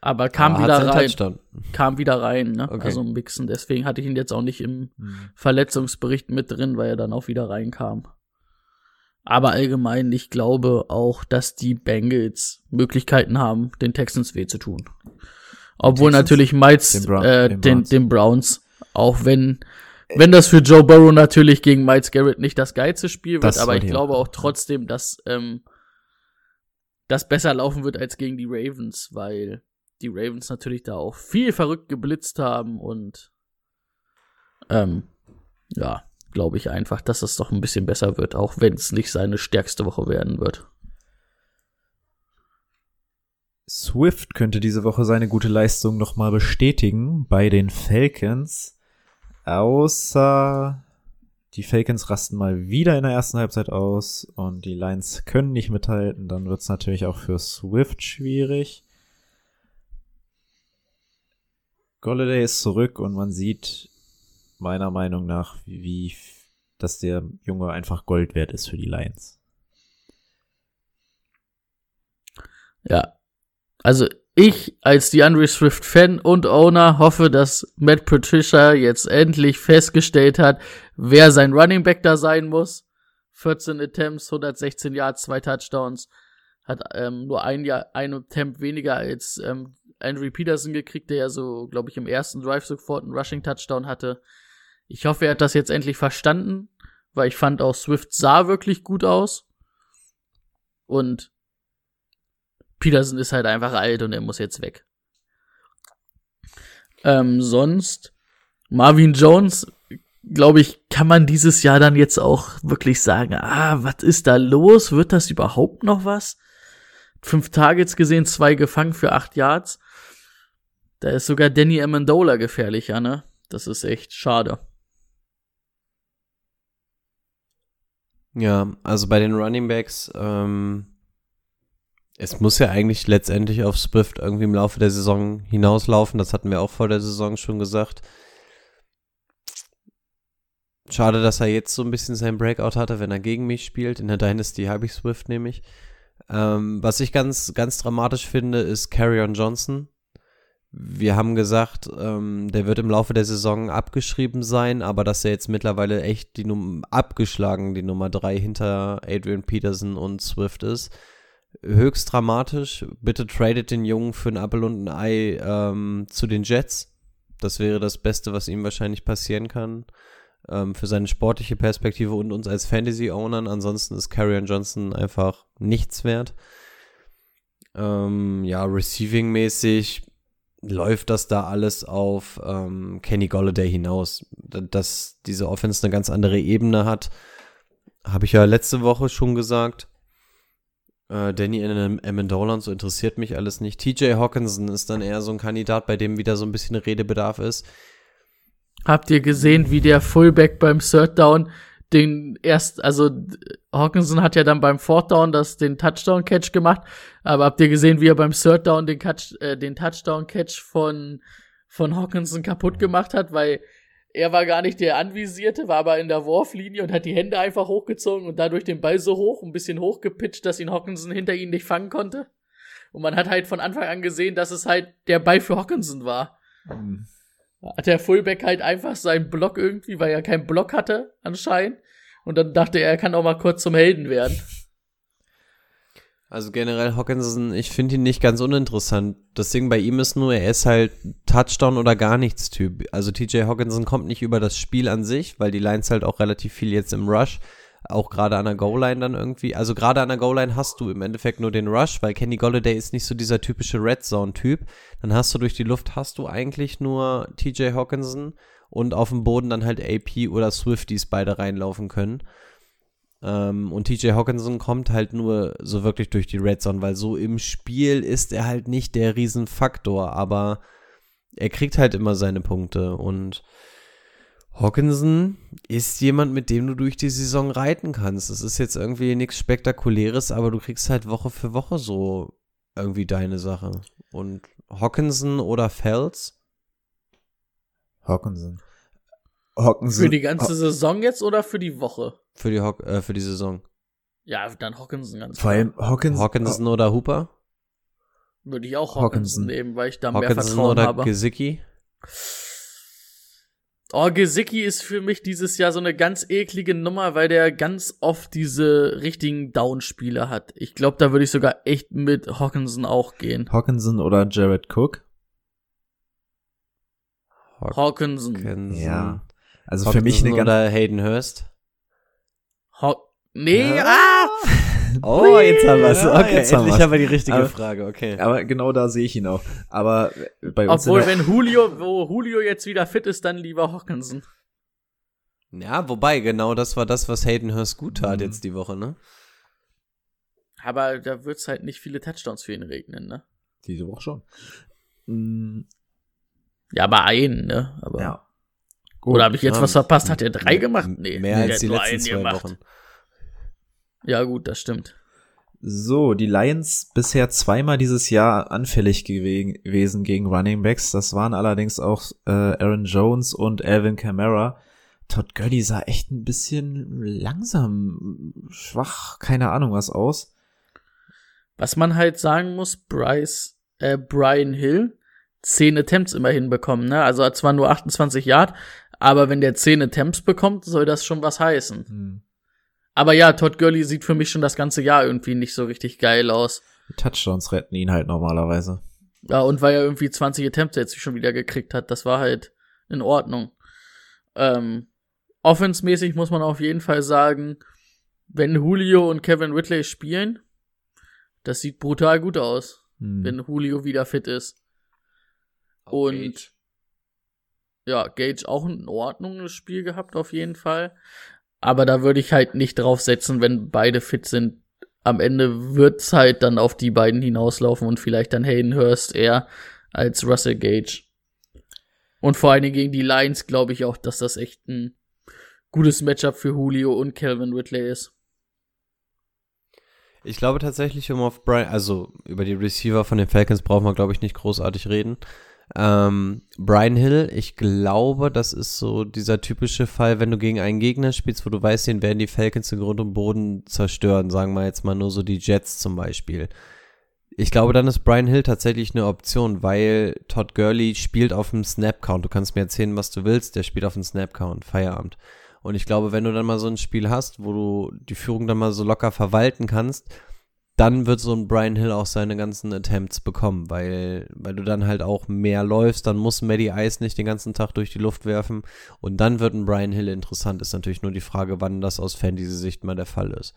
Speaker 2: Aber kam
Speaker 3: Aber hat
Speaker 2: wieder rein.
Speaker 3: Touchdown.
Speaker 2: Kam wieder rein, ne?
Speaker 3: Okay.
Speaker 2: Also Mixen. Deswegen hatte ich ihn jetzt auch nicht im Verletzungsbericht mit drin, weil er dann auch wieder reinkam. Aber allgemein, ich glaube auch, dass die Bengals Möglichkeiten haben, den Texans weh zu tun. Obwohl
Speaker 1: Texans?
Speaker 2: natürlich Miles,
Speaker 1: Den Brown-
Speaker 2: äh,
Speaker 1: den
Speaker 2: den,
Speaker 1: Browns.
Speaker 2: den Browns, auch wenn, wenn das für Joe Burrow natürlich gegen Miles Garrett nicht das geilste Spiel wird, aber ich
Speaker 1: ich
Speaker 2: glaube
Speaker 1: auch
Speaker 2: auch trotzdem, dass ähm, das besser laufen wird als gegen die Ravens, weil die Ravens natürlich da auch viel verrückt geblitzt haben und ähm, ja, glaube ich einfach, dass es doch ein bisschen besser wird, auch wenn es nicht seine stärkste Woche werden wird.
Speaker 1: Swift könnte diese Woche seine gute Leistung noch mal bestätigen bei den Falcons. Außer die Falcons rasten mal wieder in der ersten Halbzeit aus und die Lions können nicht mithalten. Dann wird es natürlich auch für Swift schwierig. Golladay ist zurück und man sieht meiner Meinung nach, wie, dass der Junge einfach Gold wert ist für die Lions.
Speaker 2: Ja. Also ich als DeAndre Swift Fan und Owner hoffe, dass Matt Patricia jetzt endlich festgestellt hat, wer sein Running Back da sein muss. 14 Attempts, 116 Yards, zwei Touchdowns. Hat ähm, nur ein Jahr, ein Attempt weniger als ähm, Andrew Peterson gekriegt, der ja so, glaube ich, im ersten Drive sofort einen Rushing Touchdown hatte. Ich hoffe, er hat das jetzt endlich verstanden, weil ich fand auch Swift sah wirklich gut aus. Und Peterson ist halt einfach alt und er muss jetzt weg. Ähm, sonst, Marvin Jones, glaube ich, kann man dieses Jahr dann jetzt auch wirklich sagen, ah, was ist da los? Wird das überhaupt noch was? Fünf Targets gesehen, zwei gefangen für acht Yards. Da ist sogar Danny Amendola gefährlicher, ne? Das ist echt schade.
Speaker 3: Ja, also bei den Running Backs, ähm, es muss ja eigentlich letztendlich auf Swift irgendwie im Laufe der Saison hinauslaufen. Das hatten wir auch vor der Saison schon gesagt. Schade, dass er jetzt so ein bisschen seinen Breakout hatte, wenn er gegen mich spielt. In der Dynasty habe ich Swift nämlich. Ähm, was ich ganz, ganz dramatisch finde, ist Carrion Johnson. Wir haben gesagt, ähm, der wird im Laufe der Saison abgeschrieben sein, aber dass er jetzt mittlerweile echt die Num abgeschlagen, die Nummer drei hinter Adrian Peterson und Swift ist. Höchst dramatisch. Bitte tradet den Jungen für ein Apple und ein Ei ähm, zu den Jets. Das wäre das Beste, was ihm wahrscheinlich passieren kann. Ähm, für seine sportliche Perspektive und uns als Fantasy-Ownern. Ansonsten ist Carrion Johnson einfach nichts wert. Ähm, ja, receiving-mäßig läuft das da alles auf ähm, Kenny Golladay hinaus. Dass diese Offense eine ganz andere Ebene hat, habe ich ja letzte Woche schon gesagt. Äh, Danny Amendola und so interessiert mich alles nicht. TJ Hawkinson ist dann eher so ein Kandidat, bei dem wieder so ein bisschen Redebedarf ist.
Speaker 2: Habt ihr gesehen, wie der Fullback beim Third Down den erst, also Hawkinson hat ja dann beim Fourth Down das, den Touchdown-Catch gemacht, aber habt ihr gesehen, wie er beim Third Down den, Catch, äh, den Touchdown-Catch von, von Hawkinson kaputt gemacht hat, weil er war gar nicht der Anvisierte, war aber in der Wurflinie und hat die Hände einfach hochgezogen und dadurch den Ball so hoch, ein bisschen hochgepitcht, dass ihn Hawkinson hinter ihn nicht fangen konnte. Und man hat halt von Anfang an gesehen, dass es halt der Ball für Hawkinson war. Mhm hat der Fullback halt einfach seinen Block irgendwie, weil er keinen Block hatte, anscheinend. Und dann dachte er, er kann auch mal kurz zum Helden werden.
Speaker 3: Also generell Hawkinson, ich finde ihn nicht ganz uninteressant. Das Ding bei ihm ist nur, er ist halt Touchdown oder gar nichts Typ. Also TJ Hawkinson kommt nicht über das Spiel an sich, weil die Lines halt auch relativ viel jetzt im Rush auch gerade an der Goal-Line dann irgendwie. Also gerade an der Goal-Line hast du im Endeffekt nur den Rush, weil Kenny Golladay ist nicht so dieser typische Red Zone-Typ. Dann hast du durch die Luft hast du eigentlich nur TJ Hawkinson und auf dem Boden dann halt AP oder Swifties beide reinlaufen können. Ähm, und TJ Hawkinson kommt halt nur so wirklich durch die Red Zone, weil so im Spiel ist er halt nicht der Riesenfaktor, aber er kriegt halt immer seine Punkte und Hawkinson ist jemand, mit dem du durch die Saison reiten kannst. Das ist jetzt irgendwie nichts Spektakuläres, aber du kriegst halt Woche für Woche so irgendwie deine Sache. Und Hawkinson oder Fels?
Speaker 1: Hawkinson. Hawkinson.
Speaker 2: Für die ganze Saison jetzt oder für die Woche?
Speaker 3: Für die, Ho äh, für die Saison.
Speaker 2: Ja, dann Hawkinson ganz
Speaker 1: Vor allem Hawkinson,
Speaker 3: Hawkinson oder Hooper?
Speaker 2: Würde ich auch Hawkinson, Hawkinson nehmen, weil ich da
Speaker 3: Hawkinson
Speaker 2: mehr Vertrauen
Speaker 3: oder
Speaker 2: habe.
Speaker 3: Gesicki?
Speaker 2: Oh, Gesicki ist für mich dieses Jahr so eine ganz eklige Nummer, weil der ganz oft diese richtigen Down-Spiele hat. Ich glaube, da würde ich sogar echt mit Hawkinson auch gehen.
Speaker 1: Hawkinson oder Jared Cook?
Speaker 2: Hawkinson.
Speaker 3: Hawkinson.
Speaker 1: Ja. Also
Speaker 3: Hawkinson
Speaker 1: für mich eine ganz
Speaker 3: oder Hayden Hurst?
Speaker 2: Haw nee,
Speaker 1: Ja.
Speaker 2: ah!
Speaker 3: Oh, jetzt haben wir es.
Speaker 1: Ja,
Speaker 3: Okay,
Speaker 1: jetzt haben
Speaker 3: endlich haben wir die richtige
Speaker 1: Aber-
Speaker 3: Frage, okay.
Speaker 1: Aber genau da sehe ich ihn auch. Aber bei uns
Speaker 2: Obwohl, wenn Julio, wo Julio jetzt wieder fit ist, dann lieber Hawkinson.
Speaker 3: Ja, wobei, genau das war das, was Hayden Hurst gut tat
Speaker 1: Mhm.
Speaker 3: jetzt die Woche, ne?
Speaker 2: Aber da wird's halt nicht viele Touchdowns für ihn regnen, ne?
Speaker 1: diese Woche schon. Mm,
Speaker 2: Ja, aber einen, ne? Aber
Speaker 1: ja. Gut.
Speaker 2: Oder habe ich jetzt
Speaker 3: Ja,
Speaker 2: was verpasst? Hat er drei gemacht? Nee,
Speaker 3: Mehr als
Speaker 2: hat
Speaker 3: die
Speaker 2: nur
Speaker 3: letzten zwei
Speaker 2: gemacht.
Speaker 3: Wochen.
Speaker 2: Ja, gut, das stimmt.
Speaker 1: So, die Lions bisher zweimal dieses Jahr anfällig gewe- gewesen gegen Running Backs. Das waren allerdings auch äh, Aaron Jones und Alvin Kamara. Todd Gurley sah echt ein bisschen langsam, schwach, keine Ahnung was aus.
Speaker 2: Was man halt sagen muss, Bryce, äh, Brian Hill, 10 Attempts immerhin bekommen, ne? Also hat zwar nur 28 Yard, aber wenn der 10 Attempts bekommt, soll das schon was heißen.
Speaker 1: Hm.
Speaker 2: Aber ja, Todd Gurley sieht für mich schon das ganze Jahr irgendwie nicht so richtig geil aus.
Speaker 1: Die Touchdowns retten ihn halt normalerweise.
Speaker 2: Ja, und weil er irgendwie 20 Attempts jetzt schon wieder gekriegt hat, das war halt in Ordnung. Ähm, Offensmäßig muss man auf jeden Fall sagen, wenn Julio und Kevin Ridley spielen, das sieht brutal gut aus,
Speaker 1: Hm.
Speaker 2: wenn Julio wieder fit ist. Und ja, Gage auch in Ordnung das Spiel gehabt, auf jeden Fall. Aber da würde ich halt nicht drauf setzen, wenn beide fit sind. Am Ende wird's halt dann auf die beiden hinauslaufen und vielleicht dann Hayden Hurst eher als Russell Gage. Und vor allen Dingen gegen die Lions glaube ich auch, dass das echt ein gutes Matchup für Julio und Calvin Ridley ist.
Speaker 3: Ich glaube tatsächlich, um auf Brian, also über die Receiver von den Falcons brauchen wir, glaube ich, nicht großartig reden. Ähm, Brian Hill, ich glaube, das ist so dieser typische Fall, wenn du gegen einen Gegner spielst, wo du weißt, den werden die Falcons in Grund und Boden zerstören, sagen wir jetzt mal nur so die Jets zum Beispiel. Ich glaube, dann ist Brian Hill tatsächlich eine Option, weil Todd Gurley spielt auf dem Snap-Count. Du kannst mir erzählen, was du willst, der spielt auf dem Snap-Count, Feierabend. Und ich glaube, wenn du dann mal so ein Spiel hast, wo du die Führung dann mal so locker verwalten kannst, dann wird so ein Brian Hill auch seine ganzen Attempts bekommen, weil, weil du dann halt auch mehr läufst, dann muss Maddie Ice nicht den ganzen Tag durch die Luft werfen und dann wird ein Brian Hill interessant. Ist natürlich nur die Frage, wann das aus Fantasy-Sicht mal der Fall ist.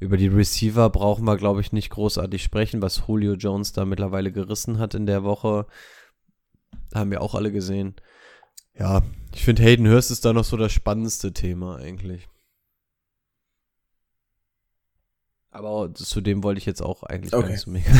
Speaker 3: Über die Receiver brauchen wir, glaube ich, nicht großartig sprechen, was Julio Jones da mittlerweile gerissen hat in der Woche. Haben wir auch alle gesehen. Ja, ich finde Hayden Hurst ist da noch so das spannendste Thema eigentlich. Aber zu dem wollte ich jetzt auch eigentlich
Speaker 1: Okay.
Speaker 3: gar nicht so mega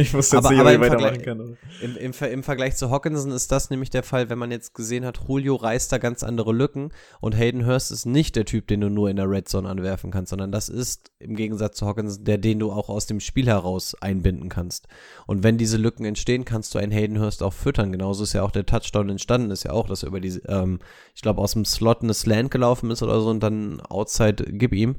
Speaker 1: ich wusste jetzt
Speaker 3: Aber-
Speaker 1: nicht,
Speaker 3: aber
Speaker 1: ob ich
Speaker 3: im
Speaker 1: weitermachen kann.
Speaker 3: Im, im, Ver- Im Vergleich zu Hawkinson ist das nämlich der Fall, wenn man jetzt gesehen hat, Julio reißt da ganz andere Lücken und Hayden Hurst ist nicht der Typ, den du nur in der Red Zone anwerfen kannst, sondern das ist im Gegensatz zu Hawkinson der, den du auch aus dem Spiel heraus einbinden kannst. Und wenn diese Lücken entstehen, kannst du einen Hayden Hurst auch füttern. Genauso ist ja auch der Touchdown entstanden, ist ja auch, dass er über diese, ähm, ich glaube, aus dem Slot eine Slant gelaufen ist oder so und dann Outside gib ihm.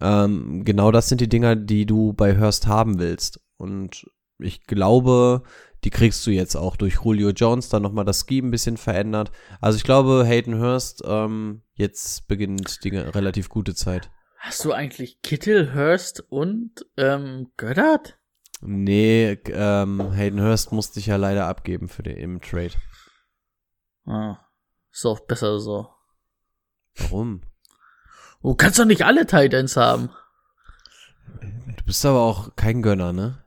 Speaker 3: Ähm, genau das sind die Dinger, die du bei Hurst haben willst. Und ich glaube, die kriegst du jetzt auch durch Julio Jones, dann nochmal das Scheme ein bisschen verändert. Also ich glaube, Hayden Hurst, ähm, jetzt beginnt die relativ gute Zeit.
Speaker 2: Hast du eigentlich Kittel, Hurst und ähm, Goddard?
Speaker 3: Nee, ähm, Hayden Hurst musste ich ja leider abgeben für den im Trade.
Speaker 2: Ah, ist auch besser so.
Speaker 3: Warum?
Speaker 2: Du kannst doch nicht alle Titans haben.
Speaker 3: Du bist aber auch kein Gönner, ne?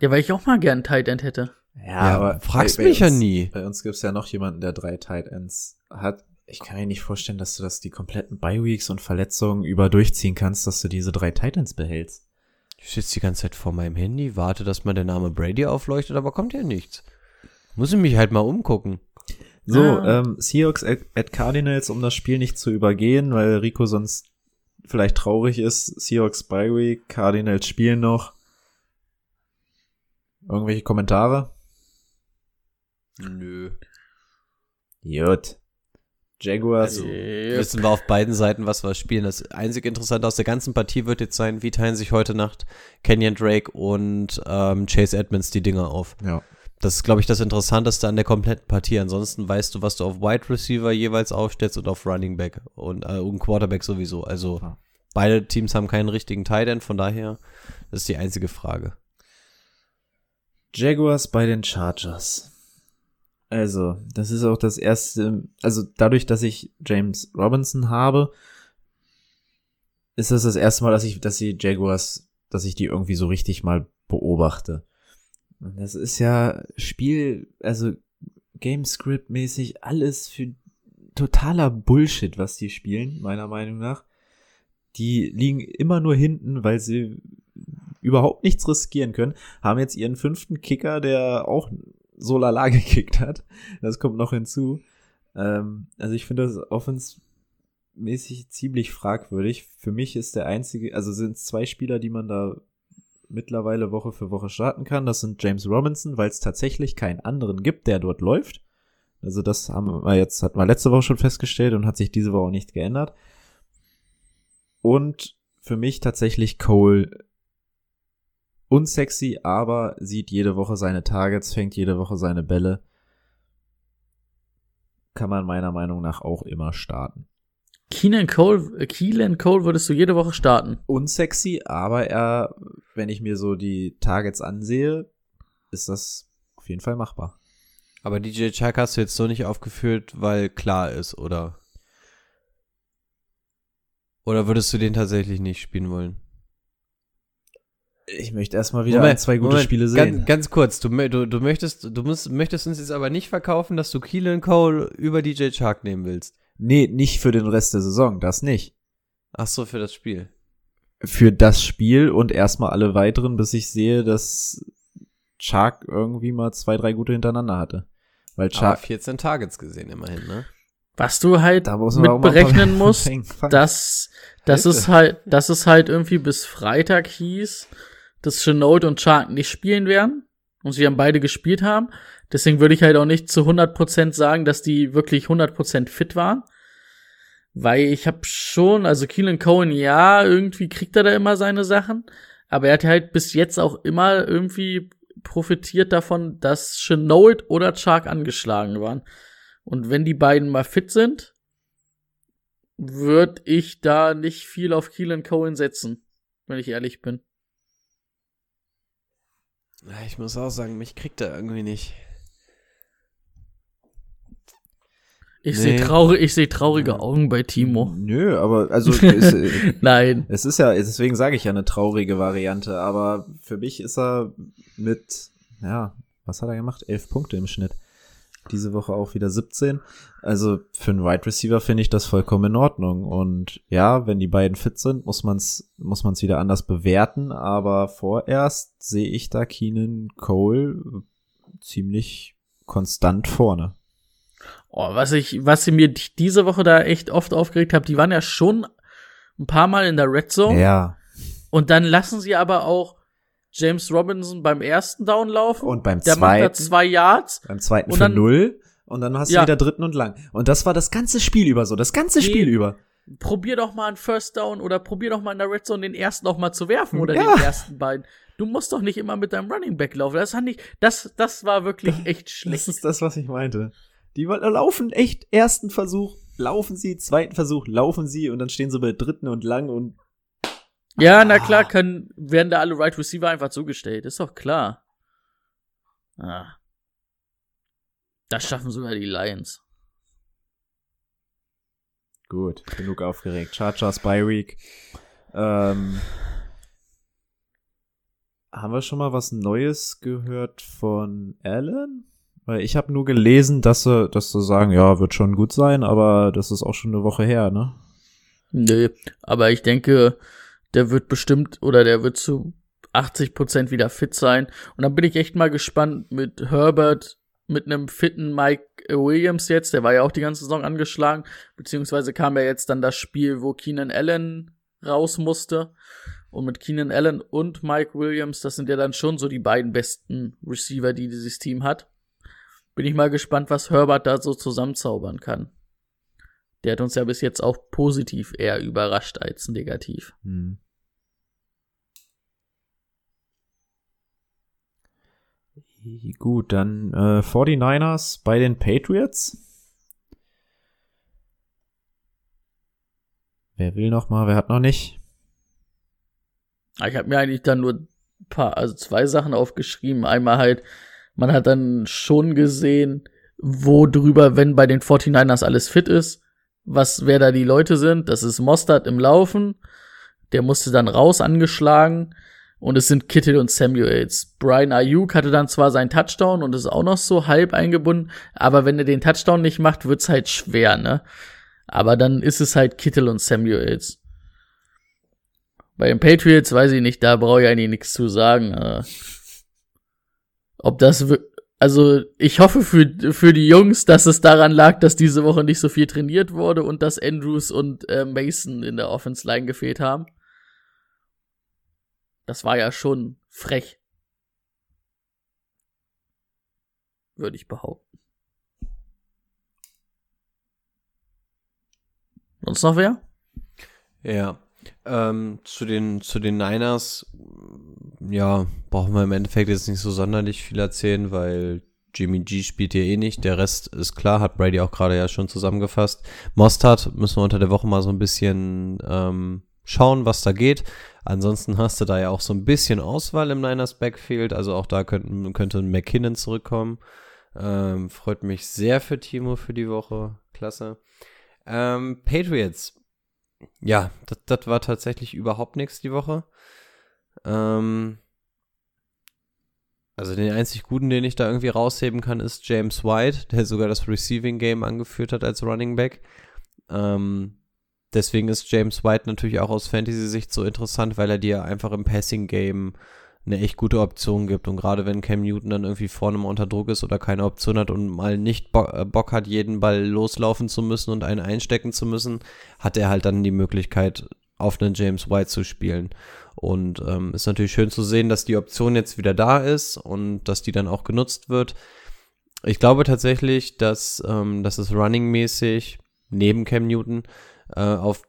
Speaker 2: Ja, weil ich auch mal gern Tight End hätte.
Speaker 1: Ja,
Speaker 3: fragst
Speaker 1: bei- bei
Speaker 3: mich ja
Speaker 1: uns-
Speaker 3: nie.
Speaker 1: Bei uns gibt's ja noch jemanden, der drei Tight Ends hat. Ich kann mir nicht vorstellen, dass du das die kompletten Bye-Weeks und Verletzungen über durchziehen kannst, dass du diese drei Tight Ends behältst.
Speaker 3: Ich sitze die ganze Zeit vor meinem Handy, warte, dass mal der Name Brady aufleuchtet, aber kommt ja nichts. Muss ich mich halt mal umgucken.
Speaker 1: So,
Speaker 2: Ah.
Speaker 1: ähm, Seahawks at, at Cardinals, um das Spiel nicht zu übergehen, weil Rico sonst vielleicht traurig ist. Seahawks Bye Week, Cardinals spielen noch. Irgendwelche Kommentare?
Speaker 3: Nö.
Speaker 1: Gut. Jaguars.
Speaker 3: Also,
Speaker 2: Yep.
Speaker 3: wissen wir auf beiden Seiten, was wir spielen. Das einzige Interessante aus der ganzen Partie wird jetzt sein, wie teilen sich heute Nacht Kenyon Drake und ähm, Chase Edmonds die Dinger auf.
Speaker 1: ja.
Speaker 3: Das ist, glaube ich, das Interessanteste an der kompletten Partie. Ansonsten weißt du, was du auf Wide Receiver jeweils aufstellst und auf Running Back und, äh, und Quarterback sowieso. Also
Speaker 1: Ja.
Speaker 3: beide Teams haben keinen richtigen Tight End, von daher das ist die einzige Frage.
Speaker 1: Jaguars bei den Chargers. Also, das ist auch das erste, also dadurch, dass ich James Robinson habe, ist das das erste Mal, dass ich, dass die Jaguars, dass ich die irgendwie so richtig mal beobachte. Das ist ja Spiel, also Gamescript mäßig alles für totaler Bullshit, was die spielen, meiner Meinung nach. Die liegen immer nur hinten, weil sie überhaupt nichts riskieren können haben jetzt ihren fünften Kicker, der auch so lala gekickt hat. Das kommt noch hinzu. Ähm, also ich finde das offensmäßig ziemlich fragwürdig. Für mich ist der einzige, also sind es zwei Spieler, die man da mittlerweile Woche für Woche starten kann. Das sind James Robinson, weil es tatsächlich keinen anderen gibt, der dort läuft. Also das haben wir jetzt, hatten wir letzte Woche schon festgestellt und hat sich diese Woche auch nicht geändert. Und für mich tatsächlich Cole unsexy, aber sieht jede Woche seine Targets, fängt jede Woche seine Bälle. Kann man meiner Meinung nach auch immer starten.
Speaker 2: Keenan Cole, äh, Keelan Cole würdest du jede Woche starten.
Speaker 1: Unsexy, aber er, wenn ich mir so die Targets ansehe, ist das auf jeden Fall machbar.
Speaker 3: Aber DJ Chuck hast du jetzt so nicht aufgeführt, weil klar ist, oder? Oder würdest du den tatsächlich nicht spielen wollen?
Speaker 1: Ich möchte erstmal wieder
Speaker 3: Moment,
Speaker 1: ein, zwei gute
Speaker 3: Moment,
Speaker 1: Spiele sehen.
Speaker 3: Ganz, ganz kurz, du, du, du möchtest, du musst, möchtest uns jetzt aber nicht verkaufen, dass du Keelan Cole über DJ Chark nehmen willst.
Speaker 1: Nee, nicht für den Rest der Saison, das nicht.
Speaker 3: Ach so, für das Spiel.
Speaker 1: Für das Spiel und erstmal alle weiteren, bis ich sehe, dass Chark irgendwie mal zwei, drei gute hintereinander hatte. Weil
Speaker 3: Aber
Speaker 1: Chark,
Speaker 3: 14 Targets gesehen immerhin, ne?
Speaker 2: Was du halt
Speaker 1: da muss
Speaker 2: mit berechnen musst, dass, dass es halt, dass es halt irgendwie bis Freitag hieß, dass Chenault und Chark nicht spielen werden. Und sie haben beide gespielt haben. Deswegen würde ich halt auch nicht zu 100% sagen, dass die wirklich 100% fit waren. Weil ich habe schon, also Keelan Cohen, ja, irgendwie kriegt er da immer seine Sachen. Aber er hat halt bis jetzt auch immer irgendwie profitiert davon, dass Chenault oder Chark angeschlagen waren. Und wenn die beiden mal fit sind, würde ich da nicht viel auf Keelan Cohen setzen, wenn ich ehrlich bin.
Speaker 3: Ich muss auch sagen, mich kriegt er irgendwie nicht.
Speaker 2: Ich
Speaker 3: Nee.
Speaker 2: sehe traurig, ich sehe traurige Augen bei Timo.
Speaker 1: Nö, aber also es, äh,
Speaker 2: Nein.
Speaker 1: es ist ja, deswegen sage ich ja eine traurige Variante, aber für mich ist er mit, ja, was hat er gemacht? Elf Punkte im Schnitt. Diese Woche auch wieder 17. Also für einen Wide Receiver finde ich das vollkommen in Ordnung. Und ja, wenn die beiden fit sind, muss man's muss man's wieder anders bewerten. Aber vorerst sehe ich da Keenan Cole ziemlich konstant vorne.
Speaker 2: Oh, was ich, was sie mir diese Woche da echt oft aufgeregt habe, die waren ja schon ein paar Mal in der Red Zone.
Speaker 1: Ja.
Speaker 2: Und dann lassen sie aber auch James Robinson beim ersten Down laufen.
Speaker 1: Und beim
Speaker 2: der macht da
Speaker 1: zweiten,
Speaker 2: zwei Yards.
Speaker 1: beim zweiten
Speaker 2: Und
Speaker 1: für
Speaker 2: dann-
Speaker 1: null. Und dann hast du
Speaker 2: Ja.
Speaker 1: wieder dritten und lang. Und das war das ganze Spiel über so. Das ganze
Speaker 2: Nee.
Speaker 1: Spiel über.
Speaker 2: Probier doch mal einen First Down oder probier doch mal in der Red Zone den ersten auch mal zu werfen oder
Speaker 1: Ja.
Speaker 2: den ersten beiden. Du musst doch nicht immer mit deinem Running Back laufen. Das ich, das, das war wirklich echt
Speaker 1: Das
Speaker 2: schlecht.
Speaker 1: ist das, was ich meinte. Die laufen echt ersten Versuch, laufen sie, zweiten Versuch, laufen sie und dann stehen sie bei dritten und lang und
Speaker 2: Ja, na klar, können, werden da alle Right Receiver einfach zugestellt. Ist doch klar. Ah. Das schaffen sogar die Lions.
Speaker 1: gut, genug aufgeregt. Chargers by Week. Ähm, haben wir schon mal was Neues gehört von Allen? Weil ich habe nur gelesen, dass sie, dass sie sagen, ja, wird schon gut sein, aber das ist auch schon eine Woche her, ne?
Speaker 2: Nö, aber ich denke, der wird bestimmt oder der wird zu 80% wieder fit sein. Und dann bin ich echt mal gespannt mit Herbert, mit einem fitten Mike Williams jetzt, der war ja auch die ganze Saison angeschlagen, beziehungsweise kam ja jetzt dann das Spiel, wo Keenan Allen raus musste. Und mit Keenan Allen und Mike Williams, das sind ja dann schon so die beiden besten Receiver, die dieses Team hat. Bin ich mal gespannt, was Herbert da so zusammenzaubern kann. Der hat uns ja bis jetzt auch positiv eher überrascht als negativ.
Speaker 1: Hm. Gut, dann äh, 49ers bei den Patriots. Wer will noch mal? Wer hat noch nicht?
Speaker 2: Aber Ich habe mir eigentlich dann nur ein paar, also zwei Sachen aufgeschrieben. Einmal halt, man hat dann schon gesehen, wo drüber, wenn bei den 49ers alles fit ist, was, wer da die Leute sind. Das ist Mostert im Laufen. Der musste dann raus angeschlagen. Und es sind Kittel und Samuels. Brian Ayuk hatte dann zwar seinen Touchdown und ist auch noch so halb eingebunden, aber wenn er den Touchdown nicht macht, wird's halt schwer, ne? Aber dann ist es halt Kittel und Samuels. Bei den Patriots weiß ich nicht, da brauche ich eigentlich nichts zu sagen. Ob das, also ich hoffe für, für die Jungs, dass es daran lag, dass diese Woche nicht so viel trainiert wurde und dass Andrews und äh, Mason in der Offense Line gefehlt haben. Das war ja schon frech. Würde ich behaupten. Sonst noch wer?
Speaker 3: Ja. Ähm, zu den, zu den Niners, ja, brauchen wir im Endeffekt jetzt nicht so sonderlich viel erzählen, weil Jimmy G spielt hier eh nicht. Der Rest ist klar, hat Brady auch gerade ja schon zusammengefasst. Mostard müssen wir unter der Woche mal so ein bisschen ähm, schauen, was da geht. Ansonsten hast du da ja auch so ein bisschen Auswahl im Niners Backfield. Also auch da könnten, könnte McKinnon zurückkommen. Ähm, freut mich sehr für Timo für die Woche. Klasse. Ähm, Patriots. Ja, das, war tatsächlich überhaupt nichts die Woche. Ähm, also den einzig guten, den ich da irgendwie rausheben kann, ist James White, der sogar das Receiving Game angeführt hat als Running Back. Ähm, deswegen ist James White natürlich auch aus Fantasy-Sicht so interessant, weil er dir einfach im Passing Game eine echt gute Option gibt. Und gerade wenn Cam Newton dann irgendwie vorne mal unter Druck ist oder keine Option hat und mal nicht Bo äh, Bock hat, jeden Ball loslaufen zu müssen und einen einstecken zu müssen, hat er halt dann die Möglichkeit, auf einen James White zu spielen. Und ähm, ist natürlich schön zu sehen, dass die Option jetzt wieder da ist und dass die dann auch genutzt wird. Ich glaube tatsächlich, dass, ähm, dass es running-mäßig neben Cam Newton äh, auf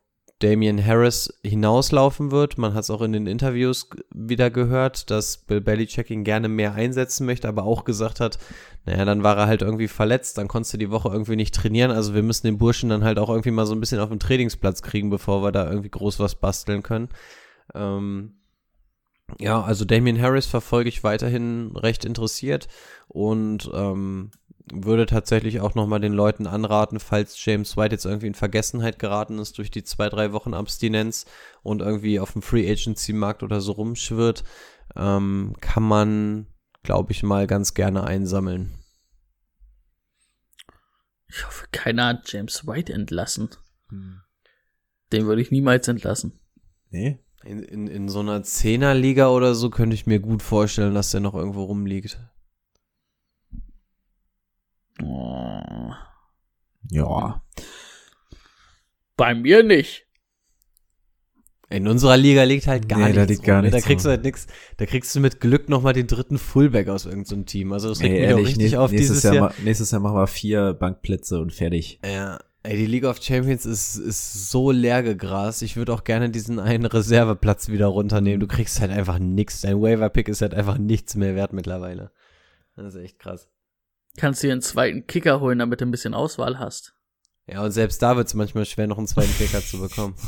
Speaker 3: Damian Harris hinauslaufen wird. Man hat es auch in den Interviews wieder gehört, dass Bill Belichick ihn gerne mehr einsetzen möchte, aber auch gesagt hat, naja, dann war er halt irgendwie verletzt, dann konntest du die Woche irgendwie nicht trainieren. Also wir müssen den Burschen dann halt auch irgendwie mal so ein bisschen auf den Trainingsplatz kriegen, bevor wir da irgendwie groß was basteln können. Ähm, ja, also Damian Harris verfolge ich weiterhin recht interessiert und ähm, würde tatsächlich auch nochmal den Leuten anraten, falls James White jetzt irgendwie in Vergessenheit geraten ist durch die zwei, drei Wochen Abstinenz und irgendwie auf dem Free Agency Markt oder so rumschwirrt, ähm, kann man, glaube ich, mal ganz gerne einsammeln.
Speaker 2: Ich hoffe, keiner hat James White entlassen. Den würde ich niemals entlassen.
Speaker 1: Nee?
Speaker 3: In, in, in so einer Zehnerliga oder so könnte ich mir gut vorstellen, dass der noch irgendwo rumliegt.
Speaker 1: Ja.
Speaker 2: Bei mir nicht.
Speaker 3: In unserer Liga liegt halt gar
Speaker 1: Nee,
Speaker 3: nichts.
Speaker 1: da liegt gar
Speaker 3: rum, ne?
Speaker 1: nichts
Speaker 3: Da kriegst du halt nix. Da kriegst du mit Glück nochmal den dritten Fullback aus irgendeinem Team. Also das regt
Speaker 1: Ey,
Speaker 3: mich auch
Speaker 1: ehrlich,
Speaker 3: richtig
Speaker 1: nä-
Speaker 3: auf
Speaker 1: nächstes,
Speaker 3: dieses
Speaker 1: Jahr,
Speaker 3: Jahr.
Speaker 1: ma- nächstes Jahr machen wir vier Bankplätze und fertig.
Speaker 3: Ja, ey, die League of Champions ist, ist so leer gegrast. Ich würde auch gerne diesen einen Reserveplatz wieder runternehmen. Du kriegst halt einfach nix. Dein Waiver-Pick ist halt einfach nichts mehr wert mittlerweile. Das ist echt krass.
Speaker 2: Kannst dir einen zweiten Kicker holen, damit du ein bisschen Auswahl hast.
Speaker 3: Ja, und selbst da wird es manchmal schwer, noch einen zweiten Kicker zu bekommen.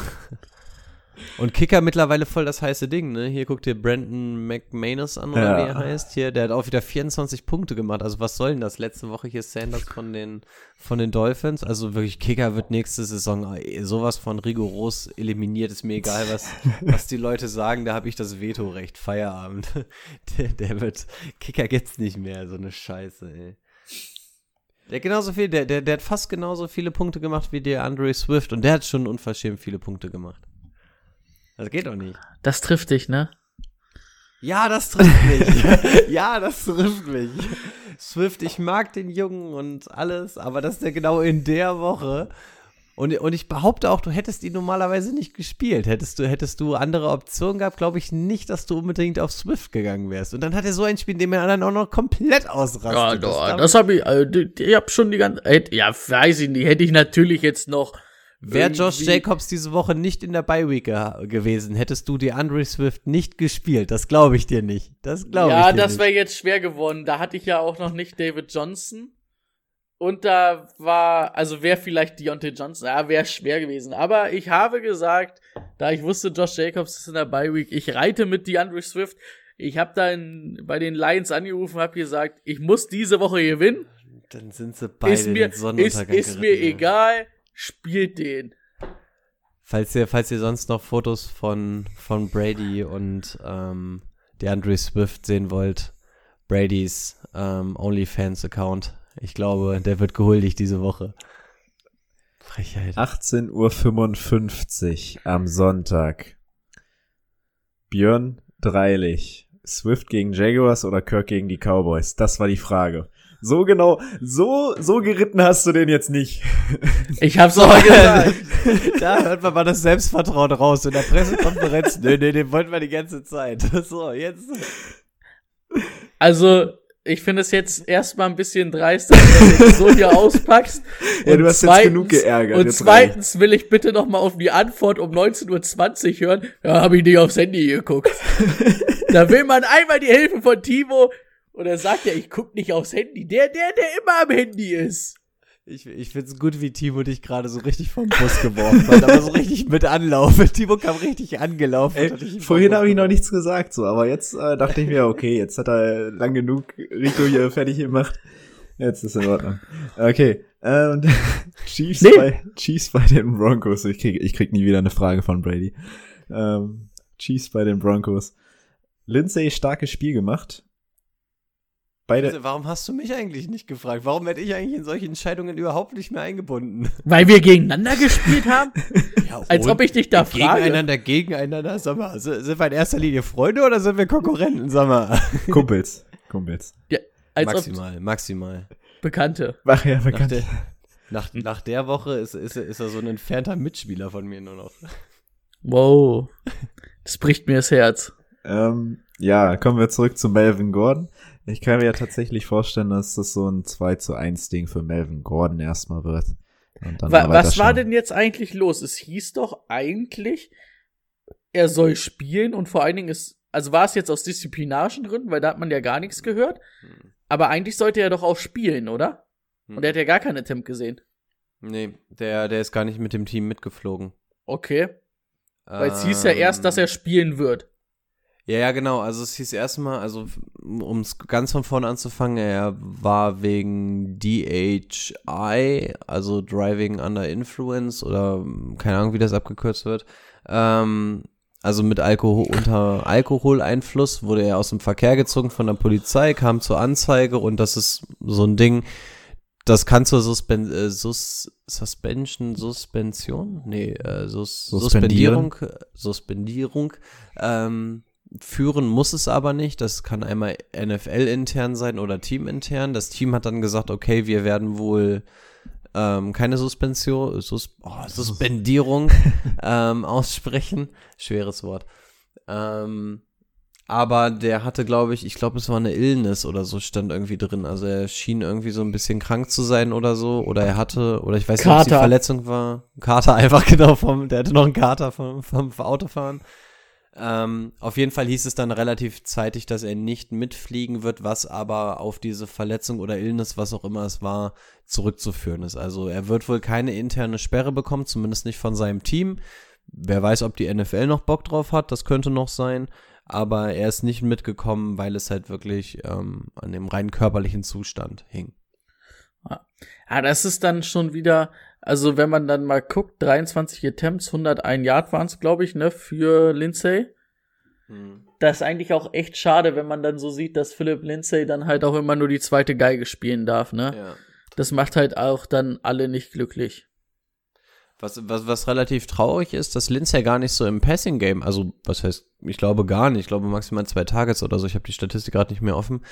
Speaker 3: Und Kicker mittlerweile voll das heiße Ding, ne? Hier guck dir Brandon McManus an, oder
Speaker 1: Ja.
Speaker 3: wie er heißt hier. Der hat auch wieder 24 Punkte gemacht. Also was soll denn das? Letzte Woche hier Sanders von den, von den Dolphins. Also wirklich, Kicker wird nächste Saison sowas von rigoros eliminiert. Ist mir egal, was, was die Leute sagen. Da habe ich das Vetorecht. Feierabend. Der, der wird, Kicker gibt's nicht mehr. So eine Scheiße, ey. Der hat genauso viel, der, der, der hat fast genauso viele Punkte gemacht wie der Andre Swift und der hat schon unverschämt viele Punkte gemacht. Das geht doch nicht.
Speaker 2: Das trifft dich, ne?
Speaker 3: Ja, das trifft mich. ja, das trifft mich. Swift, ich mag den Jungen und alles, aber dass der genau in der Woche und, und ich behaupte auch, du hättest ihn normalerweise nicht gespielt. Hättest du, hättest du andere Optionen gehabt, glaube ich nicht, dass du unbedingt auf Swift gegangen wärst. Und dann hat er so ein Spiel, in dem er dann auch noch komplett ausrastet.
Speaker 2: Ja,
Speaker 3: Das
Speaker 2: das habe ich, also, ich hab schon die ganze, hätt- ja, weiß ich nicht, hätte ich natürlich jetzt noch.
Speaker 3: Wäre Josh Jacobs diese Woche nicht in der Bye Week ge gewesen, hättest du die Andre Swift nicht gespielt. Das glaube ich dir nicht. Das glaube
Speaker 2: Ja,
Speaker 3: ich dir
Speaker 2: das
Speaker 3: nicht.
Speaker 2: wäre jetzt schwer geworden. Da hatte ich ja auch noch nicht David Johnson. Und da war, also wäre vielleicht Deontay Johnson, ja, wäre schwer gewesen. Aber ich habe gesagt, da ich wusste, Josh Jacobs ist in der Bye Week, ich reite mit DeAndre Swift. Ich habe dann bei den Lions angerufen, habe gesagt, ich muss diese Woche gewinnen.
Speaker 3: Dann sind sie beide
Speaker 2: Ist mir,
Speaker 3: den
Speaker 2: ist,
Speaker 3: Sonnenuntergang
Speaker 2: ist mir
Speaker 3: ja.
Speaker 2: egal, spielt den.
Speaker 3: Falls ihr, falls ihr sonst noch Fotos von, von Brady und ähm, DeAndre Swift sehen wollt, Bradys ähm, OnlyFans-Account. Ich glaube, der wird gehuldigt diese Woche. Frechheit.
Speaker 1: 18.55 Uhr am Sonntag. Björn Dreilich. Swift gegen Jaguars oder Kirk gegen die Cowboys? Das war die Frage. So genau, so, so geritten hast du den jetzt nicht.
Speaker 2: Ich hab's aber gesagt.
Speaker 3: da hört man mal das Selbstvertrauen raus in der Pressekonferenz. nö, nö, den wollten wir die ganze Zeit. So, jetzt.
Speaker 2: Also, ich finde es jetzt erstmal ein bisschen dreist, dass du das so hier auspackst.
Speaker 1: Ja,
Speaker 2: Und
Speaker 1: du hast jetzt genug geärgert,
Speaker 2: Und zweitens will ich bitte noch mal auf die Antwort um 19.20 Uhr hören. Ja, habe ich nicht aufs Handy geguckt. da will man einmal die Hilfe von Timo. Und er sagt ja, ich guck nicht aufs Handy. Der, der, der immer am Handy ist.
Speaker 3: Ich, ich find's gut, wie Timo dich gerade so richtig vom Bus geworfen hat, aber so richtig mit Anlauf. Timo kam richtig angelaufen.
Speaker 1: Ey, vorhin habe ich noch nichts gesagt, so, aber jetzt äh, dachte ich mir, okay, jetzt hat er lang genug Rico hier fertig gemacht. Jetzt ist in Ordnung. Okay, äh, und Chiefs,
Speaker 2: Nee.
Speaker 1: bei, Chiefs bei den Broncos. Ich krieg, ich krieg nie wieder eine Frage von Brady. Ähm, Chiefs bei den Broncos. Lindsay starkes Spiel gemacht. Beide,
Speaker 3: Also, warum hast du mich eigentlich nicht gefragt? Warum werde ich eigentlich in solche Entscheidungen überhaupt nicht mehr eingebunden?
Speaker 2: Weil wir gegeneinander gespielt haben?
Speaker 3: Ja,
Speaker 2: Als ob ich dich da frage.
Speaker 3: Gegeneinander, gegeneinander, sag mal, sind wir in erster Linie Freunde oder sind wir Konkurrenten, sag mal?
Speaker 1: Kumpels. Kumpels.
Speaker 2: Ja, als ob
Speaker 3: maximal, maximal.
Speaker 2: Bekannte.
Speaker 1: Ach ja,
Speaker 3: Nach
Speaker 1: bekannt.
Speaker 3: der, nach, nach der Woche ist, ist, ist er so ein entfernter Mitspieler von mir nur noch.
Speaker 2: Wow. Das bricht mir das Herz.
Speaker 1: Ähm, ja, kommen wir zurück zu Melvin Gordon. Ich kann mir ja tatsächlich vorstellen, dass das so ein 2 zu 1 Ding für Melvin Gordon erstmal wird. Und dann
Speaker 2: Wa was war denn jetzt eigentlich los? Es hieß doch eigentlich, er soll spielen und vor allen Dingen ist, also war es jetzt aus disziplinarischen Gründen, weil da hat man ja gar nichts gehört. Aber eigentlich sollte er doch auch spielen, oder? Und er hat ja gar keinen Attempt gesehen.
Speaker 3: Nee, der, der ist gar nicht mit dem Team mitgeflogen.
Speaker 2: Okay. Weil es hieß ja erst, dass er spielen wird.
Speaker 3: Ja, ja, genau. Also es hieß erstmal, also um es ganz von vorne anzufangen, er war wegen DHI, also Driving Under Influence oder keine Ahnung, wie das abgekürzt wird. Ähm, also mit Alkohol unter Alkoholeinfluss wurde er aus dem Verkehr gezogen von der Polizei, kam zur Anzeige und das ist so ein Ding, das kann zur Suspen äh, Sus Suspension, Suspension? Nee, äh, Sus. Suspendierung, Suspendierung ähm, führen muss es aber nicht. Das kann einmal NFL-intern sein oder teamintern. Das Team hat dann gesagt, okay, wir werden wohl ähm, keine Suspension, Sus oh, Suspendierung ähm, aussprechen. Schweres Wort. Ähm, aber der hatte, glaube ich, ich glaube, es war eine Illness oder so, stand irgendwie drin. Also er schien irgendwie so ein bisschen krank zu sein oder so. Oder er hatte, oder ich weiß nicht, ob es die
Speaker 2: Kater.
Speaker 3: Verletzung war. Kater einfach, genau, vom, der hatte noch einen Kater vom, vom Autofahren. Ähm, auf jeden Fall hieß es dann relativ zeitig, dass er nicht mitfliegen wird, was aber auf diese Verletzung oder Illness, was auch immer es war, zurückzuführen ist. Also er wird wohl keine interne Sperre bekommen, zumindest nicht von seinem Team. Wer weiß, ob die NFL noch Bock drauf hat, das könnte noch sein. Aber er ist nicht mitgekommen, weil es halt wirklich ähm, an dem rein körperlichen Zustand hing.
Speaker 2: Ah, das ist dann schon wieder, also wenn man dann mal guckt, 23 Attempts, 101 Yard waren es, glaube ich, ne, für Lindsay. Das ist eigentlich auch echt schade, wenn man dann so sieht, dass Philip Lindsay dann halt auch immer nur die zweite Geige spielen darf, ne?
Speaker 3: Ja.
Speaker 2: Das macht halt auch dann alle nicht glücklich.
Speaker 3: Was, was, was relativ traurig ist, dass Lindsay gar nicht so im Passing-Game, also was heißt, ich glaube gar nicht, ich glaube maximal zwei Targets oder so, ich habe die Statistik gerade nicht mehr offen,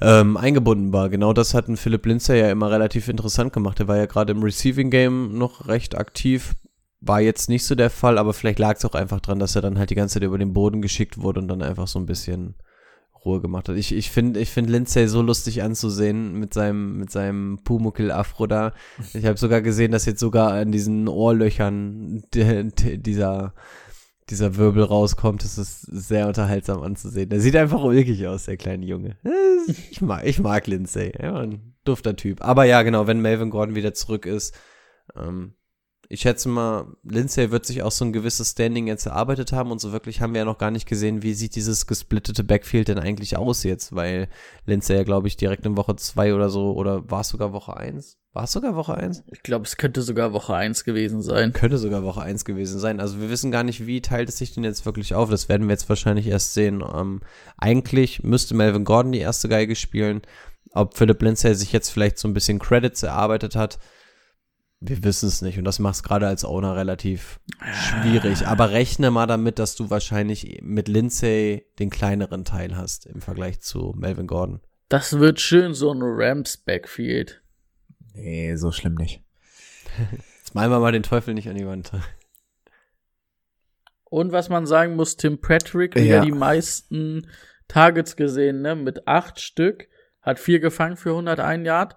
Speaker 3: ähm, eingebunden war. Genau das hat ein Philipp Lindsay ja immer relativ interessant gemacht. Er war ja gerade im Receiving-Game noch recht aktiv, war jetzt nicht so der Fall, aber vielleicht lag es auch einfach dran, dass er dann halt die ganze Zeit über den Boden geschickt wurde und dann einfach so ein bisschen Ruhe gemacht hat. Ich, ich finde ich find Lindsay so lustig anzusehen mit seinem, mit seinem Pumuckl-Afro da. Ich habe sogar gesehen, dass jetzt sogar an diesen Ohrlöchern dieser, dieser Wirbel rauskommt. Ist sehr unterhaltsam anzusehen. Der sieht einfach ulkig aus, der kleine Junge. Ich mag, ich mag Lindsay. Ja, ein dufter Typ. Aber ja, genau, wenn Melvin Gordon wieder zurück ist, ähm, ich schätze mal, Lindsay wird sich auch so ein gewisses Standing jetzt erarbeitet haben und so wirklich haben wir ja noch gar nicht gesehen, wie sieht dieses gesplittete Backfield denn eigentlich aus jetzt, weil Lindsay ja, glaube ich, direkt in Woche zwei oder so, oder war es sogar Woche eins? War es sogar Woche eins?
Speaker 2: Ich glaube, es könnte sogar Woche 1 gewesen sein.
Speaker 3: Könnte sogar Woche eins gewesen sein. Also wir wissen gar nicht, wie teilt es sich denn jetzt wirklich auf. Das werden wir jetzt wahrscheinlich erst sehen. Ähm, eigentlich müsste Melvin Gordon die erste Geige spielen. Ob Philip Lindsay sich jetzt vielleicht so ein bisschen Credits erarbeitet hat, wir wissen es nicht. Und das macht es gerade als Owner relativ schwierig. Aber rechne mal damit, dass du wahrscheinlich mit Lindsay den kleineren Teil hast im Vergleich zu Melvin Gordon.
Speaker 2: Das wird schön, so ein Rams Backfield.
Speaker 1: Nee, so schlimm nicht.
Speaker 3: Jetzt malen wir mal den Teufel nicht an die Wand.
Speaker 2: Und was man sagen muss, Tim Patrick wieder
Speaker 1: Ja.
Speaker 2: die meisten Targets gesehen, ne? Mit acht Stück. Hat vier gefangen für 101 Yard.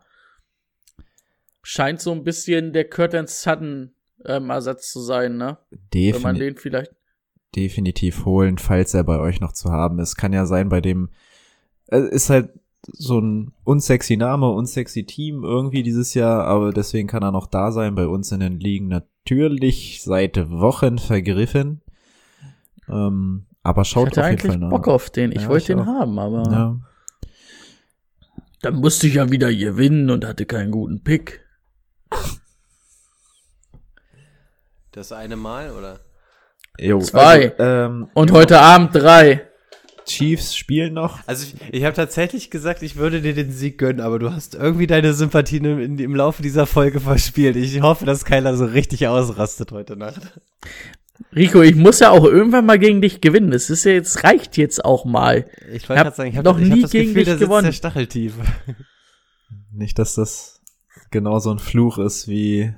Speaker 2: Scheint so ein bisschen der Curtin Sutton ähm, Ersatz zu sein, ne? Wenn man den vielleicht.
Speaker 1: definitiv holen, falls er bei euch noch zu haben ist. Kann ja sein, bei dem äh, ist halt so ein unsexy Name, unsexy Team irgendwie dieses Jahr, aber deswegen kann er noch da sein. Bei uns in den Ligen natürlich seit Wochen vergriffen. Ähm, aber
Speaker 2: Ich
Speaker 1: schaut
Speaker 2: hatte
Speaker 1: auf jeden
Speaker 2: eigentlich
Speaker 1: Fall nach.
Speaker 2: Bock auf den. Ich
Speaker 1: Ja,
Speaker 2: wollte
Speaker 1: ich
Speaker 2: den haben, aber
Speaker 1: Ja.
Speaker 2: dann musste ich ja wieder gewinnen und hatte keinen guten Pick.
Speaker 3: Das eine Mal, oder?
Speaker 1: Jo,
Speaker 2: Zwei.
Speaker 1: Also, ähm,
Speaker 2: Und heute Abend drei.
Speaker 1: Chiefs spielen noch.
Speaker 3: Also ich, ich habe tatsächlich gesagt, ich würde dir den Sieg gönnen, aber du hast irgendwie deine Sympathien im, im Laufe dieser Folge verspielt. Ich hoffe, dass keiner so richtig ausrastet heute Nacht.
Speaker 2: Rico, ich muss ja auch irgendwann mal gegen dich gewinnen. Es ist ja jetzt, reicht jetzt auch mal.
Speaker 3: Ich wollte
Speaker 2: Hab
Speaker 3: gerade sagen, ich habe
Speaker 2: noch
Speaker 3: ich hab
Speaker 2: nie
Speaker 3: das
Speaker 2: gegen
Speaker 3: Gefühl,
Speaker 2: dich gewonnen.
Speaker 3: der Stacheltief.
Speaker 1: Nicht, dass das genauso ein Fluch ist wie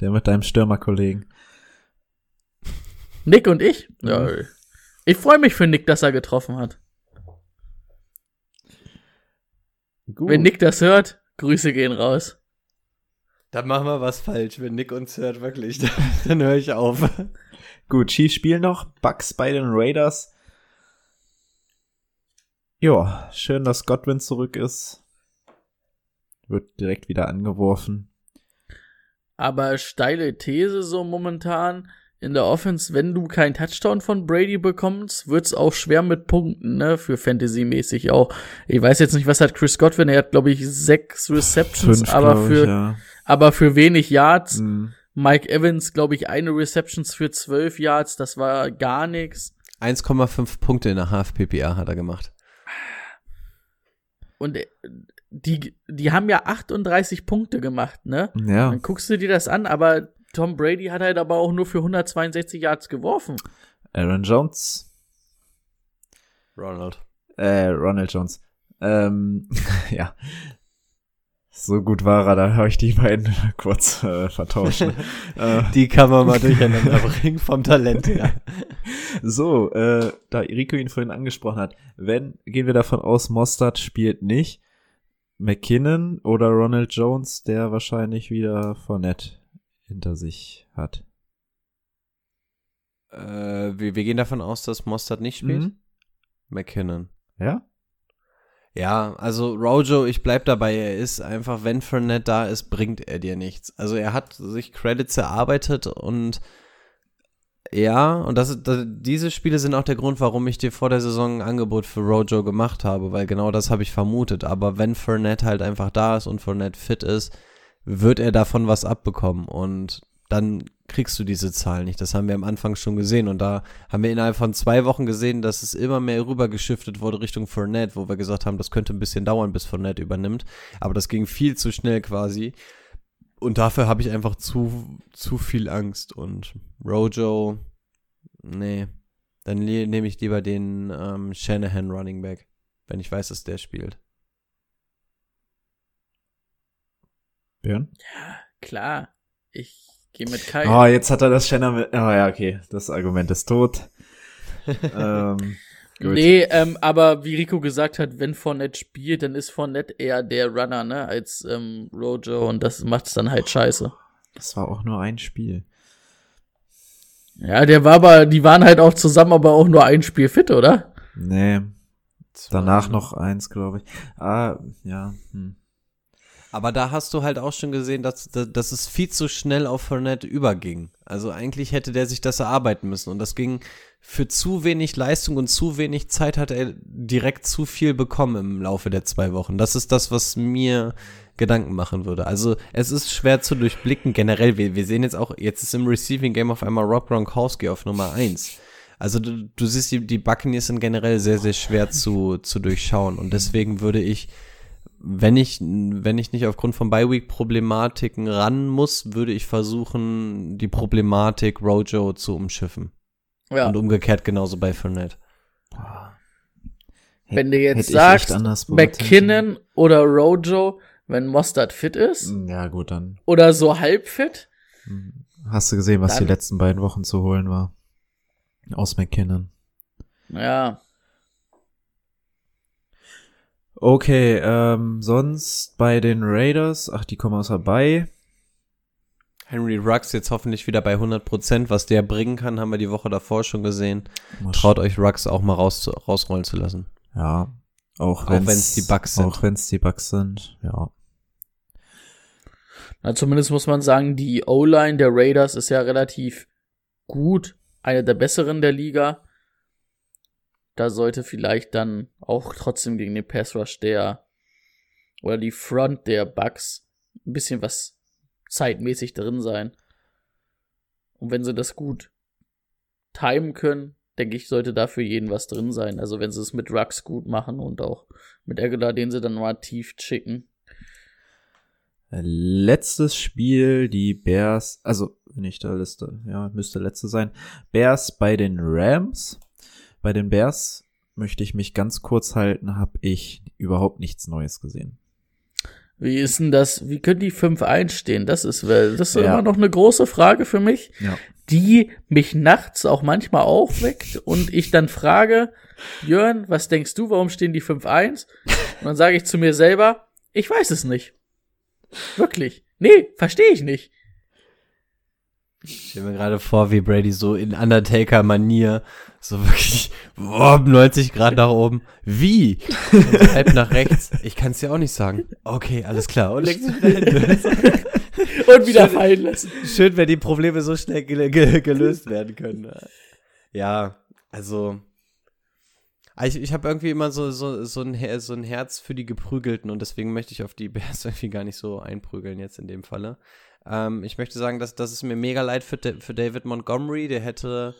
Speaker 1: der mit deinem Stürmerkollegen.
Speaker 2: Nick und ich?
Speaker 1: Mhm.
Speaker 2: Ich freue mich für Nick, dass er getroffen hat.
Speaker 1: Gut.
Speaker 2: Wenn Nick das hört, Grüße gehen raus.
Speaker 3: Dann machen wir was falsch, wenn Nick uns hört, wirklich. Dann höre ich auf.
Speaker 1: Gut, Chiefs spielen noch. Bucks bei den Raiders. Ja, schön, dass Godwin zurück ist. Wird direkt wieder angeworfen.
Speaker 2: Aber steile These so momentan in der Offense, wenn du keinen Touchdown von Brady bekommst, wird's auch schwer mit Punkten, ne, für Fantasy-mäßig auch. Ich weiß jetzt nicht, was hat Chris Godwin, er hat, glaube ich, sechs Receptions,
Speaker 1: Fünf,
Speaker 2: aber für,
Speaker 1: ich, ja.
Speaker 2: aber für wenig Yards.
Speaker 1: Mhm.
Speaker 2: Mike Evans, glaube ich, eine Receptions für zwölf Yards, das war gar nix.
Speaker 3: 1,5 Punkte in der HFPPA hat er gemacht.
Speaker 2: Und äh, die, die haben ja 38 Punkte gemacht, ne?
Speaker 1: Ja,
Speaker 2: Dann guckst du dir das an, aber Tom Brady hat halt aber auch nur für 162 Yards geworfen.
Speaker 1: Aaron Jones.
Speaker 3: Ronald.
Speaker 1: Äh, Ronald Jones. Ähm, ja. So gut war er, da habe ich die beiden kurz äh, vertauscht. äh,
Speaker 3: Die kann man mal durcheinander bringen vom Talent her.
Speaker 1: so, äh, da Rico ihn vorhin angesprochen hat, wenn, gehen wir davon aus, Mostard spielt nicht, McKinnon oder Ronald Jones, der wahrscheinlich wieder Fournette hinter sich hat.
Speaker 3: Äh, wir, wir gehen davon aus, dass Mostert nicht spielt.
Speaker 1: Mhm.
Speaker 3: McKinnon.
Speaker 1: Ja?
Speaker 3: Ja, also Rojo, ich bleib dabei, er ist einfach, wenn Fournette da ist, bringt er dir nichts. Also er hat sich Credits erarbeitet und ja, und das, das, diese Spiele sind auch der Grund, warum ich dir vor der Saison ein Angebot für Rojo gemacht habe, weil genau das habe ich vermutet. Aber wenn Fournette halt einfach da ist und Fournette fit ist, wird er davon was abbekommen und dann kriegst du diese Zahl nicht. Das haben wir am Anfang schon gesehen und da haben wir innerhalb von zwei Wochen gesehen, dass es immer mehr rübergeschiftet wurde Richtung Fournette, wo wir gesagt haben, das könnte ein bisschen dauern, bis Fournette übernimmt. Aber das ging viel zu schnell quasi. Und dafür habe ich einfach zu, zu viel Angst. Und Rojo, nee, dann nehme ich lieber den ähm, Shanahan Running Back, wenn ich weiß, dass der spielt.
Speaker 1: Björn?
Speaker 2: Klar, ich gehe mit Kai.
Speaker 1: Oh, jetzt hat er das Shannon mit. Oh ja, okay. Das Argument ist tot. ähm, gut.
Speaker 2: nee, ähm, aber wie Rico gesagt hat, wenn Fournette spielt, dann ist Fournette eher der Runner, ne, als ähm, Rojo und das macht's dann halt scheiße.
Speaker 1: Das war auch nur ein Spiel.
Speaker 2: Ja, der war aber, die waren halt auch zusammen, aber auch nur ein Spiel fit, oder?
Speaker 1: Nee. Danach noch eins, glaube ich. Ah, ja. Hm.
Speaker 3: Aber da hast du halt auch schon gesehen, dass, dass, es viel zu schnell auf Fournette überging. Also eigentlich hätte der sich das erarbeiten müssen. Und das ging für zu wenig Leistung und zu wenig Zeit hat er direkt zu viel bekommen im Laufe der zwei Wochen. Das ist das, was mir Gedanken machen würde. Also es ist schwer zu durchblicken. Generell, wir, wir sehen jetzt auch, jetzt ist im Receiving Game auf einmal Rob Gronkowski auf Nummer eins. Also du, du siehst, die, die Buccaneers sind generell sehr, sehr schwer zu, zu durchschauen. Und deswegen würde ich wenn ich, wenn ich nicht aufgrund von Bi-Week-Problematiken ran muss, würde ich versuchen, die Problematik Rojo zu umschiffen.
Speaker 2: Ja.
Speaker 3: Und umgekehrt genauso bei Fournette.
Speaker 2: Wenn du jetzt sagst. McKinnon oder Rojo, wenn Mostert fit ist,
Speaker 1: Ja, gut, dann
Speaker 2: oder so halb fit,
Speaker 1: hast du gesehen, was
Speaker 2: Dann-
Speaker 1: die letzten beiden Wochen zu holen war. Aus McKinnon.
Speaker 2: ja,
Speaker 1: Okay, ähm, sonst bei den Raiders, ach, die kommen außer bei.
Speaker 3: Henry Rux jetzt hoffentlich wieder bei 100%. Was der bringen kann, haben wir die Woche davor schon gesehen.
Speaker 1: Mal
Speaker 3: Traut euch Rux auch mal raus, rausrollen zu lassen.
Speaker 1: Ja, auch
Speaker 3: Auch
Speaker 1: wenn's,
Speaker 3: wenn's die Bucks sind.
Speaker 1: Auch wenn's die Bucks sind, ja.
Speaker 2: Na, zumindest muss man sagen, die O-Line der Raiders ist ja relativ gut, eine der besseren der Liga. Da sollte vielleicht dann auch trotzdem gegen den Pass Rush der oder die Front der Bucks ein bisschen was zeitmäßig drin sein. Und wenn sie das gut timen können, denke ich, sollte da für jeden was drin sein. Also wenn sie es mit Rux gut machen und auch mit Aguilar, den sie dann mal tief schicken.
Speaker 1: Letztes Spiel, die Bears, also nicht der Liste, ja, müsste letzte sein. Bears bei den Rams. Bei den Bears möchte ich mich ganz kurz halten, habe ich überhaupt nichts Neues gesehen.
Speaker 2: Wie ist denn das? Wie können die 5-1 stehen? Das ist, das ist
Speaker 1: Ja.
Speaker 2: immer noch eine große Frage für mich,
Speaker 1: Ja.
Speaker 2: die mich nachts auch manchmal aufweckt und ich dann frage, Jörn, was denkst du, warum stehen die 5-1? Und dann sage ich zu mir selber, ich weiß es nicht. Wirklich. Nee, verstehe ich nicht.
Speaker 3: Ich stelle mir gerade vor, wie Brady so in Undertaker-Manier so wirklich boah, 90 Grad nach oben. Wie? Und halb nach rechts. Ich kann es dir auch nicht sagen. Okay, alles klar. Und wieder.
Speaker 2: Und wieder fallen lassen.
Speaker 3: Schön, wenn die Probleme so schnell gel gel gelöst werden können. Ja, also. Ich, ich habe irgendwie immer so, so, so, ein, so ein Herz für die Geprügelten und deswegen möchte ich auf die Bears irgendwie gar nicht so einprügeln jetzt in dem Falle. Ähm, ich möchte sagen, dass das ist mir mega leid für, für David Montgomery. Der hätte,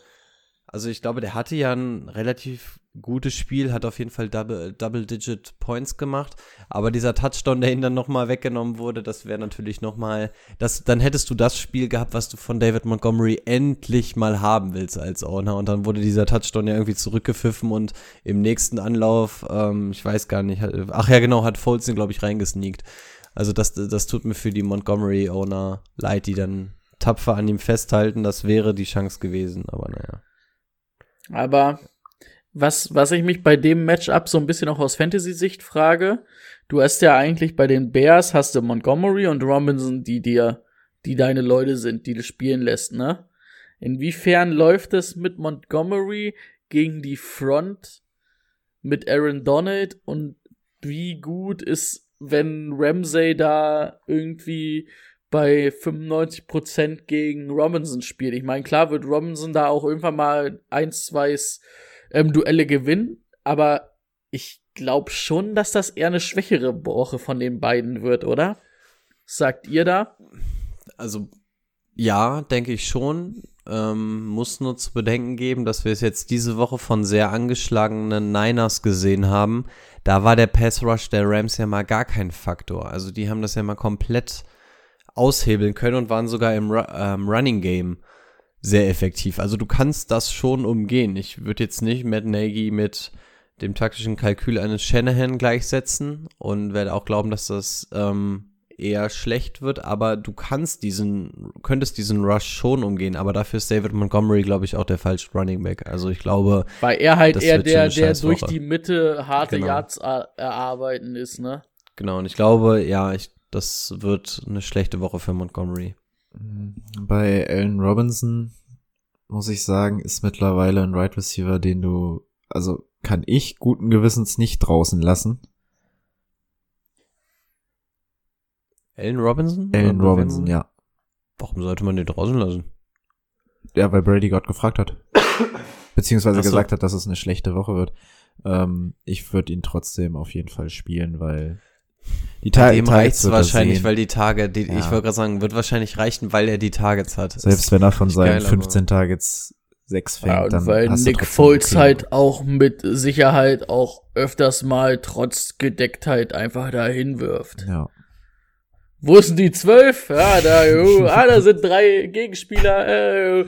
Speaker 3: also ich glaube, der hatte ja ein relativ gutes Spiel, hat auf jeden Fall Double- Double-Digit Points gemacht. Aber dieser Touchdown, der ihm dann nochmal weggenommen wurde, das wäre natürlich nochmal, das, dann hättest du das Spiel gehabt, was du von David Montgomery endlich mal haben willst als Owner. Und dann wurde dieser Touchdown ja irgendwie zurückgepfiffen und im nächsten Anlauf, ähm, ich weiß gar nicht, ach ja genau, hat Foles den, glaube ich, reingesneakt. Also das, das tut mir für die Montgomery-Owner leid, die dann tapfer an ihm festhalten. Das wäre die Chance gewesen, aber naja.
Speaker 2: Aber was, was ich mich bei dem Matchup so ein bisschen auch aus Fantasy-Sicht frage, du hast ja eigentlich bei den Bears hast du Montgomery und Robinson, die dir, die deine Leute sind, die du spielen lässt, ne? Inwiefern läuft es mit Montgomery gegen die Front mit Aaron Donald und wie gut ist, wenn Ramsey da irgendwie bei 95% gegen Robinson spielt. Ich meine, klar wird Robinson da auch irgendwann mal eins, zwei ähm, Duelle gewinnen, aber ich glaube schon, dass das eher eine schwächere Woche von den beiden wird, oder? Sagt ihr da?
Speaker 3: Also ja, denke ich schon. Ähm, muss nur zu bedenken geben, dass wir es jetzt diese Woche von sehr angeschlagenen Niners gesehen haben. Da war der Pass Rush der Rams ja mal gar kein Faktor. Also die haben das ja mal komplett aushebeln können und waren sogar im Ru ähm, Running Game sehr effektiv. Also du kannst das schon umgehen. Ich würde jetzt nicht Matt Nagy mit dem taktischen Kalkül eines Shanahan gleichsetzen und werde auch glauben, dass das ähm, eher schlecht wird, aber du kannst diesen, könntest diesen Rush schon umgehen, aber dafür ist David Montgomery, glaube ich, auch der falsche Running Back. Also ich glaube,
Speaker 2: Weil er halt eher der, der durch die Mitte harte
Speaker 3: Genau.
Speaker 2: Yards er erarbeiten ist, ne?
Speaker 3: genau, und ich glaube, ja, ich, das wird eine schlechte Woche für Montgomery.
Speaker 1: Bei Allen Robinson muss ich sagen, ist mittlerweile ein Right Receiver, den du, also kann ich guten Gewissens nicht draußen lassen.
Speaker 3: Allen Robinson?
Speaker 1: Allen Robinson, ja.
Speaker 3: Warum sollte man den draußen lassen?
Speaker 1: Ja, weil Brady Gott gefragt hat. Beziehungsweise
Speaker 3: so.
Speaker 1: gesagt hat, dass es eine schlechte Woche wird. Ähm, ich würde ihn trotzdem auf jeden Fall spielen, weil die Tage
Speaker 3: dem reicht's wahrscheinlich, weil die Tage, die,
Speaker 1: Ja.
Speaker 3: ich wollte gerade sagen, wird wahrscheinlich reichen, weil er die Targets hat.
Speaker 1: selbst wenn er von seinen
Speaker 3: geil, aber-
Speaker 1: 15 Targets 6 fängt,
Speaker 2: Ja, und
Speaker 1: dann
Speaker 2: weil
Speaker 1: hast du
Speaker 2: Nick Foles
Speaker 1: okay.
Speaker 2: halt auch mit Sicherheit auch öfters mal trotz Gedecktheit einfach dahin wirft.
Speaker 1: Ja.
Speaker 2: Wo ist denn die zwölf? Ja, da, uh, ah, da sind drei Gegenspieler. Äh,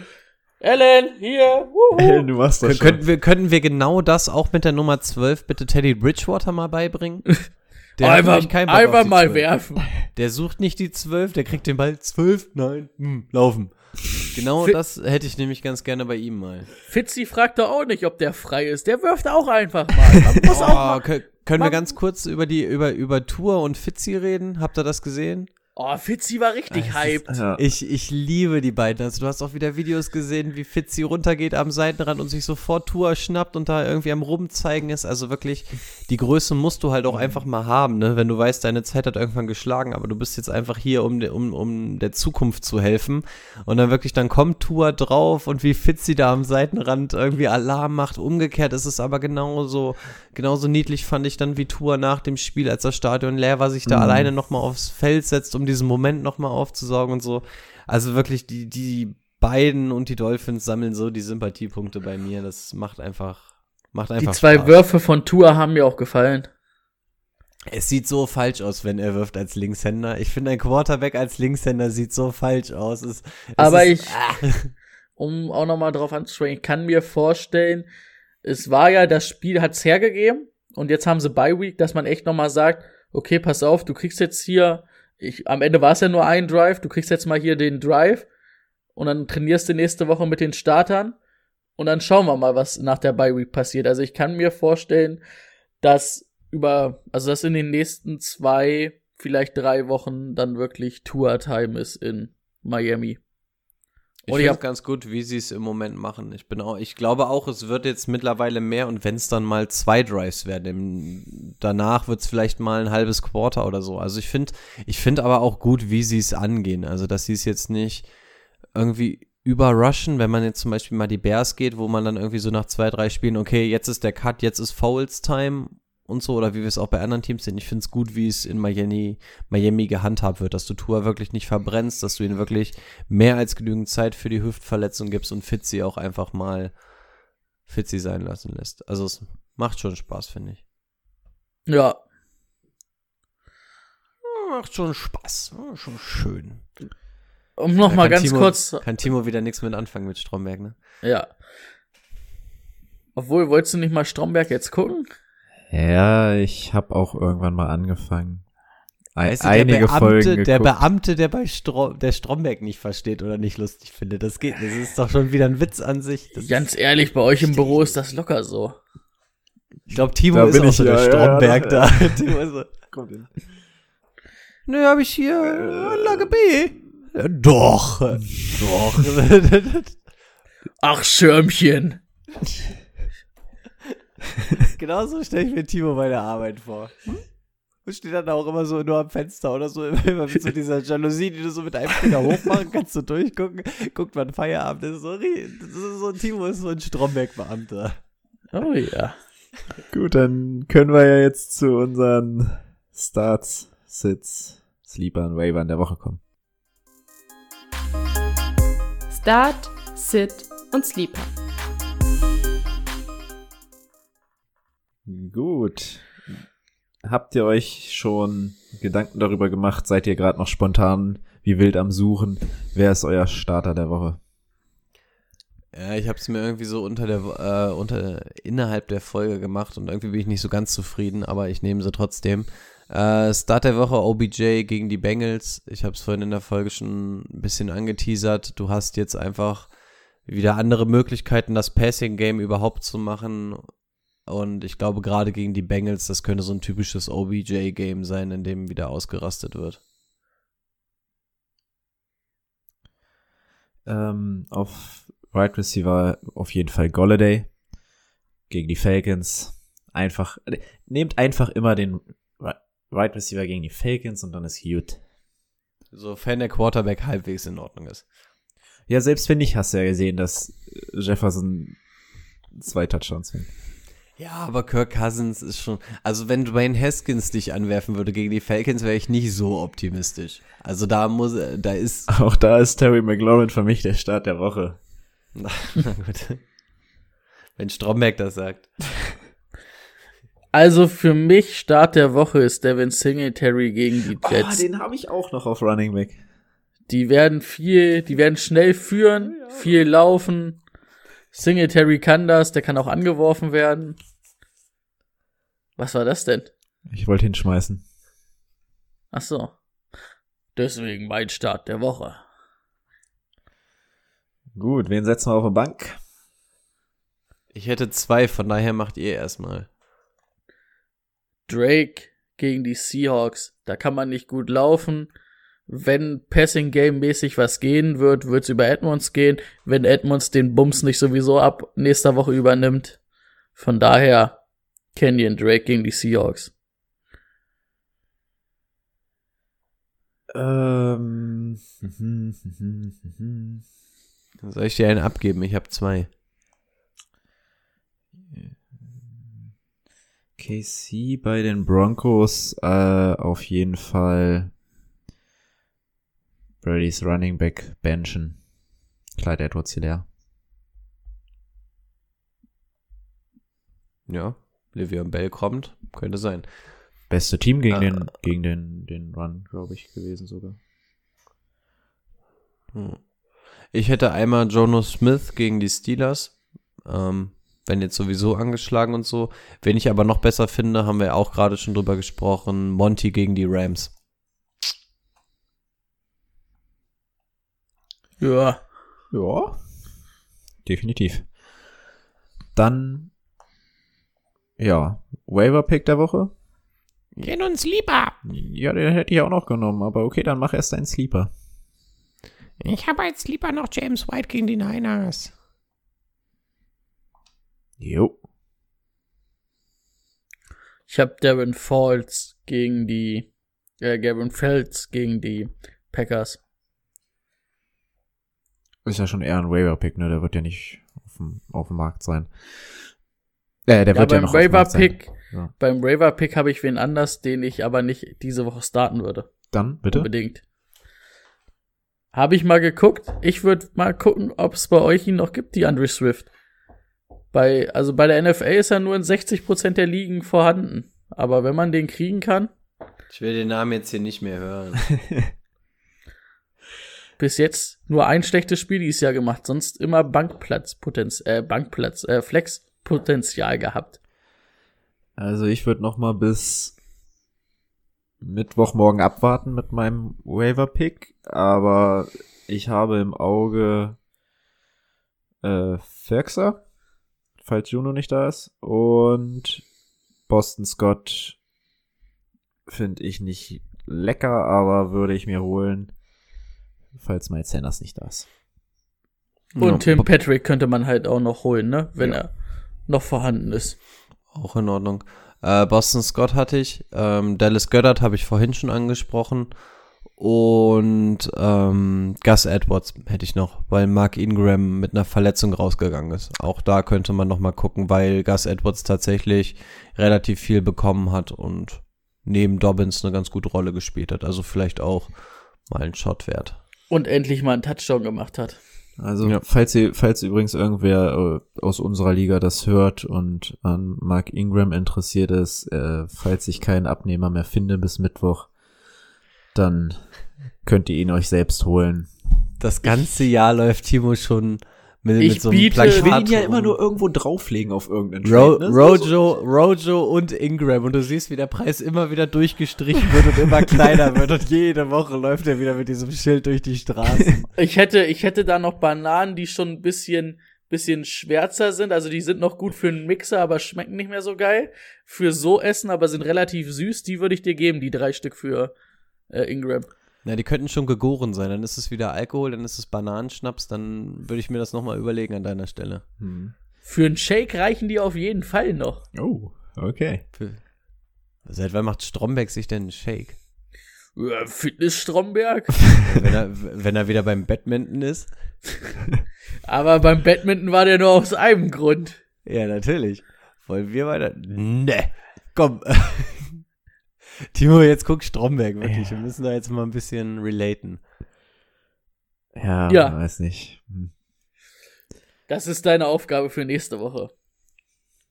Speaker 2: Ellen, hier. Wuhu.
Speaker 1: du machst
Speaker 3: Kön könnten, wir, könnten wir genau das auch mit der Nummer 12 bitte Teddy Bridgewater mal beibringen? Der
Speaker 2: einfach einfach mal
Speaker 3: 12.
Speaker 2: werfen.
Speaker 3: Der sucht nicht die 12, der kriegt den Ball 12, nein, hm, laufen. Genau
Speaker 2: Fi-
Speaker 3: das hätte ich nämlich ganz gerne bei ihm mal.
Speaker 2: Fitzi fragt doch auch nicht, ob der frei ist. Der wirft auch einfach mal. Man muss auch
Speaker 3: Oh,
Speaker 2: mal.
Speaker 3: Kö- können wir ganz kurz über die über über Tour und Fitzi reden? Habt ihr das gesehen?
Speaker 2: Oh, Fitzi war richtig hyped.
Speaker 1: Ja.
Speaker 3: Ich, ich liebe die beiden. Also du hast auch wieder Videos gesehen, wie Fitzi runtergeht am Seitenrand und sich sofort Tour schnappt und da irgendwie am rumzeigen ist. Also wirklich, die Größe musst du halt auch einfach mal haben, ne? Wenn du weißt, deine Zeit hat irgendwann geschlagen, aber du bist jetzt einfach hier, um, um, um der Zukunft zu helfen. Und dann wirklich, dann kommt Tour drauf und wie Fitzi da am Seitenrand irgendwie Alarm macht. Umgekehrt ist es aber genauso, genauso niedlich fand ich dann wie Tour nach dem Spiel, als das Stadion leer war, sich da
Speaker 1: Mhm.
Speaker 3: alleine nochmal aufs Feld setzt, um diesen Moment nochmal aufzusaugen und so. Also wirklich, die, die beiden und die Dolphins sammeln so die Sympathiepunkte bei mir. Das macht einfach, macht einfach
Speaker 2: Die zwei
Speaker 3: Spaß.
Speaker 2: Würfe von Tour haben mir auch gefallen.
Speaker 3: Es sieht so falsch aus, wenn er wirft als Linkshänder. Ich finde, ein Quarterback als Linkshänder sieht so falsch aus. Es, es
Speaker 2: Aber
Speaker 3: ist,
Speaker 2: ich, um auch nochmal drauf anzusprechen, ich kann mir vorstellen, es war ja, das Spiel hat's hergegeben und jetzt haben sie Bye Week, dass man echt nochmal sagt, okay, pass auf, du kriegst jetzt hier, ich, am Ende war es ja nur ein Drive, du kriegst jetzt mal hier den Drive und dann trainierst du nächste Woche mit den Startern und dann schauen wir mal, was nach der Bye Week passiert. Also ich kann mir vorstellen, dass über, also dass in den nächsten zwei, vielleicht drei Wochen dann wirklich Tour-Time ist in Miami.
Speaker 3: Ich finde es ganz gut, wie sie es im Moment machen. Ich bin auch, ich glaube auch, es wird jetzt mittlerweile mehr und wenn es dann mal zwei Drives werden, danach wird es vielleicht mal ein halbes Quarter oder so. Also ich finde, ich finde aber auch gut, wie sie es angehen. Also dass sie es jetzt nicht irgendwie überrushen, wenn man jetzt zum Beispiel mal die Bears geht, wo man dann irgendwie so nach zwei, drei Spielen, okay, jetzt ist der Cut, jetzt ist Fouls Time und so, oder wie wir es auch bei anderen Teams sehen. Ich finde es gut, wie es in Miami, Miami gehandhabt wird, dass du Tour wirklich nicht verbrennst, dass du ihn wirklich mehr als genügend Zeit für die Hüftverletzung gibst und Fitzy auch einfach mal Fitzy sein lassen lässt. Also es macht schon Spaß, finde ich.
Speaker 2: Ja,
Speaker 3: Macht schon Spaß. Schon schön.
Speaker 2: um noch
Speaker 3: Da
Speaker 2: mal
Speaker 3: kann
Speaker 2: ganz
Speaker 3: Timo,
Speaker 2: kurz,
Speaker 3: Kann Timo wieder nichts mit anfangen mit Stromberg, ne?
Speaker 2: ja. Obwohl, wolltest du nicht mal Stromberg jetzt gucken?
Speaker 1: Ja, ich habe auch irgendwann mal angefangen. Ein,
Speaker 3: Weißt du,
Speaker 1: einige
Speaker 3: der Beamte,
Speaker 1: Folgen
Speaker 3: der
Speaker 1: geguckt.
Speaker 3: Beamte, der bei Strom, der Stromberg nicht versteht oder nicht lustig findet, das geht nicht. Das ist doch schon wieder ein Witz an sich. Das
Speaker 2: Ganz ehrlich, bei euch im Büro ist das locker so.
Speaker 3: ich glaube, Timo
Speaker 1: Da
Speaker 3: ist
Speaker 1: bin
Speaker 3: auch
Speaker 1: ich,
Speaker 3: so
Speaker 1: ja,
Speaker 3: der Stromberg
Speaker 1: ja,
Speaker 3: da. Timo ist so, Nö, habe ich hier äh, Anlage B. Ja, doch. doch.
Speaker 2: Ach, Schirmchen.
Speaker 3: Genauso stelle ich mir Timo bei der Arbeit vor. Und steht dann auch immer so nur am Fenster oder so, immer mit so dieser Jalousie, die du so mit einem Finger hochmachen kannst, so durchgucken. Guckt man Feierabend, das ist so, das ist so Timo ist so ein Stromberg-Beamter.
Speaker 2: Oh ja.
Speaker 1: Gut, dann können wir ja jetzt zu unseren Starts, Sits, Sleepern, Wavern der Woche kommen.
Speaker 4: Start, Sit und Sleeper.
Speaker 1: Gut. Habt ihr euch schon Gedanken darüber gemacht? Seid ihr gerade noch spontan wie wild am Suchen? Wer ist euer Starter der Woche?
Speaker 3: Ja, ich habe es mir irgendwie so unter der, äh, unter, innerhalb der Folge gemacht und irgendwie bin ich nicht so ganz zufrieden, aber ich nehme sie trotzdem. Äh, Start der Woche OBJ gegen die Bengals. Ich habe es vorhin in der Folge schon ein bisschen angeteasert. Du hast jetzt einfach wieder andere Möglichkeiten, das Passing-Game überhaupt zu machen. Und ich glaube, gerade gegen die Bengals, das könnte so ein typisches OBJ-Game sein, in dem wieder ausgerastet wird.
Speaker 1: Ähm, auf Right Receiver auf jeden Fall Golladay gegen die Falcons. Einfach, nehmt einfach immer den Ri- Right Receiver gegen die Falcons und dann ist gut.
Speaker 3: Sofern der Quarterback halbwegs in Ordnung ist.
Speaker 1: Ja, selbst wenn nicht, hast du ja gesehen, dass Jefferson zwei Touchdowns fängt.
Speaker 3: Ja, aber Kirk Cousins ist schon. Also, wenn Dwayne Haskins dich anwerfen würde gegen die Falcons, wäre ich nicht so optimistisch. Also, da muss, da ist.
Speaker 1: Auch da ist Terry McLaurin für mich der Start der Woche.
Speaker 3: Na, na gut. Wenn Stromberg das sagt.
Speaker 2: Also für mich Start der Woche ist Devin Singletary gegen die Jets.
Speaker 1: Oh, den habe ich auch noch auf Running Back.
Speaker 2: die werden viel, die werden schnell führen, viel laufen. Singletary kann das, der kann auch angeworfen werden. Was war das denn?
Speaker 1: Ich wollte hinschmeißen.
Speaker 2: Ach so. Deswegen mein Start der Woche.
Speaker 1: Gut, wen setzen wir auf die Bank?
Speaker 3: Ich hätte zwei, von daher macht ihr erstmal.
Speaker 2: Drake gegen die Seahawks. Da kann man nicht gut laufen. Wenn Passing Game mäßig was gehen wird, wird's über Edmonds gehen. Wenn Edmonds den Bums nicht sowieso ab nächster Woche übernimmt. Von daher Kenyon Drake gegen die Seahawks.
Speaker 1: Ähm.
Speaker 3: Soll ich dir einen abgeben? Ich habe zwei.
Speaker 1: KC bei den Broncos äh, auf jeden Fall Brady's Running Back benchen. Clyde Edwards Hilaire.
Speaker 3: Ja, Livian Bell kommt, könnte sein.
Speaker 1: Beste Team gegen
Speaker 3: Ah.
Speaker 1: den, gegen den, den Run, glaube ich, gewesen sogar.
Speaker 3: Hm. Ich hätte einmal Jono Smith gegen die Steelers. Ähm, wenn jetzt sowieso angeschlagen und so. Wen ich aber noch besser finde, haben wir auch gerade schon drüber gesprochen. Monty gegen die Rams.
Speaker 2: Ja.
Speaker 1: Ja. Definitiv. Dann, ja, Waiver-Pick der Woche.
Speaker 3: Gehen uns lieber.
Speaker 1: Ja, den hätte ich auch noch genommen, aber okay, dann mach erst deinen Sleeper.
Speaker 3: Ich habe jetzt lieber noch James White gegen die Niners.
Speaker 1: Jo.
Speaker 2: Ich habe Darren Falls gegen die, äh, Gavin Felds gegen die Packers.
Speaker 1: Ist ja schon eher ein Waiver-Pick, ne? Der wird ja nicht auf dem, auf dem Markt sein. Äh, der
Speaker 2: ja,
Speaker 1: wird ja
Speaker 2: beim
Speaker 1: noch sein.
Speaker 2: Waiver-Pick,
Speaker 1: Ja.
Speaker 2: beim Waiver-Pick habe ich wen anders, den ich aber nicht diese Woche starten würde.
Speaker 1: Dann, bitte?
Speaker 2: Unbedingt. Habe ich mal geguckt. Ich würde mal gucken, ob es bei euch ihn noch gibt, die Andre Swift. Bei, also bei der NFL ist er nur in 60% der Ligen vorhanden. Aber wenn man den kriegen kann,
Speaker 3: Ich will den Namen jetzt hier nicht mehr hören.
Speaker 2: bis jetzt nur ein schlechtes Spiel dieses Jahr gemacht, sonst immer Bankplatzpotenz, äh, Bankplatz, äh, Flexpotenzial gehabt.
Speaker 1: Also ich würde noch mal bis Mittwochmorgen abwarten mit meinem Waiver-Pick, aber ich habe im Auge äh, Ferxer, falls Juno nicht da ist, und Boston Scott finde ich nicht lecker, aber würde ich mir holen, falls Miles Sanders nicht da ist.
Speaker 2: Und
Speaker 3: Ja,
Speaker 2: Tim Patrick könnte man halt auch noch holen, ne? Wenn
Speaker 1: Ja.
Speaker 2: er noch vorhanden ist.
Speaker 3: Auch in Ordnung. Äh, Boston Scott hatte ich. Ähm, Dallas Goddard habe ich vorhin schon angesprochen. Und ähm, Gus Edwards hätte ich noch, weil Mark Ingram mit einer Verletzung rausgegangen ist. Auch da könnte man noch mal gucken, weil Gus Edwards tatsächlich relativ viel bekommen hat und neben Dobbins eine ganz gute Rolle gespielt hat. Also vielleicht auch mal ein Shot wert.
Speaker 2: Und endlich mal einen Touchdown gemacht hat.
Speaker 1: Also,
Speaker 3: Ja.
Speaker 1: falls ihr, falls übrigens irgendwer äh, aus unserer Liga das hört und an Mark Ingram interessiert ist, äh, falls ich keinen Abnehmer mehr finde bis Mittwoch, dann könnt ihr ihn euch selbst holen.
Speaker 3: Das ganze Jahr läuft Timo schon mit,
Speaker 2: Ich
Speaker 3: mit so
Speaker 2: biete-
Speaker 3: Plakat
Speaker 2: Ich will ihn
Speaker 1: ja immer nur irgendwo drauflegen auf irgendeinen
Speaker 3: Ro
Speaker 1: Trade, ne?
Speaker 3: Rojo, Rojo und Ingram und du siehst, wie der Preis immer wieder durchgestrichen wird und immer kleiner wird und jede Woche läuft er wieder mit diesem Schild durch die Straßen.
Speaker 2: Ich hätte, ich hätte da noch Bananen, die schon ein bisschen, bisschen schwärzer sind. Also die sind noch gut für einen Mixer, aber schmecken nicht mehr so geil. Für so essen, aber sind relativ süß. Die würde ich dir geben, die drei Stück für äh, Ingram.
Speaker 3: Na, die könnten schon gegoren sein, dann ist es wieder Alkohol, dann ist es Bananenschnaps, dann würde ich mir das nochmal überlegen an deiner Stelle.
Speaker 1: Hm.
Speaker 2: Für einen Shake reichen die auf jeden Fall noch.
Speaker 1: Oh, okay.
Speaker 3: Für, seit wann macht Stromberg sich denn einen Shake?
Speaker 2: Ja, Fitness Stromberg.
Speaker 3: wenn, er, wenn er wieder beim Badminton ist?
Speaker 2: aber beim Badminton war der nur aus einem Grund.
Speaker 3: Ja, natürlich. Wollen wir weiter? Ne. Komm. Timo, jetzt guck Stromberg, wirklich. Wir müssen da jetzt mal ein bisschen relaten.
Speaker 1: Ja,
Speaker 2: Ja.
Speaker 1: weiß nicht. Hm.
Speaker 2: Das ist deine Aufgabe für nächste Woche.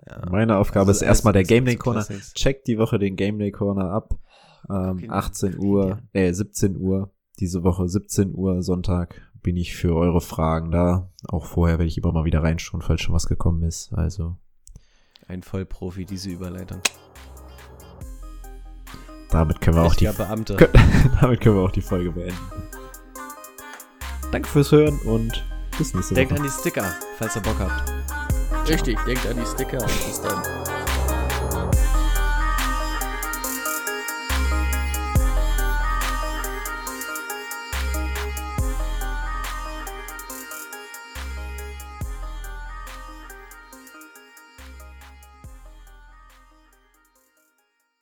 Speaker 3: Ja.
Speaker 1: Meine Aufgabe
Speaker 3: Also
Speaker 1: ist erstmal der Game Day Corner. Checkt die Woche den Game Day Corner ab. Ähm,
Speaker 3: Okay,
Speaker 1: 18 Uhr, äh, 17 Uhr. Diese Woche 17 Uhr Sonntag bin ich für eure Fragen da. Auch vorher werde ich immer mal wieder reinschauen, falls schon was gekommen ist. Also
Speaker 3: Ein Vollprofi, diese Überleitung.
Speaker 1: Damit können wir auch die,
Speaker 3: Beamte.
Speaker 1: damit können wir auch die Folge beenden. Danke fürs Hören und bis nächste
Speaker 3: Denkt
Speaker 1: Woche.
Speaker 3: an die Sticker, falls ihr Bock habt.
Speaker 2: Richtig, denkt an die Sticker und bis dann.